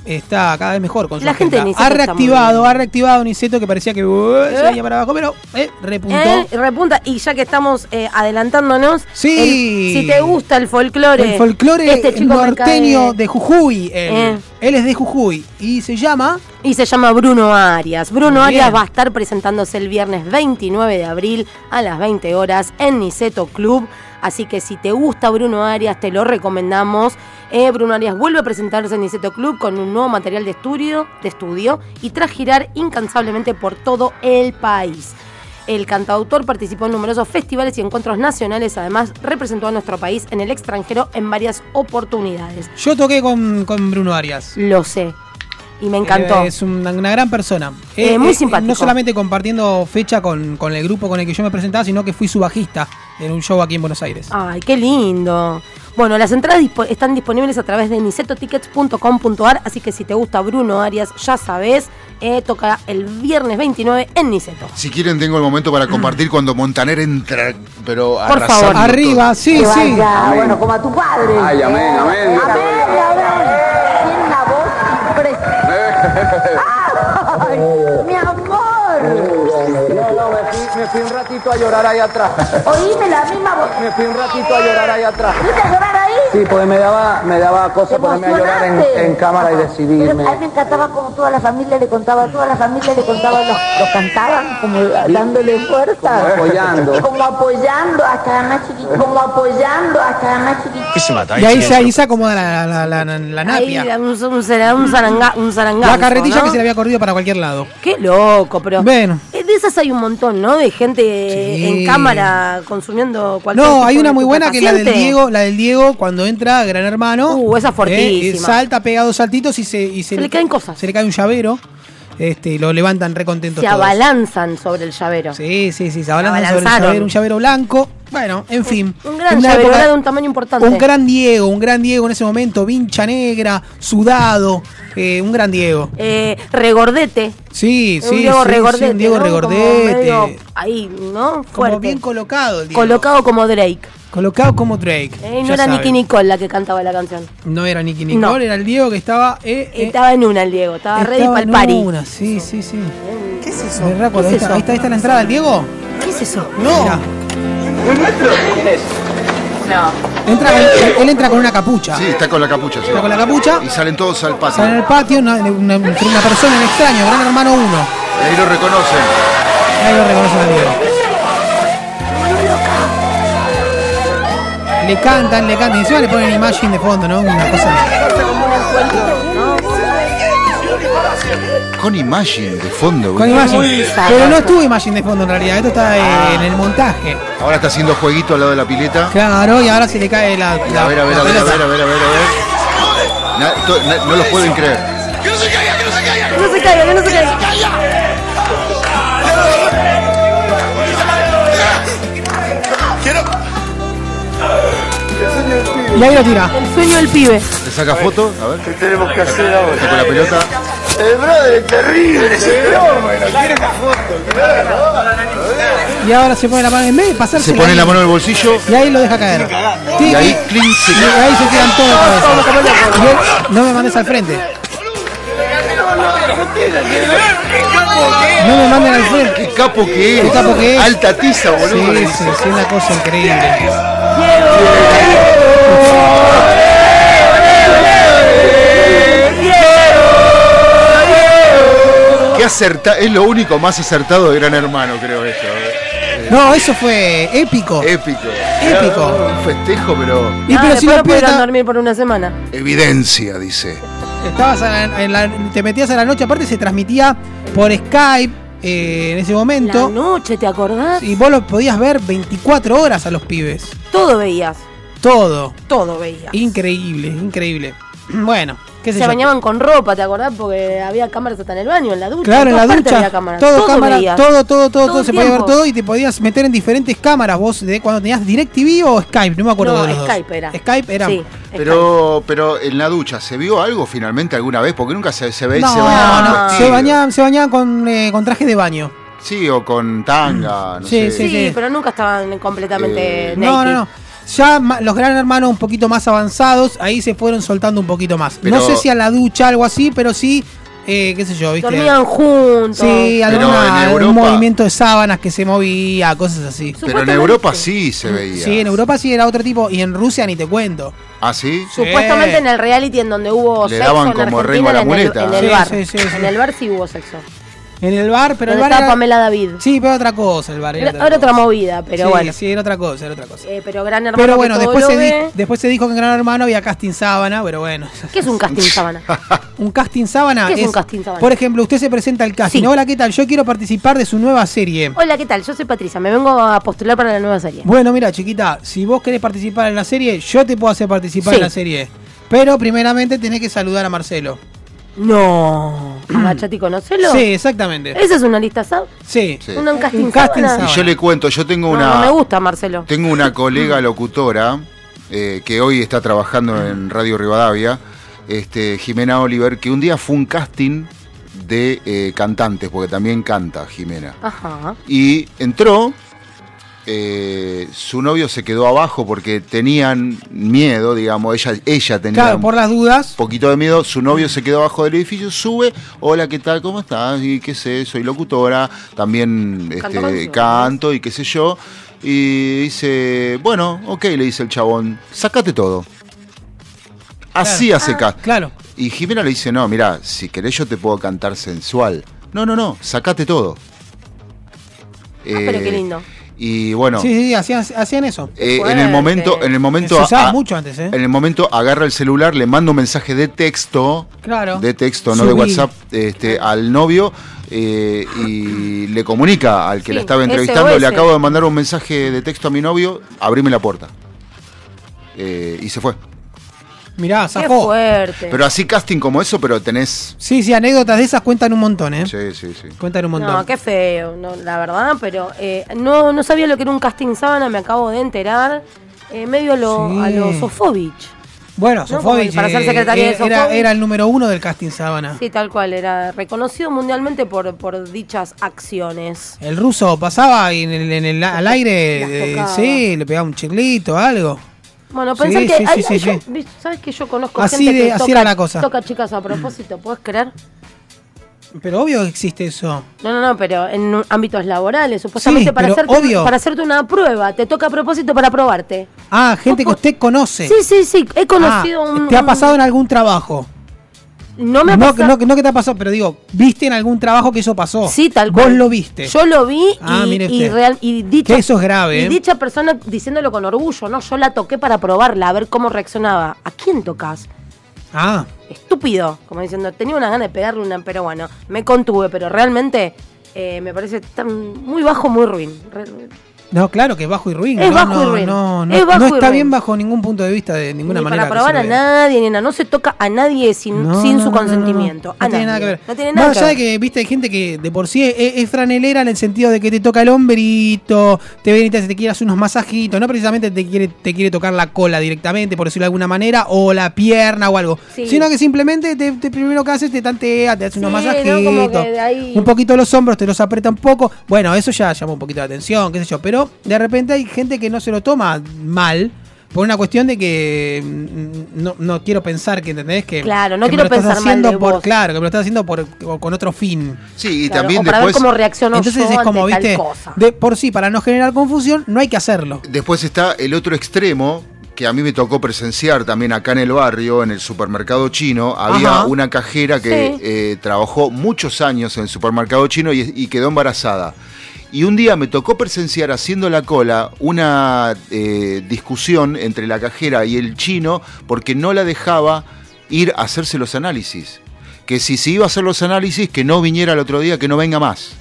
está cada vez mejor con su La gente Ha reactivado, ha reactivado Niceto que parecía que uh, se Eh. venía para abajo, pero eh, repuntó. Eh, repunta, y ya que estamos eh, adelantándonos, Sí. el- si te gusta el folclore, El folclore este chico norteño de Jujuy. Él, Eh. él es de Jujuy y se llama. Y se llama Bruno Arias. Bruno Arias va a estar presentándose el viernes 29 de abril a las 20 horas en Niceto Club. Así que si te gusta Bruno Arias, te lo recomendamos. Eh, Bruno Arias vuelve a presentarse en Niceto Club con un nuevo material de estudio, de estudio y tras girar incansablemente por todo el país. El cantautor participó en numerosos festivales y encuentros nacionales, además representó a nuestro país en el extranjero en varias oportunidades. Yo toqué con, con Bruno Arias. Lo sé. Y me encantó. Eh, es una, una gran persona. Eh, muy simpático. No solamente compartiendo fecha con, con el grupo con el que yo me presentaba, sino que fui su bajista en un show aquí en Buenos Aires. Ay, qué lindo. Bueno, las entradas están disponibles a través de nicetotickets.com.ar, así que si te gusta Bruno Arias, ya sabes, eh, toca el viernes 29 en Niceto. Si quieren, tengo el momento para compartir cuando Montaner entra, pero Por favor. Arriba, todo. sí, Que sí. vaya, bueno, como a tu padre. Ay, amén, amén. Amén, amén. Tiene una voz impresionante. Ay, mi amor. No, no, me fui, me fui un ratito a llorar ahí atrás. Oíme la misma voz. Me fui un ratito a llorar ahí atrás. Sí, porque me daba, me daba cosa ¿Te ponerme a llorar en, cámara y decidirme. Pero a mí me encantaba como toda la familia le contaba, toda la familia le contaba, los, los cantaban como dándole fuerza. Como apoyando. Como apoyando hasta la más chiquita. Como apoyando hasta la más chiquita. ¿Qué se mata? Y ahí se, ahí se acomoda la, la, la, la- la Ahí, napia. un, un, un, zaranga- un zarangazo, La carretilla ¿no? que se le había corrido para cualquier lado. Qué loco, pero. Bueno. eh, De esas hay un montón, ¿no? De gente Sí. en cámara consumiendo cualquier. No, hay una muy buena que es la del. Diego, la del Diego cuando entra Gran Hermano. Uh, esa eh, fortísima. salta, pega dos saltitos y se, y se, Se le caen cosas. Se le cae un llavero. Este, lo levantan recontentos Se todos. abalanzan sobre el llavero. Sí, sí, sí, se abalanzan sobre el llavero, un llavero blanco. Bueno, en fin. Un gran llavero, época- de un tamaño importante. Un gran Diego, un gran Diego en ese momento, vincha negra, sudado, eh, un gran Diego. Eh, regordete. Sí, un sí, Diego sí, regordete. sí, un Diego ¿no? Como regordete. medio ahí, ¿no? Como Fuerte. bien colocado el Diego. Colocado como Drake. Colocado como Drake. Eh, no era. Nicky Nicole la que cantaba la canción. No era Nicky Nicole, No. era el Diego que estaba. eh, eh, Estaba en una el Diego, estaba, ready estaba para el en party. una, sí, sí, sí. ¿Qué es eso? Me recuerdo, ¿Qué ahí, es está, eso? ahí está, ahí está la entrada del Diego. ¿Qué es eso? No. No. Entra él entra con una capucha. Sí, está con la capucha. sí. Está con la capucha. Y salen todos al patio. Sale en el patio, una, una, una persona en extraño, gran hermano uno. Y ahí lo reconocen. Ahí lo reconocen al Diego. Le cantan, le cantan. Y encima le ponen Imagine de fondo, ¿no? Una cosa. Con Imagine de fondo. Con. Imagine. Pero no estuvo Imagine de fondo en realidad. Esto está en el montaje. Ahora está haciendo jueguito al lado de la pileta. Claro, y ahora se le cae la. la- A ver, a ver, a ver, a ver, a ver, a ver, a ver. Na- to- na- no los pueden creer. Que no se caiga, que no se caiga. Y ahí lo tira. El sueño del pibe. Le saca foto, a ver. ¿Qué tenemos que hacer ahora? Está con la pelota. El brother es terrible, ese fenómeno. Quiere la foto. Y ahora se pone la mano en vez de pasarse. Se pone la mano en el bolsillo. Y ahí lo deja caer. Sí, Y ahí, y- clean, se y ahí se quedan todos de cabeza. Y él, no me mandes al frente. No me manden al frente. Qué capo que es. Qué capo que es. Alta tiza, boludo. Sí, sí, sí, una cosa increíble. ¿Qué Qué acerta, es lo único más acertado de Gran Hermano, creo esto. eh. No, eso fue épico. Épico. Épico. Un festejo, pero. Y Ah, pero si no pudieron dormir por una semana. Evidencia, dice. Estabas en, en la- te metías a la noche, aparte se transmitía por Skype eh, en ese La momento. noche, ¿te acordás? Y vos lo podías ver 24 horas a los pibes. Todo veías. Todo. Todo veías. Increíble, increíble. Bueno, qué Se bañaban con ropa, ¿te acordás? Porque había cámaras hasta en el baño, en la ducha. Claro, en la ducha. había cámaras. Todo, cámara, veías. todo, todo, todo, Todo todo, el se podía ver todo y te podías meter en diferentes cámaras vos de cuando tenías DirecTV o Skype, no me acuerdo No, de los dos. Skype era. Skype era. Sí, Pero, pero en la ducha, ¿se vio algo finalmente alguna vez? Porque nunca se, se ve No, se bañaban no, se bañaban, se bañaban con, eh, con traje de baño. Sí, o con tanga, no Sí, sé. sí, Sí, pero nunca estaban completamente Eh, No, no, no. Ya los gran hermanos un poquito más avanzados, ahí se fueron soltando un poquito más. Pero- no sé si a la ducha, algo así, pero sí, eh, qué sé yo, ¿viste? Dormían juntos. Sí, alguna- en algún movimiento de sábanas que se movía, cosas así. Pero en Europa sí se veía. Sí, en Europa sí era otro tipo y en Rusia ni te cuento. ¿Ah, sí? Supuestamente en el reality en donde hubo Le sexo daban en como Argentina, rengo a la en el, muleta. en el Sí, bar. sí, sí, sí. En el bar sí hubo sexo. En el bar, pero el bar estaba era- Pamela David. Sí, pero otra cosa el bar. Era, era otra movida, pero Sí, bueno. Sí, era otra cosa, era otra cosa. Eh, pero Gran Hermano Pero bueno, después se, di- ve. después se dijo que en Gran Hermano había casting sábana, pero bueno. ¿Qué es un casting sábana? Un casting sábana ¿Qué es un casting sábana? Por ejemplo, usted se presenta al casting. Sí. Hola, ¿qué tal? Yo quiero participar de su nueva serie. Hola, ¿qué tal? Yo soy Patricia, me vengo a postular para la nueva serie. Bueno, mira, chiquita, si vos querés participar en la serie, yo te puedo hacer participar Sí. en la serie. Pero primeramente tenés que saludar a Marcelo. No. Agachate y conocelo. Sí, exactamente. ¿Esa es una lista SAP? Sí. Sí. ¿Un casting, Un casting sábana? Y yo le cuento, yo tengo No, una. no me gusta, Marcelo. Tengo una colega locutora eh, que hoy está trabajando en Radio Rivadavia, este, Jimena Oliver, que un día fue un casting de eh, cantantes, porque también canta Jimena. Ajá. Y entró, eh, su novio se quedó abajo porque tenían miedo, digamos, ella, ella tenía Claro, por las dudas. un poquito de miedo, su novio se quedó abajo del edificio, sube, hola, ¿qué tal? ¿Cómo estás? Y qué sé, soy locutora, también este, canto y qué sé yo. Y dice, bueno, ok, le dice el chabón, sacate todo. Así Claro. hace Ah. Claro. Y Jimena le dice, no, mira, si querés yo te puedo cantar sensual. No, no, no, sacate todo. Ah, pero qué Eh, lindo. Y bueno, Sí, sí, hacían, hacían eso. eh, en el momento, en el momento, Se usaba a- mucho antes, ¿eh? en el momento agarra el celular, le manda un mensaje de texto, Claro. de texto, no de. WhatsApp, este, al novio eh, y le comunica al que Sí, le estaba entrevistando, SOS. le acabo de mandar un mensaje de texto a mi novio, abrime la puerta. Eh, y se fue. Mirá, Qué zafó. fuerte. Pero así casting como eso, pero tenés... Sí, sí, anécdotas de esas cuentan un montón, ¿eh? Sí, sí, sí. Cuentan un montón. No, qué feo, no, la verdad, pero eh, no, no sabía lo que era un casting sábana, me acabo de enterar. Eh, medio a lo, Sí. a lo Sofovich. Bueno, No, Sofovich para ser eh, secretaria de eh, era, Sofovich. era el número uno del casting sábana. Sí, tal cual, era reconocido mundialmente por, por dichas acciones. El ruso pasaba y en el, en el- al aire, eh, sí, le pegaba un chiclito, algo. Bueno, Sí, pensar que. sí, ay, sí, ay, yo- ¿Sabes que yo conozco Así gente de- que así toca, era la cosa. toca chicas a propósito? ¿Puedes creer? Pero obvio que existe eso. No, no, no, pero en ámbitos laborales, supuestamente para, hacerte, obvio. para hacerte una prueba, te toca a propósito para probarte. Ah, gente que usted conoce. Sí, sí, sí, he conocido Ah, un. ¿Te ha pasado en algún trabajo? No me ha no, pasado. no, no que te ha pasado, pero digo, ¿viste en algún trabajo que eso pasó? Sí, tal Vos cual. lo viste. Yo lo vi Ah, y, mire y, real, y dicha, Que eso es grave, y ¿eh? dicha persona diciéndolo con orgullo, no, yo la toqué para probarla, a ver cómo reaccionaba. ¿A quién tocas? Ah, Estúpido, como diciendo, tenía una gana de pegarle una, pero bueno, me contuve, pero realmente eh, me parece tan muy bajo, muy ruin. Re- no, claro que es bajo y ruin. Es no, bajo y no, ruin. No, no, Es bajo no y está ruin. bien bajo ningún punto de vista de ninguna Ni manera. para probar a nadie, nena, no se toca a nadie sin, sin su consentimiento. No, tiene nada que ver. No tiene nada Más que allá de que, viste, hay gente que de por sí es, es franelera en el sentido de que te toca el hombrito, te viene y te, te quiere hacer unos masajitos, no precisamente te quiere, te quiere tocar la cola directamente, por decirlo de alguna manera, o la pierna o algo. Sí. Sino que simplemente te, te primero que haces te tantea, te hace unos masajitos. Un poquito los hombros, te los aprieta un poco. Bueno, eso ya llama un poquito de atención, qué sé yo. Pero de repente hay gente que no se lo toma mal. Por una cuestión de que mm, no, no quiero pensar que entendés que, Claro, no que me quiero lo estás pensar mal haciendo de por vos. claro que me lo estás haciendo por o con otro fin Sí, y Claro, también o para ver cómo reacciono entonces yo es como ante tal viste cosa. de por sí para no generar confusión no hay que hacerlo Después está el otro extremo, que a mí me tocó presenciar también acá en el barrio, en el supermercado chino, había Ajá. una cajera que Sí. eh, trabajó muchos años en el supermercado chino y, y quedó embarazada. Y un día me tocó presenciar haciendo la cola una eh, discusión entre la cajera y el chino porque no la dejaba ir a hacerse los análisis. Que si se iba a hacer los análisis, que no viniera el otro día, que no venga más.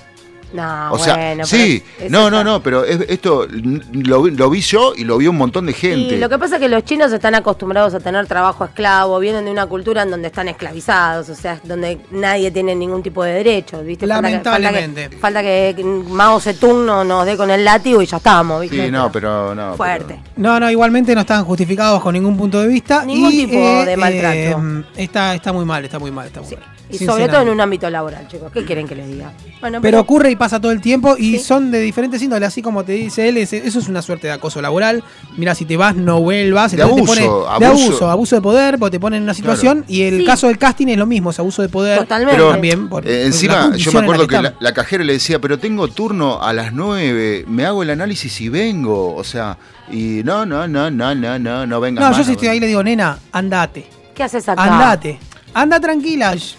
No, o sea, bueno, sí, no, no, no, pero es- esto lo, vi- lo vi yo y lo vio un montón de gente. Y lo que pasa es que los chinos están acostumbrados a tener trabajo esclavo, vienen de una cultura en donde están esclavizados, o sea, donde nadie tiene ningún tipo de derechos, ¿viste? Falta que- Lamentablemente. Falta que, falta que Mao Zedong no nos dé con el látigo y ya estamos, ¿viste? Sí, no, pero no. Fuerte. No, no, igualmente no están justificados con ningún punto de vista. Ningún y, tipo de maltrato. eh, está, está muy mal, está muy mal, está muy mal. Y sobre todo en un ámbito laboral, chicos. ¿Qué quieren que les diga? Bueno, Pero ocurre y pasa todo el tiempo y son de diferentes índoles, así como te dice él, es- eso es una suerte de acoso laboral. Mira, si te vas, no vuelvas. De entonces te abuso, pone- de abuso. abuso, abuso de poder, porque te ponen en una situación y el Sí. caso del casting es lo mismo, es abuso de poder. Pero también. por- eh, encima, yo me acuerdo que la, la cajera le decía, pero tengo turno a las 9, me hago el análisis y vengo. O sea, y no, no, no, no, no, no, no venga No, más. yo si estoy ahí le digo, nena, andate. ¿Qué haces acá? Andate. Anda tranquila, sh-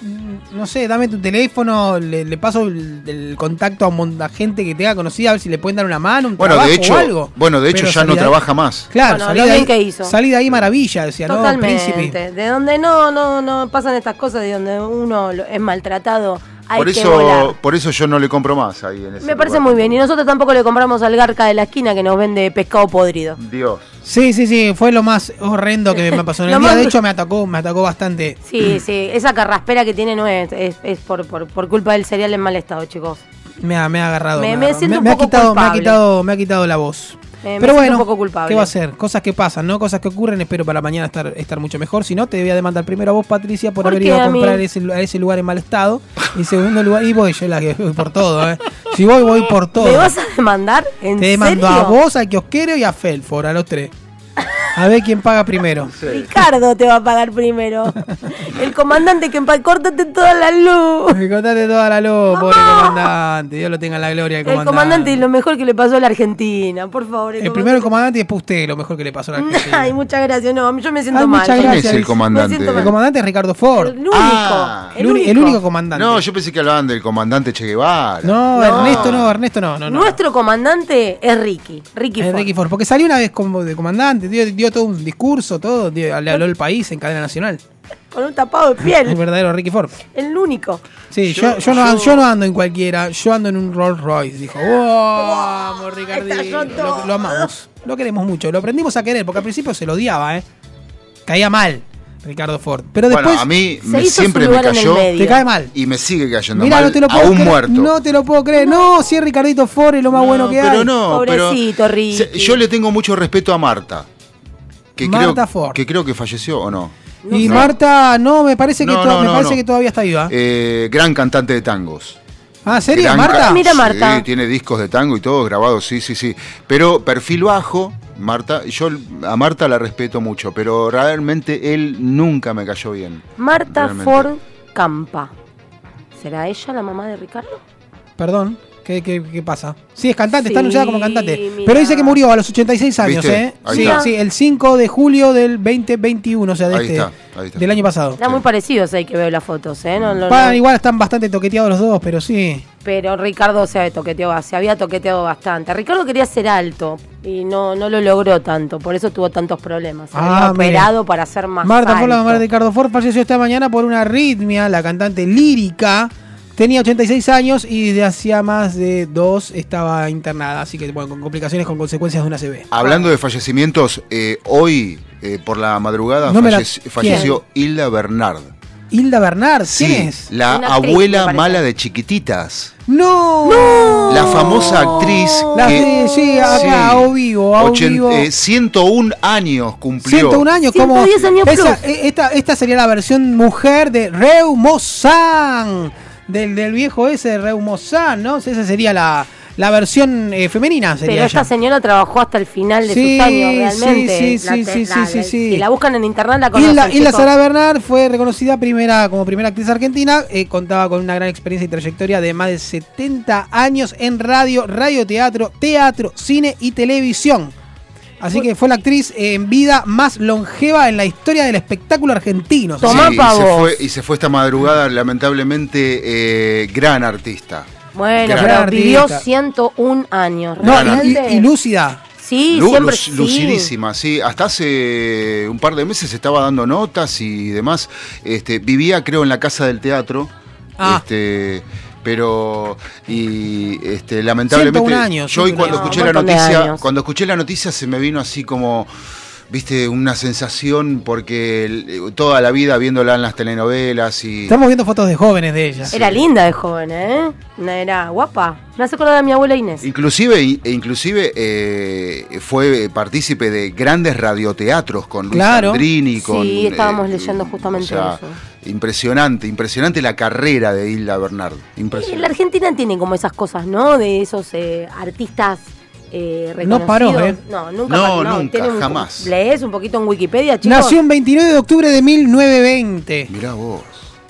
no sé, dame tu teléfono, le, le paso el, el contacto a un montón de gente que tenga conocida, a ver si le pueden dar una mano, un Bueno, trabajo de hecho, o algo. bueno, de hecho Pero ya no ahí- trabaja más. Claro, Bueno, salí, de ahí, que hizo. salí de ahí maravilla, decía, no, príncipe. Totalmente. De donde no, no, no pasan estas cosas, de donde uno es maltratado, hay Por volar. eso, por eso yo no le compro más ahí en ese Me parece lugar. muy bien. Y nosotros tampoco le compramos al garca de la esquina que nos vende pescado podrido. Dios. Sí, sí, sí, fue lo más horrendo que me pasó en el día. De hecho, me atacó, me atacó bastante. Sí, sí. Esa carraspera que tiene no es, es, es por, por, por culpa del cereal en mal estado, chicos. Me ha, me ha agarrado. Me- me agarrado. un me ha quitado, me ha quitado, me ha quitado la voz. Eh, me Pero bueno, un poco culpable. ¿qué va a ser? Cosas que pasan, ¿no? Cosas que ocurren. Espero para mañana estar, estar mucho mejor. Si no, te voy a demandar primero a vos, Patricia, por, ¿Por haber ido a comprar ese, a ese lugar en mal estado. Y en segundo lugar, y voy, yo la que voy por todo, ¿eh? Si voy, voy por todo. ¿Me vas a demandar? ¿En Te demando serio? a vos, al kiosquero y a Felford, a los tres. A ver quién paga primero. Ricardo te va a pagar primero. El comandante que empa- córtate toda la luz. Me contaste toda la luz, pobre comandante. Dios lo tenga en la gloria, el El comandante. comandante es lo mejor que le pasó a la Argentina, por favor. El primero el comandante y después usted, lo mejor que le pasó a la Argentina. Ay, muchas gracias. No, yo me siento Ay, mal. muchas ¿Quién gracias. es el comandante? Me siento mal. El comandante es Ricardo Ford. El único. Ah, el, único. el único comandante. No, yo pensé que hablaban del comandante Che Guevara. No, No. Ernesto no, Ernesto no, no, no. Nuestro comandante es Ricky. Ricky Es Ford. Ricky Ford, porque salió una vez como de comandante, dio, dio todo un discurso, todo, dio- le habló el país en cadena nacional. Con un tapado de El piel. verdadero Ricky Ford. El único. Sí, yo, yo, no, yo no ando en cualquiera, yo ando en un Rolls Royce, dijo. Vamos, Ricardito. Lo, lo amamos, lo queremos mucho, lo aprendimos a querer, porque al principio se lo odiaba, ¿eh? Caía mal Ricardo Ford. Pero después bueno, a mí me, siempre me el cayó te cae mal. y me sigue cayendo Mira, mal, no te lo puedo aún creer. muerto. No te lo puedo creer. No, si es Ricardito Ford es lo más bueno que pero hay. no, pero Pobrecito, Ricky. yo le tengo mucho respeto a Marta. Que Marta creo, Ford. Que creo que falleció o no. y No. Marta, no, me parece que, No, to- no, me no, parece no. que todavía está viva. Eh, gran cantante de tangos. ah, ¿serio? Gran ¿Marta? Mira, sí, Marta. tiene discos de tango y todo grabado, sí, sí, sí. Pero perfil bajo, Marta, yo a Marta la respeto mucho, pero realmente él nunca me cayó bien. Marta Realmente. Ford Campa. ¿Será ella la mamá de Ricardo? Perdón, ¿qué, qué, qué pasa? Sí, es cantante, está anunciada como cantante. mira. Pero dice que murió a los 86 años, ¿Viste? ¿eh? Ahí Sí, está. sí, el 5 de julio del 2021, o sea, de Ahí este, está, ahí está. del año pasado. Están muy parecidos ahí que veo las fotos, ¿eh? No, no, Pa- no. Igual están bastante toqueteados los dos, pero sí. Pero Ricardo se, toqueteó, se había toqueteado bastante. Ricardo quería ser alto y no, no lo logró tanto, por eso tuvo tantos problemas. Se Ah, había operado para ser más Marta alto. Ford, la mamá de Ricardo Ford, falleció esta mañana por una arritmia. La cantante lírica tenía 86 años y desde hacía más de dos estaba internada. Así que, bueno, con complicaciones, con consecuencias de una CB. Hablando de fallecimientos, eh, hoy eh, por la madrugada No la- falleció Hilda Bernard. Hilda Bernard, Sí, ¿quién es? la Una abuela mala de chiquititas. ¡No! La famosa actriz La que de- sí, acá, sí, a o vivo, a o ochen- vivo. eh, 101 años cumplió. 101 años, como 110 años esa, plus. esta, esta sería la versión mujer de Reumozan, del, del viejo ese Reumozan, ¿no? Esa sería la, la versión eh, femenina. Sería Pero esta ella. señora trabajó hasta el final de Sí, sus años, realmente. sí, sí, La sí, te- sí, la- sí, la- sí. Si la buscan en internet la conocen. Sara Bernard fue reconocida primera como primera actriz argentina, eh, contaba con una gran experiencia y trayectoria de más de 70 años en radio, radioteatro, teatro, cine y televisión. Así que fue la actriz en vida más longeva en la historia del espectáculo argentino. Sí, y, se fue, y se fue esta madrugada, lamentablemente, eh, gran artista. Bueno, Gran pero artista. vivió 101 años. No, realmente. y, y lúcida. Sí, Lu- siempre sí. lucidísima, sí. Hasta hace un par de meses estaba dando notas y demás. Este, vivía, creo, en la casa del teatro. Ah. Este, pero y este, lamentablemente 101 años, yo hoy 101 cuando escuché la noticia, cuando escuché la noticia se me vino así como viste una sensación porque toda la vida viéndola en las telenovelas y Estamos viendo fotos de jóvenes de ella. Era linda de joven, ¿eh? Era guapa. Me hace acordar a mi abuela Inés. Inclusive, e inclusive eh, fue partícipe de grandes radioteatros con Luis Claro. Andrini, con Sí, estábamos eh, leyendo justamente o sea, eso. Impresionante, impresionante la carrera de Hilda Bernardo. En Impresionante. la Argentina tiene como esas cosas, ¿no? De esos eh, artistas eh, No paró. ¿eh? No, nunca No, paró. nunca, tiene un- jamás. ¿Lees un poquito en Wikipedia, chicos? Nació el 29 de octubre de 1920. Mirá vos.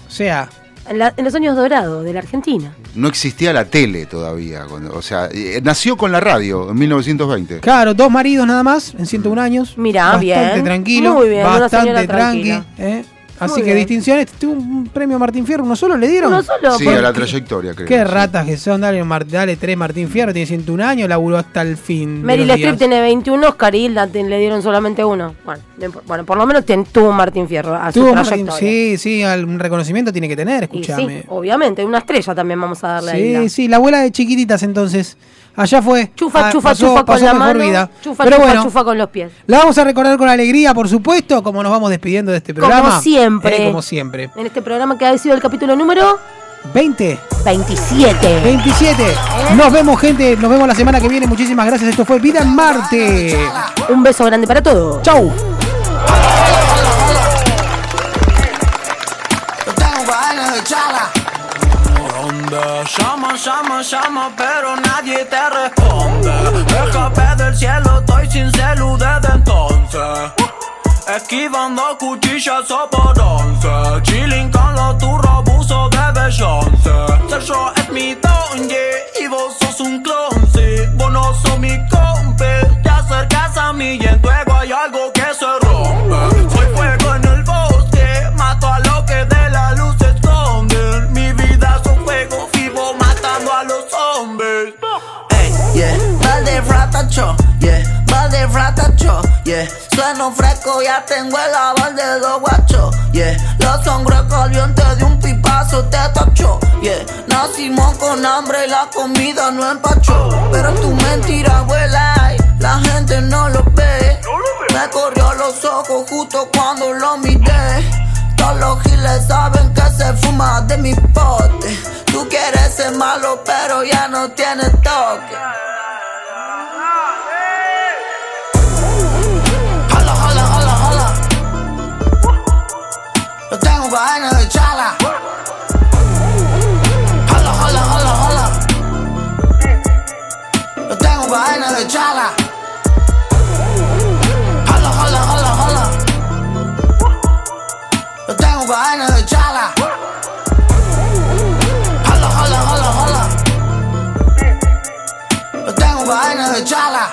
O sea, En, la- en los años dorados de la Argentina. No existía la tele todavía. cuando- o sea, eh, nació con la radio en 1920. claro, dos maridos nada más en 101 años. Mirá, bastante bien. tranquilo. Muy bien, bastante tranqui. tranquila. ¿eh? Así Muy que bien. distinciones. Tuvo un premio Martín Fierro, ¿uno solo le dieron? Uno solo, Sí, a la trayectoria, creo. Qué sí. ratas que son, dale, Mar- dale tres Martín Fierro, tiene 101 años, laburó hasta el fin. Meryl Streep tiene 21 Oscar Hilda le dieron solamente uno. Bueno, bueno por lo menos ten- tuvo un Martín Fierro a su Tuvo Martín- trayectoria. sí, sí, algún reconocimiento tiene que tener, Y sí, escúchame. obviamente, una estrella también vamos a darle a Sí, sí, la abuela de chiquititas entonces. Allá fue. Chufa, Ah, chufa, pasó- chufa con pasó la mejor mano. vida. Chufa, Pero chufa, bueno, chufa con los pies. la vamos a recordar con alegría, por supuesto, como nos vamos despidiendo de este Como programa. siempre. Eh, como siempre. En este programa que ha sido el capítulo número 20. 27. 27. Nos vemos, gente. Nos vemos la semana que viene. Muchísimas gracias. Esto fue Vida en Marte. Un beso grande para todos. Chau. echarla. Llama, llama, llama, pero nadie te responde. Escapé del cielo, estoy sin celu desde entonces. Esquivando cuchillas por once. Chilling con los turros, abuso de Beyoncé. Ser yo es mi don, yeah, y vos sos un clon, sí. Vos no sos mi compe. Te acercas a mí y en tu ego hay algo yeah, balde fratacho, yeah. Sueno fresco, ya tengo el aval de dos guachos, yeah. La sangre caliente de un pipazo te tacho, yeah. Nacimos con hambre y la comida no empachó. Pero tu mentira vuela y la gente no lo ve. Me corrió los ojos justo cuando lo miré. Todos los giles saben que se fuma de mi pote. Tú quieres ser malo, pero ya no tienes toque. Tengo ganas de echarla. Hola, hola, hola, hola. Yo tengo ganas de echarla. Hola, hola, hola, hola. Yo tengo ganas de echarla. Hola, hola, hola, hola. Yo tengo ganas de echarla.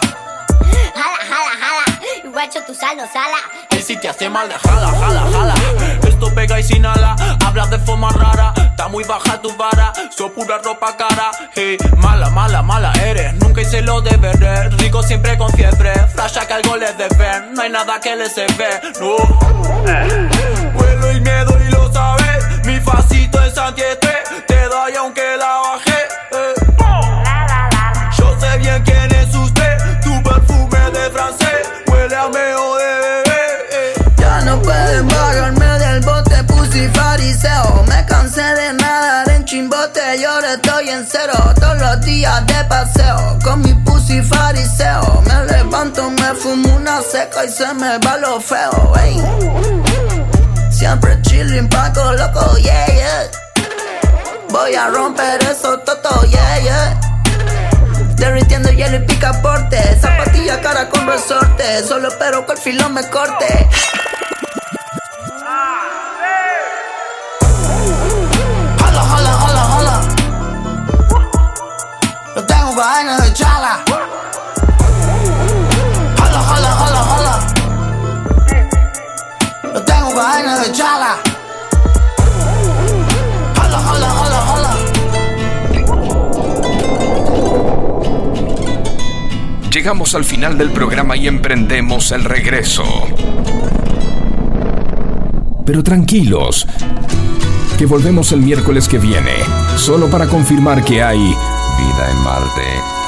Jala, jala, jala. Guacho, tu sal no sala. Y si te hace mal, jala, jala, jala. Pega y sin ala. Hablas de forma rara. Está muy baja tu vara. So pura ropa cara. Hey, mala, mala, mala eres. Nunca hice lo de ver. Rico siempre con fiebre. Flasha que algo les deben. No hay nada que les se ve. No. Vuelo el miedo y lo sabes. Mi facito es antiestrés. Te doy aunque la bajé. eh. Chimbote, y ahora estoy en cero. Todos los días de paseo, con mi pussy fariseo. Me levanto, me fumo una seca y se me va lo feo, ey. Siempre chillin' paco loco, yeah, yeah. Voy a romper eso toto, yeah, yeah. Derritiendo hielo y picaporte Zapatilla cara con resorte Solo espero que el filón me corte de chala. Hola, hola, hola, hola. Tengo vainas de chala. Hola, hola, hola, hola. Llegamos al final del programa y emprendemos el regreso. Pero tranquilos, que volvemos el miércoles que viene, solo para confirmar que hay vida en Marte.